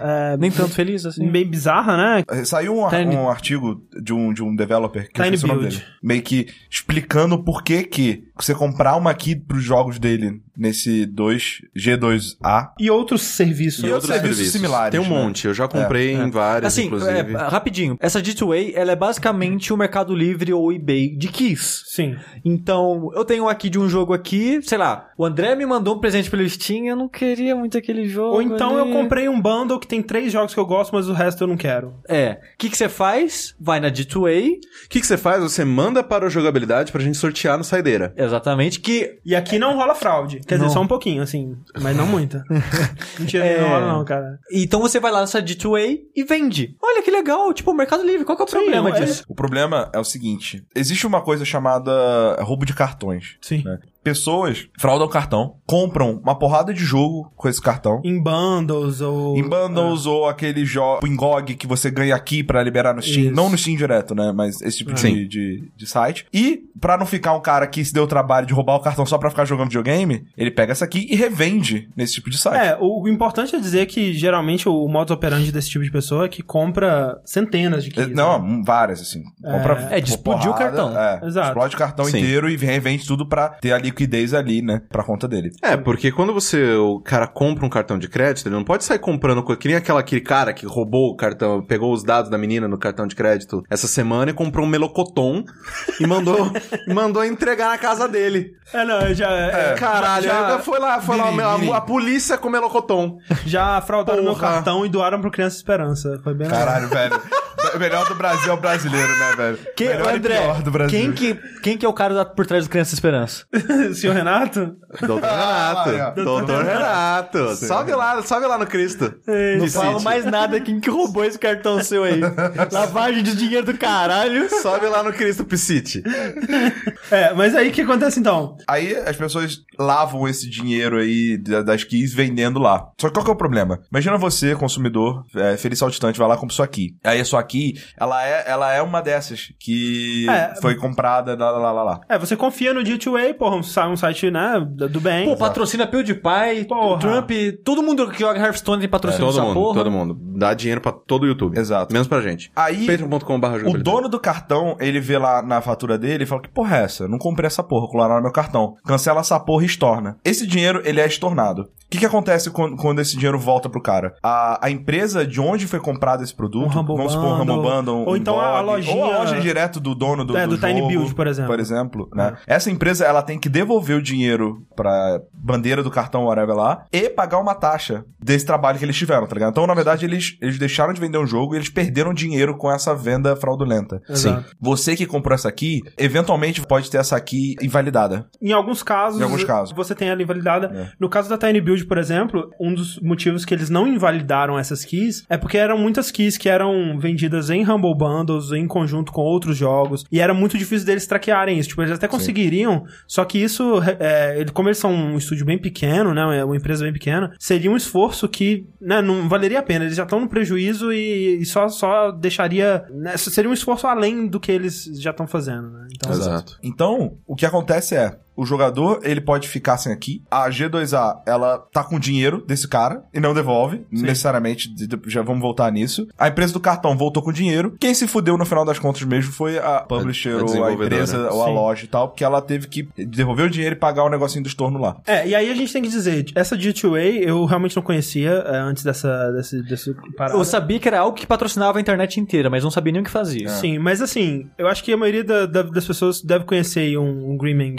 é, Nem tanto feliz assim. bem bizarra, né? Saiu um, Tiny- um artigo de um, de um developer que eu Tiny esqueci o nome Build. dele. Meio que explicando por que que você comprar uma key pros jogos dele nesse 2, G2A. E outros serviços. E outros serviços similares, Tem um né? monte. Eu já comprei em várias, Assim, inclusive. é, rapidinho. Essa G2A, ela é basicamente o Mercado Livre ou eBay de keys. Sim. Então, eu tenho aqui de um jogo aqui, sei lá, o André me mandou um presente pelo Steam, eu não queria muito aquele jogo. Ou então ali. eu comprei um bundle que tem três jogos que eu gosto, mas o resto eu não quero. É. O que você faz? Vai na G2A, O que, você faz? Você manda para o jogabilidade pra gente sortear no saideira. Exatamente, que E aqui não rola fraude. Quer Não. dizer, só um pouquinho, assim. Mas não muita. <laughs> Mentira, É. não rola não, cara. Então você vai lá nessa G2A e vende. Olha que legal, tipo, o Mercado Livre, qual que é o Sim, problema é- disso? O problema é o seguinte: existe uma coisa chamada roubo de cartões. Sim. né? Pessoas fraudam o cartão, compram uma porrada de jogo com esse cartão. Em bundles ou... Em bundles ou aquele jogo em GOG que você ganha aqui pra liberar no Steam. Isso. Não no Steam direto, né? Mas esse tipo de, de, de site. E, pra não ficar um cara que se deu o trabalho de roubar o cartão só pra ficar jogando videogame, ele pega essa aqui e revende nesse tipo de site. É, o, o importante é dizer que geralmente o modus operandi desse tipo de pessoa é que compra centenas de keys. Não, né? várias, assim. Compra É, de explodir o cartão. É, Exato. explode o cartão Sim. inteiro e revende tudo pra ter a liquidez ali, né? Pra conta dele. É, porque quando você, o cara compra um cartão de crédito, ele não pode sair comprando coisa. Que nem aquela, aquele cara que roubou o cartão, pegou os dados da menina no cartão de crédito essa semana e comprou um melocotom e mandou, <laughs> mandou entregar na casa dele. É, não, eu já... é, Caralho, já, foi lá, foi lá, a, a polícia com melocotom. já fraudaram meu Porra. cartão e doaram pro Criança Esperança. Foi bem legal. Caralho, velho. O melhor do Brasil é o brasileiro, né, velho? Quem, melhor André, pior do Brasil. quem que, quem que é o cara por trás do Criança Esperança? <laughs> Senhor Renato? Doutor Ah, Renato. Doutor Renato. Salve lá, salve lá no Cristo. Não De falo mais nada. Quem que roubou esse cartão seu aí? <laughs> Lavagem de dinheiro do caralho. Sobe lá no Cristo Piscite. É, mas aí o que acontece então? Aí as pessoas lavam esse dinheiro aí da- das keys vendendo lá. Só que qual que é o problema? Imagina você, consumidor, é, feliz saltitante, vai lá e compra sua key. Aí a sua key, ela é, ela é uma dessas que É. foi comprada lá, lá, lá, lá. É, você confia no G2A, porra, um, um site, né, do bem. Pô, patrocina PewDiePie, Porra. Trump, todo mundo que joga Hearthstone tem patrocínio Todo dessa mundo, porra. todo mundo. Dá dinheiro pra todo o YouTube. Exato. Menos pra gente. Aí Patreon.com.br o dono do cartão, ele vê lá na fatura dele e fala que porra é essa? Eu não comprei essa porra, colaram no meu cartão. Cancela essa porra e estorna. Esse dinheiro, ele é estornado. O que, que acontece quando, quando esse dinheiro volta pro cara? A, a empresa de onde foi comprado esse produto, Um vamos supor um Humble Bundle, ou um então a blog, lojinha- Ou a loja direto do dono do, É, do, do Tiny jogo, Build, por exemplo. Por exemplo, né? Essa empresa, ela tem que devolver o dinheiro pra bandeira do cartão, whatever lá, e pagar uma taxa desse trabalho que eles tiveram, tá ligado? Então, na verdade, eles, eles deixaram de vender um jogo e eles perderam dinheiro com essa venda fraudulenta. Exato. Você que comprou essa aqui, eventualmente pode ter essa aqui invalidada. Em alguns casos, Em alguns casos. você tem ela invalidada. É. No caso da Tiny Build, por exemplo, um dos motivos que eles não invalidaram essas keys é porque eram muitas keys que eram vendidas em Humble Bundles, em conjunto com outros jogos, e era muito difícil deles traquearem isso. Tipo, eles até conseguiriam, só que isso, é, como eles são um estúdio bem pequeno, né, uma empresa bem pequena, seria um esforço que né, não valeria a pena. Eles já estão no prejuízo e, e só, só deixaria... Né, seria um esforço além do que eles já estão fazendo, né? Então, Exato. Então, o que acontece é, o jogador, ele pode ficar sem aqui. A G2A, ela tá com dinheiro desse cara e não devolve, necessariamente. de- de- Já vamos voltar nisso. A empresa do cartão voltou com dinheiro. Quem se fudeu no final das contas mesmo foi a publisher a ou a empresa ou a Sim. loja e tal, porque ela teve que devolver o dinheiro e pagar o negocinho do estorno lá. É, e aí a gente tem que dizer, essa G2A eu realmente não conhecia é, antes dessa, desse, desse parada. Eu sabia que era algo que patrocinava a internet inteira, mas não sabia nem o que fazia. Sim, mas assim, eu acho que a maioria da- da- das pessoas deve conhecer aí um, um Greenman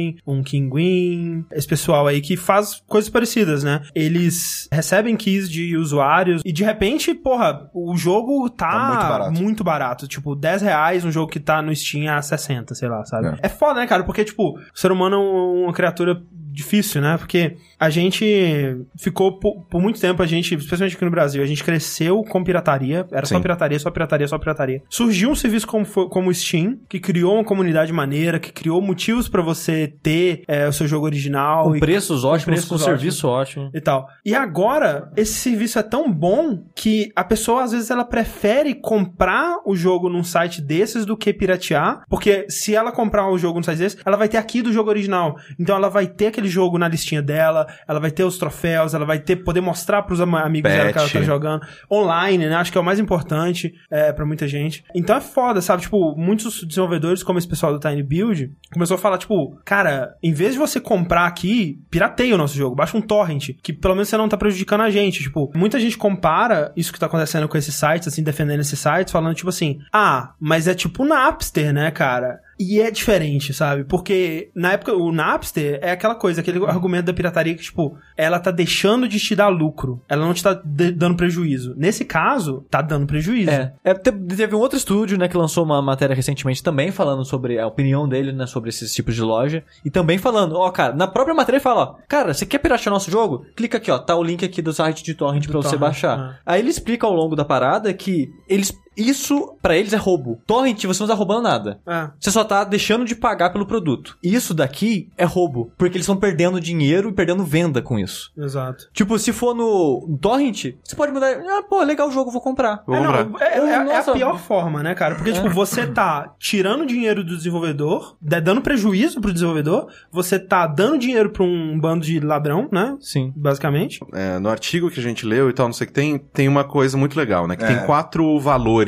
Gaming, um King Win, esse pessoal aí que faz coisas parecidas, né? Eles recebem keys de usuários e de repente, porra, o jogo tá, Tá muito barato. muito barato. Tipo, 10 reais um jogo que tá no Steam a 60, sei lá, sabe? É. É, foda, né, cara? Porque, tipo, o ser humano é um- uma criatura difícil, né? Porque a gente ficou por, por muito tempo, a gente, especialmente aqui no Brasil, a gente cresceu com pirataria, era só Sim. pirataria, só pirataria, só pirataria. Surgiu um serviço como, como o Steam, que criou uma comunidade maneira, que criou motivos pra você ter é, o seu jogo original Com e, preços ótimos, preços com ótimos. serviço ótimo. e tal. E agora, esse serviço é tão bom que a pessoa, às vezes, ela prefere comprar o jogo num site desses do que piratear, porque se ela comprar o jogo num site desses, ela vai ter aqui do jogo original. Então ela vai ter aquele jogo na listinha dela, ela vai ter os troféus, ela vai ter poder mostrar pros amigos dela que ela tá jogando online, né? Acho que é o mais importante é, para muita gente. Então é foda, sabe? Tipo, muitos desenvolvedores, como esse pessoal do Tiny Build, começou a falar, tipo, cara, em vez de você comprar aqui, pirateia o nosso jogo, baixa um torrent, que pelo menos você não tá prejudicando a gente. Tipo, muita gente compara isso que tá acontecendo com esses sites, assim, defendendo esses sites, falando, tipo assim, ah, mas é tipo Napster, né, cara? E é diferente, sabe? Porque na época o Napster é aquela coisa, aquele argumento da pirataria que, tipo, ela tá deixando de te dar lucro. Ela não te tá dando prejuízo. Nesse caso, tá dando prejuízo. É, é, te- teve um outro estúdio, né, que lançou uma matéria recentemente também falando sobre a opinião dele, né, sobre esses tipos de loja. E também falando, ó, cara, na própria matéria ele fala, ó, cara, você quer piratear nosso jogo? Clica aqui, ó, tá o link aqui do site de torrent pra você torrent, baixar. Aí ele explica ao longo da parada que eles, isso pra eles é roubo. Torrent, você não tá roubando nada. É. Você só tá deixando de pagar pelo produto. Isso daqui é roubo, porque eles estão perdendo dinheiro e perdendo venda com isso. Exato. Tipo, se for no Torrent, você pode mudar. Ah, pô, legal o jogo, vou comprar. Vou É, comprar. não, é, é- é a pior forma, né, cara? Porque, tipo, você tá tirando dinheiro do desenvolvedor, da- dando prejuízo pro desenvolvedor, você tá dando dinheiro pra um bando de ladrão, né? Sim. Basicamente. É, no artigo que a gente leu e tal, não sei o que tem, tem uma coisa muito legal, né? Que É. tem quatro valores.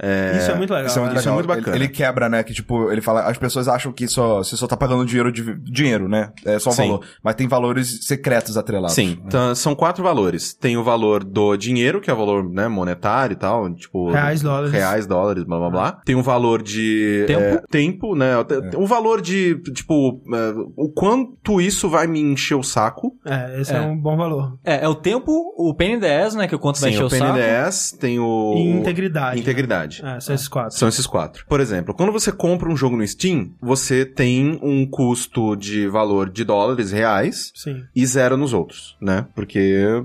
É, Isso é muito legal. Isso é muito, é. Isso é muito bacana. Ele, ele quebra, né? Que tipo, ele fala, as pessoas acham que só, você só tá pagando dinheiro de dinheiro, né? É só o Sim. valor. Mas tem valores secretos atrelados. Sim, então, são quatro valores. Tem o valor do dinheiro, que é o valor né, monetário e tal, tipo... Reais, dólares. Reais, dólares, blá blá blá. Tem um valor de... Tempo. é, tempo, né? Um valor de, tipo, é, o quanto isso vai me encher o saco. É, esse é. É. um bom valor. É, é o tempo, o PNDS, né? Que é o quanto vai Sim, encher o o saco. PNDS, tem o... E integridade. Integridade. É, são esses quatro. São esses quatro. Por exemplo, quando você compra um jogo no Steam, você tem um custo de valor de dólares reais Sim. e zero nos outros, né? Porque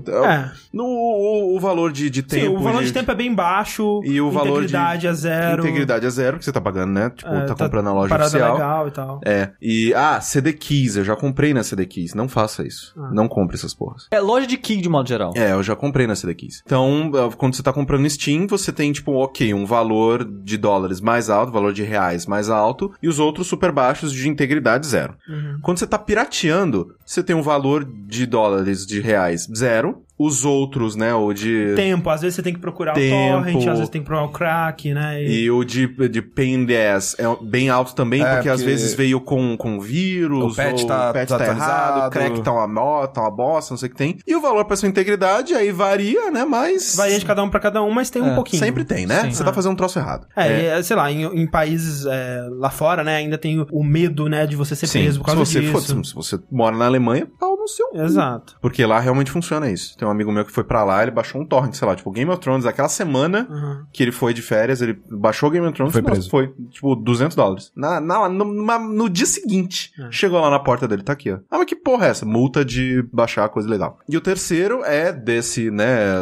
É. no, o, o valor de, de Sim, tempo... o valor de de tempo é bem baixo. E o valor de- Integridade é zero. Integridade é zero, que você tá pagando, né? Tipo, É, tá, comprando na loja parada oficial. legal e tal. É. E, ah, CD Keys, eu já comprei na CD Keys. Não faça isso. Ah. Não compre essas porras. É loja de King de modo geral. É, eu já comprei na CD Keys. Então, eh, quando você tá comprando no Steam, você tem, tipo, ok, um valor de dólares mais alto, valor de reais mais alto, e os outros super baixos de integridade zero. Uhum. Quando você tá pirateando, você tem um valor de dólares, de reais zero, os outros, né, o de... Tempo, às vezes você tem que procurar Tempo. o torrent, às vezes tem que procurar o crack, né? E... E o de, de Pain 10 é bem alto também, É, porque às porque vezes veio com, com vírus, O patch ou tá o patch tá errado, desatualizado. o crack tá uma, mó, tá uma bosta, não sei o que tem. E o valor pra sua integridade aí varia, né, mas... Varia de cada um pra cada um, mas tem um É, pouquinho. Sempre tem, né? Sim. Você tá fazendo um troço errado. É, e, é, sei lá, em, em países é, lá fora, né, ainda tem o, medo, né, de você ser Sim, preso por se causa você, disso. for, se você mora na Alemanha, pau no seu cu. Exato. Porque lá realmente funciona isso. Tem um amigo meu que foi pra lá, ele baixou um torrent, sei lá, tipo Game of Thrones, aquela semana Uhum. que ele foi de férias, ele baixou Game of Thrones Foi nossa, preso. Foi, tipo, 200 dólares. Na, na, no, numa- no dia seguinte, É. chegou lá na porta dele, tá aqui, ó. Ah, mas que porra é essa? Multa de baixar coisa legal. E o terceiro é desse, né, é,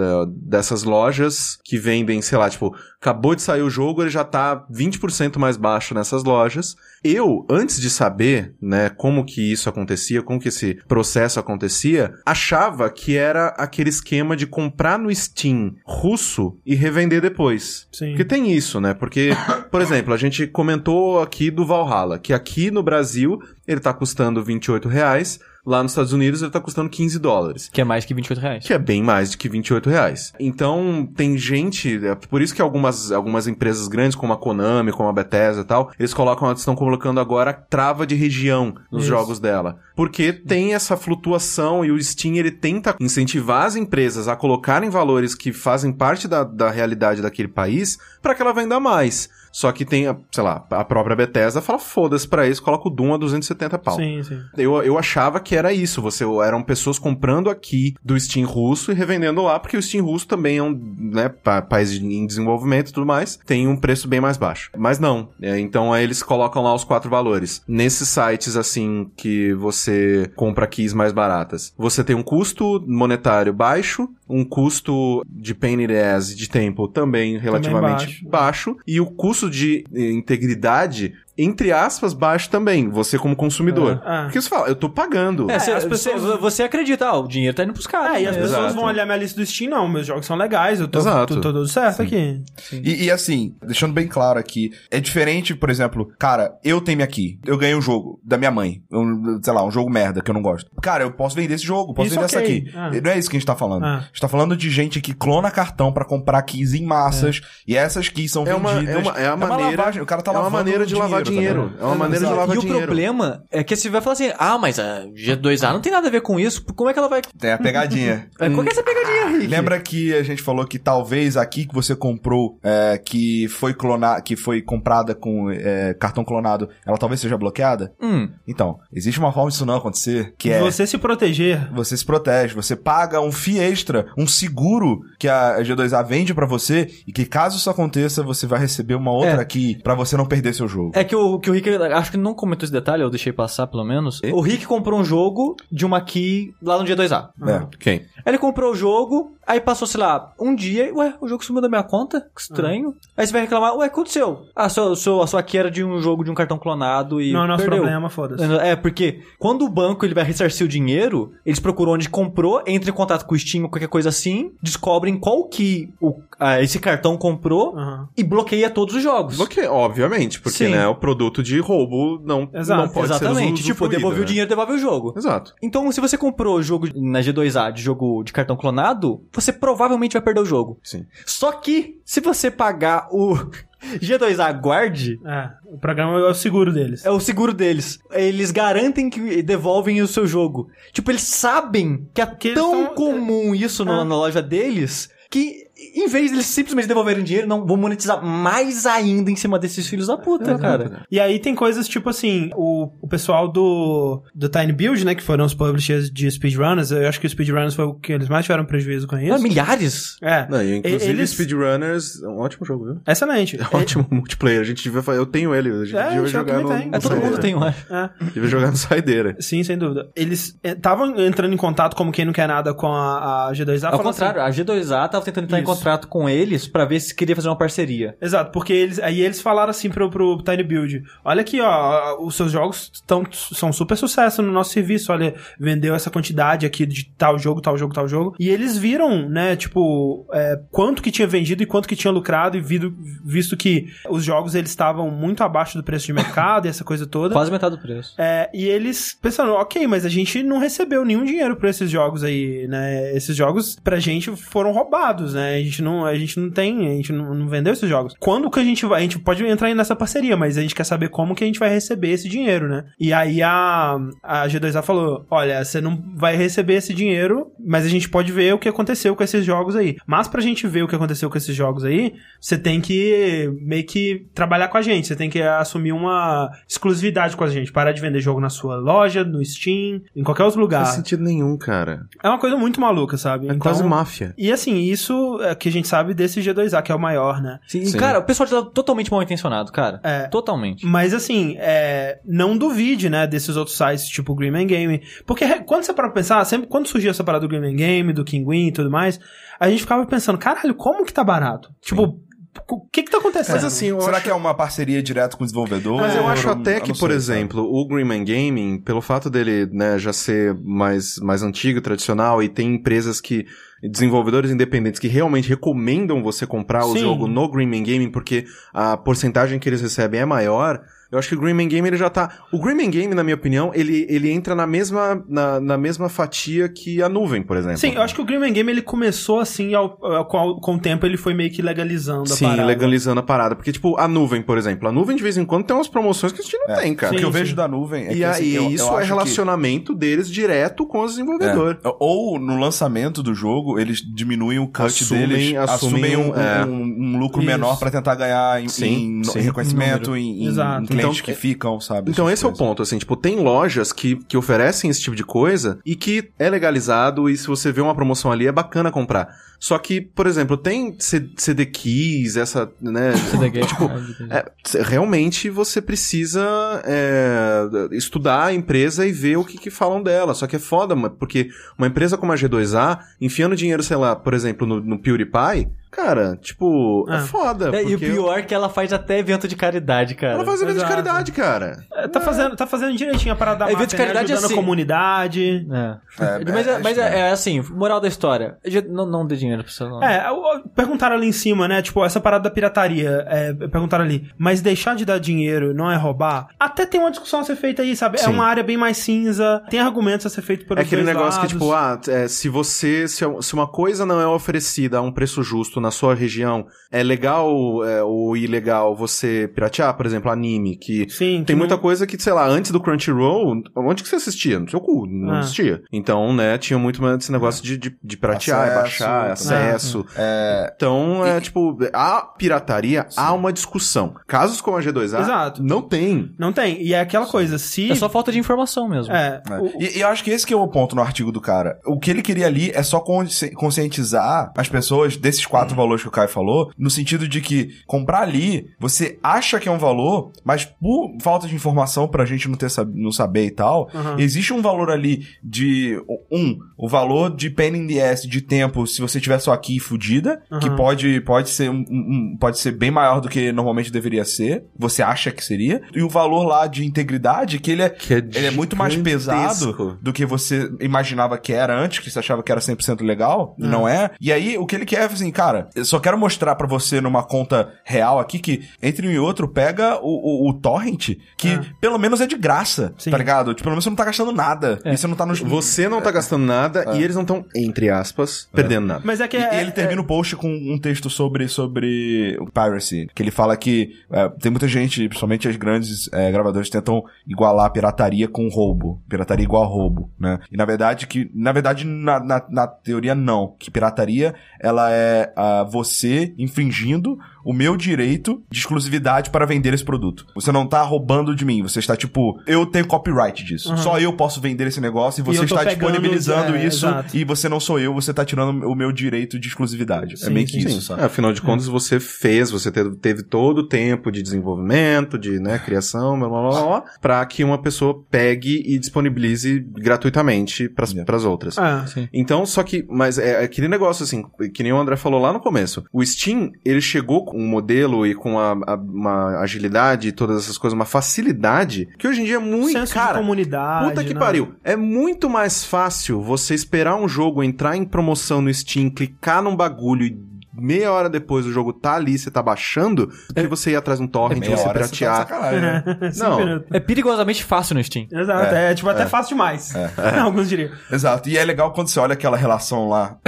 é, dessas lojas que vendem, sei lá, tipo, acabou de sair o jogo, ele já tá 20% mais baixo nessas lojas. Eu, antes de saber, né, como que isso acontecia, como que esse processo acontecia, achava que era aquele esquema de comprar no Steam russo e revender depois. Sim. Porque tem isso, né? Porque, <coughs> por exemplo, a gente comentou aqui do Valhalla, que aqui no Brasil ele tá custando 28 reais, lá nos Estados Unidos ele tá custando 15 dólares. Que é mais que 28 reais. Que é bem mais do que 28 reais. Então, tem gente, é por isso que algumas, algumas empresas grandes, como a Konami, como a Bethesda e tal, eles colocam, estão colocando agora trava de região nos Isso. jogos dela. Porque tem essa flutuação e o Steam, ele tenta incentivar as empresas a colocarem valores que fazem parte da, da realidade daquele país para que ela venda mais. Só que tem, a- sei lá, a própria Bethesda fala, foda-se pra isso, coloca o Doom a 270 pau. Sim, sim. Eu, eu achava que era isso. Você eram pessoas comprando aqui do Steam russo e revendendo lá, porque o Steam russo também é um né, pa- país em desenvolvimento e tudo mais, tem um preço bem mais baixo. Mas não. É, então aí eles colocam lá os quatro valores. Nesses sites assim que você compra keys mais baratas, você tem um custo monetário baixo, um custo de pain in the ass de tempo também relativamente baixo. baixo, e o custo de eh, integridade entre aspas, baixo também, você como consumidor. É. Porque você fala, eu tô pagando. É, É, as pessoas- você acredita, ah, o dinheiro tá indo pros caras. É, e as né? pessoas Exato. vão olhar minha lista do Steam, não, meus jogos são legais, eu tô, Exato. tô, tô tudo certo aqui. E, e assim, deixando bem claro aqui, é diferente, por exemplo, cara, eu tenho aqui, eu ganhei um jogo da minha mãe, um, sei lá, um jogo merda que eu não gosto. Cara, eu posso vender esse jogo, posso Isso vender essa ok. aqui. Ah. Não é isso que a gente tá falando. Ah. A gente tá falando de gente que clona cartão pra comprar keys em massas, e essas keys são É uma, vendidas. é uma, é a maneira, lavagem, o cara tá é uma maneira de lavar dinheiro. é uma maneira de lavar e dinheiro. o problema é que você vai falar assim, ah, mas a G2A não tem nada a ver com isso, como é que ela vai... Tem a pegadinha. <laughs> É, Qual que é essa pegadinha, Rick? Lembra que a gente falou que talvez aqui que você comprou, é, que foi clonar, que foi comprada com é, cartão clonado, ela talvez seja bloqueada? Hum, Então, existe uma forma disso não acontecer, que é Você se proteger. você se protege, você paga um FII extra, um seguro que a G2A vende pra você e que caso isso aconteça, você vai receber uma outra É. aqui pra você não perder seu jogo. É que o, que o Rick, acho que não comentou esse detalhe, eu deixei passar pelo menos. O Rick comprou um jogo de uma key lá no dia 2A. É. Quem? Aí ele comprou o jogo, aí passou, sei lá, um dia, ué, o jogo sumiu da minha conta, que estranho. Aí você vai reclamar, ué, o que aconteceu? Ah, seu, seu, a sua key era de um jogo de um cartão clonado e Não é nosso perdeu. problema, foda-se. É, porque quando o banco ele vai ressarcir o dinheiro, eles procuram onde comprou, entra em contato com o Steam ou qualquer coisa assim, descobrem qual que o, ah, esse cartão comprou Aham. e bloqueia todos os jogos. Bloqueio, obviamente, porque Sim. né, o produto de roubo não, Exato, não pode Exatamente. ser Tipo, devolve o né? dinheiro, devolve o jogo. Exato. Então, se você comprou o jogo na G2A de jogo de cartão clonado, você provavelmente vai perder o jogo. Sim. Só que, se você pagar o <laughs> G2A Guard, É, o programa é o seguro deles. é o seguro deles. Eles garantem que devolvem o seu jogo. Tipo, eles sabem que é Que tão tão- comum isso na, Ah. na loja deles que, em vez de eles simplesmente devolverem dinheiro, não vão monetizar mais ainda em cima desses filhos da puta, cara. E aí tem coisas tipo assim, o, o pessoal do, do Tiny Build, né, que foram os publishers de speedrunners, eu acho que os speedrunners foi o que eles mais tiveram prejuízo com Ah, isso. milhares? É, Não, e, inclusive, Eles- Speedrunners é um ótimo jogo, viu? excelente. <laughs> É um ótimo multiplayer. A gente devia Eu tenho ele. A gente É, devia eu jogar no, também tenho. no É, todo Saideira. mundo tem, eu acho. É, Devia jogar no Saideira. sim, sem dúvida. Eles estavam entrando em contato como quem não quer nada com a, a G2A. Ao falando contrário, a G2A tava tentando entrar em Isso. Contrato com eles pra ver se queria fazer uma parceria. Exato, porque eles, aí eles falaram assim pro, pro Tiny Build: Olha aqui, ó, os seus jogos tão, são super sucesso no nosso serviço. Olha, vendeu essa quantidade aqui de tal jogo, tal jogo, tal jogo. E eles viram, né, tipo, é, quanto que tinha vendido e quanto que tinha lucrado, e vido, visto que os jogos eles estavam muito abaixo do preço de mercado e essa coisa toda. Quase metade do preço. É, e eles pensando, ok, mas a gente não recebeu nenhum dinheiro por esses jogos aí, né? Esses jogos pra gente foram roubados, né? A gente não, a gente não tem, a gente não, não vendeu esses jogos. Quando que a gente vai, a gente pode entrar nessa parceria, mas a gente quer saber como que a gente vai receber esse dinheiro, né? E aí a, a G2A falou, olha, você não vai receber esse dinheiro, mas a gente pode ver o que aconteceu com esses jogos aí. Mas pra gente ver o que aconteceu com esses jogos aí, você tem que meio que trabalhar com a gente, você tem que assumir uma exclusividade com a gente, parar de vender jogo na sua loja, no Steam, em qualquer outro Não lugar. faz sentido nenhum, cara. É uma coisa muito maluca, sabe? É Então- quase máfia. E assim, isso que a gente sabe desse G2A, que é o maior, né? Sim, Sim. Cara, o pessoal tá totalmente mal intencionado, cara. É. Totalmente. Mas assim, é, não duvide, né, desses outros sites, tipo o Green Man Game. Porque quando você para pensar, sempre quando surgiu essa parada do Green Man Game, do Kinguin e tudo mais, a gente ficava pensando, caralho, como que tá barato? Tipo, O que que tá acontecendo? Mas assim, Será acho... que é uma parceria direto com o desenvolvedor? Mas eu acho até que, por exemplo, o Greenman Gaming, pelo fato dele né, já ser mais, mais antigo, tradicional, e tem empresas que. Desenvolvedores independentes que realmente recomendam você comprar o Sim. jogo no Greenman Gaming porque a porcentagem que eles recebem é maior. Eu acho que o Greenman Game ele já tá. O Greenman Game, na minha opinião, ele, ele entra na mesma, na, na mesma fatia que a nuvem, por exemplo. Sim, eu acho que o Green Game ele começou assim, ao, ao- com, com o tempo ele foi meio que legalizando a Sim, parada. legalizando a parada. Porque, tipo, a nuvem, por exemplo. A nuvem, de vez em quando, tem umas promoções que a gente não É, tem, cara. O que eu Sim, vejo sim. da nuvem é e que assim, aí, eu- eu isso acho é que- relacionamento deles direto com os desenvolvedores. É. Ou no lançamento do jogo, eles diminuem o cut Assumem- deles, assumem assumem um, um- é. um- um lucro Isso. menor pra tentar ganhar em, Sim, em sim. reconhecimento, em, em Exato. Clientes Então, que ficam, sabe? Então esse é o ponto, assim, tipo, tem lojas que, que oferecem esse tipo de coisa e que é legalizado e se você vê uma promoção ali é bacana comprar. Só que, por exemplo, tem CD Keys, essa, né, <laughs> tipo, é, c- realmente você precisa é, estudar a empresa e ver o que, que falam dela. Só que é foda, porque uma empresa como a G2A, enfiando dinheiro, sei lá, por exemplo, no, no PewDiePie, cara, tipo, é, É. foda. É, e o pior é que ela faz até evento de caridade, cara. Ela faz evento de Exato. caridade, cara. É, tá, fazendo, tá fazendo direitinho a parada da É, evento de caridade né? ajudando assim. a comunidade. É. É, mas é, é mas é- é assim, moral da história. Não, não dê dinheiro pra você, não. É, perguntaram ali em cima, né? Tipo, essa parada da pirataria. É, perguntaram ali, mas deixar de dar dinheiro não é roubar? Até tem uma discussão a ser feita aí, sabe? É Sim. uma área bem mais cinza, tem argumentos a ser feito por É aquele negócio que, tipo, lados. ah, é, se você. Se, se uma coisa não é oferecida a um preço justo na sua região, é legal é, ou ilegal você piratear, por exemplo, anime, que. Sim, que Tem muita não- coisa que, sei lá, antes do Crunchyroll, onde que você assistia? No seu cu, não Ah. assistia. Então, né, tinha muito mais esse negócio de, de, de piratear, Acesso, e baixar, também. Acesso. É, Então, é tipo, a pirataria, há uma discussão. Casos como a G2A, Exato. não tem. Não tem. E é aquela coisa, se... É só falta de informação mesmo. É, É. o- E, e eu acho que esse que é o ponto no artigo do cara. O que ele queria ali é só consci- conscientizar as pessoas desses quatro Hum. valores que o Caio falou, no sentido de que comprar ali, você acha que é um valor, mas por falta de informação pra gente não, ter, não saber e tal, Aham. existe um valor ali de, um, o valor de pain in the ass de tempo se você tiver só aqui fudida, que Aham. pode, pode, ser um- um- pode ser bem maior do que normalmente deveria ser, você acha que seria, e o valor lá de integridade, que ele é Que é ele é muito mais pesado do que você imaginava que era antes, que você achava que era 100% legal, e não é. E aí, o que ele quer é assim, cara, eu só quero mostrar pra você numa conta real aqui que, entre um e outro, pega o, o, o torrent, que É. pelo menos é de graça, Sim. tá ligado? Tipo, pelo menos você não tá gastando nada. É. E você não tá nos... Você não tá gastando nada e eles não estão, entre aspas, perdendo nada. Mas é que... E é, ele termina o post com um texto sobre, sobre o piracy, que ele fala que é, tem muita gente, principalmente as grandes é, gravadoras, tentam igualar a pirataria com roubo. Pirataria igual a roubo, né? E na verdade, que, na verdade, na, na, na teoria, não. Que pirataria, ela é ah, você infringindo o meu direito de exclusividade para vender esse produto. Você não tá roubando de mim, você está tipo, eu tenho copyright disso. Uhum. Só eu posso vender esse negócio e E você tô está pegando- disponibilizando é, isso exato. e você não sou eu, você tá tirando o meu direito de exclusividade. é Sim, meio que sim, isso, sabe? é, afinal de contas, você fez, você teve, teve todo o tempo de desenvolvimento, de né, criação, blá, blá, blá, blá, pra que uma pessoa pegue e disponibilize gratuitamente pras, Yeah. pras outras. é. Sim. Então, só que, mas é aquele negócio assim, que nem o André falou lá no começo. O Steam, ele chegou com um modelo e com a- a- uma agilidade e todas essas coisas, uma facilidade, que hoje em dia é muito, senso de cara, comunidade, Puta que né? pariu. É muito mais fácil você esperar um jogo entrar em promoção no Steam, clicar num bagulho e meia hora depois o jogo tá ali, você tá baixando, do que você ir atrás de um torrent, Meia você hora você tá de piratear. né? <laughs> Não. minutos. É perigosamente fácil no Steam. Exato, é, tipo até fácil demais. <laughs> Alguns diriam. Exato. E é legal quando você olha aquela relação lá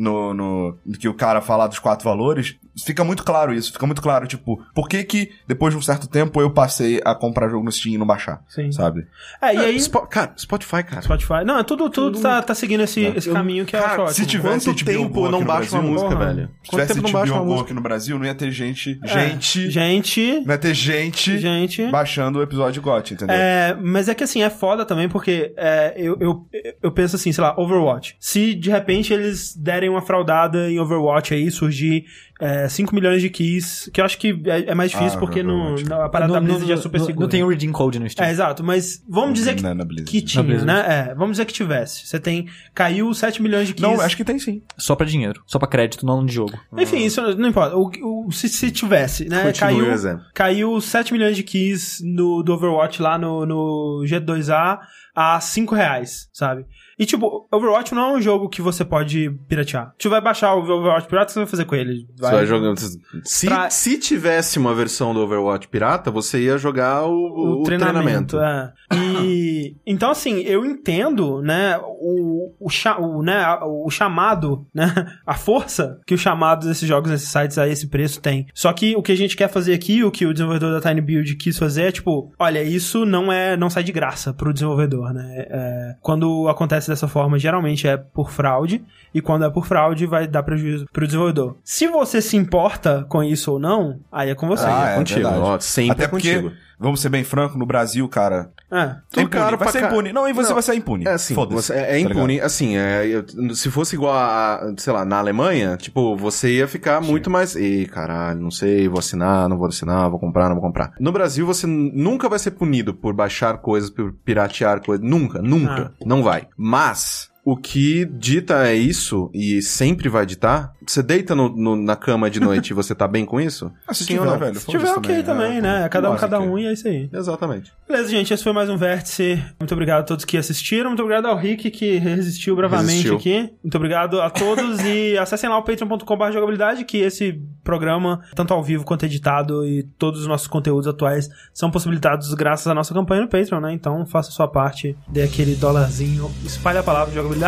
no, no que o cara fala dos quatro valores, fica muito claro isso, fica muito claro, tipo, por que que depois de um certo tempo eu passei a comprar jogo no Steam e não baixar, Sim. sabe? É, e aí... Spo- cara, Spotify, cara. Spotify. Não, tudo, tudo tá, tá seguindo esse, esse Eu- caminho que eu cara, acho ótimo. se tivesse Quanto HBO tempo não baixo uma música, Porra. velho? Se Quanto tivesse tempo não HBO música? aqui no Brasil, não ia ter gente, É, gente, Gente... não ia ter gente, Gente... baixando o episódio GOT, entendeu? É, mas é que assim, é foda também, porque é, eu, eu, eu penso assim, sei lá, Overwatch. Se de repente eles derem uma fraudada em Overwatch aí, surgir é, 5 milhões de keys, que eu acho que é, é mais difícil Ah, porque no, na- a parada da No- Blizzard no- é super no- segura. Não tem o redeem code no Steam. É, exato, mas vamos dizer que, é na Blizzard. que tinha, né? É, vamos dizer que tivesse. Você tem, caiu 7 milhões de keys. Não, acho que tem sim. Só pra dinheiro. Só pra crédito, não de jogo. Enfim, isso não importa. O, o- se, se tivesse, né? Caiu, exemplo. caiu 7 milhões de keys no, do Overwatch lá no, no G2A a 5 reais, sabe? E tipo, Overwatch não é um jogo que você pode piratear. Tu vai baixar o Overwatch pirata, o que você vai fazer com ele? Você vai jogando. Se, Tra- se tivesse uma versão do Overwatch pirata, você ia jogar o, o, o treinamento. treinamento. é. E <laughs> então assim, eu entendo, né, o, o, o, né, o chamado, né, a força que o chamado desses jogos nesses sites a esse preço tem. Só que o que a gente quer fazer aqui, o que o desenvolvedor da Tiny Build quis fazer é tipo, olha, isso não é não sai de graça pro desenvolvedor, né? É, quando acontece dessa forma, geralmente é por fraude e quando é por fraude vai dar prejuízo pro desenvolvedor. Se você se importa com isso ou não, aí é com você. Ah, é contigo. verdade. Ó, sempre Até é porque, contigo. Vamos ser bem franco, no Brasil, cara, É. é Tudo impune. caro vai ser ca- impune. Não, e você Não. vai ser impune. É assim, Foda-se. você- é, é tá ligado? impune. assim, é, eu- se fosse igual a, sei lá, na Alemanha, tipo, você ia ficar muito mais. Ih, caralho, não sei, vou assinar, não vou assinar, vou comprar, não vou comprar. No Brasil, você nunca vai ser punido por baixar coisas, por piratear coisas. Nunca, nunca. Não vai. Mas. O que dita é isso, e sempre vai ditar, você deita no- no- na cama de noite e você tá bem com isso? <laughs> Ah, se Sim ou tiver, não? velho. Se tiver ok também, né? Cada um, cada um e é isso aí. Exatamente. Beleza, gente, esse foi mais um Vértice. Muito obrigado a todos que assistiram. Muito obrigado ao Rick, que resistiu bravamente Resistiu. aqui. Muito obrigado a todos e <laughs> acessem lá o patreon.com.br jogabilidade, que esse programa, tanto ao vivo quanto editado e todos os nossos conteúdos atuais são possibilitados graças à nossa campanha no Patreon, né? Então faça a sua parte, dê aquele dólarzinho, espalhe a palavra de jogabilidade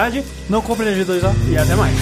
Não compre energia 2A. e até mais.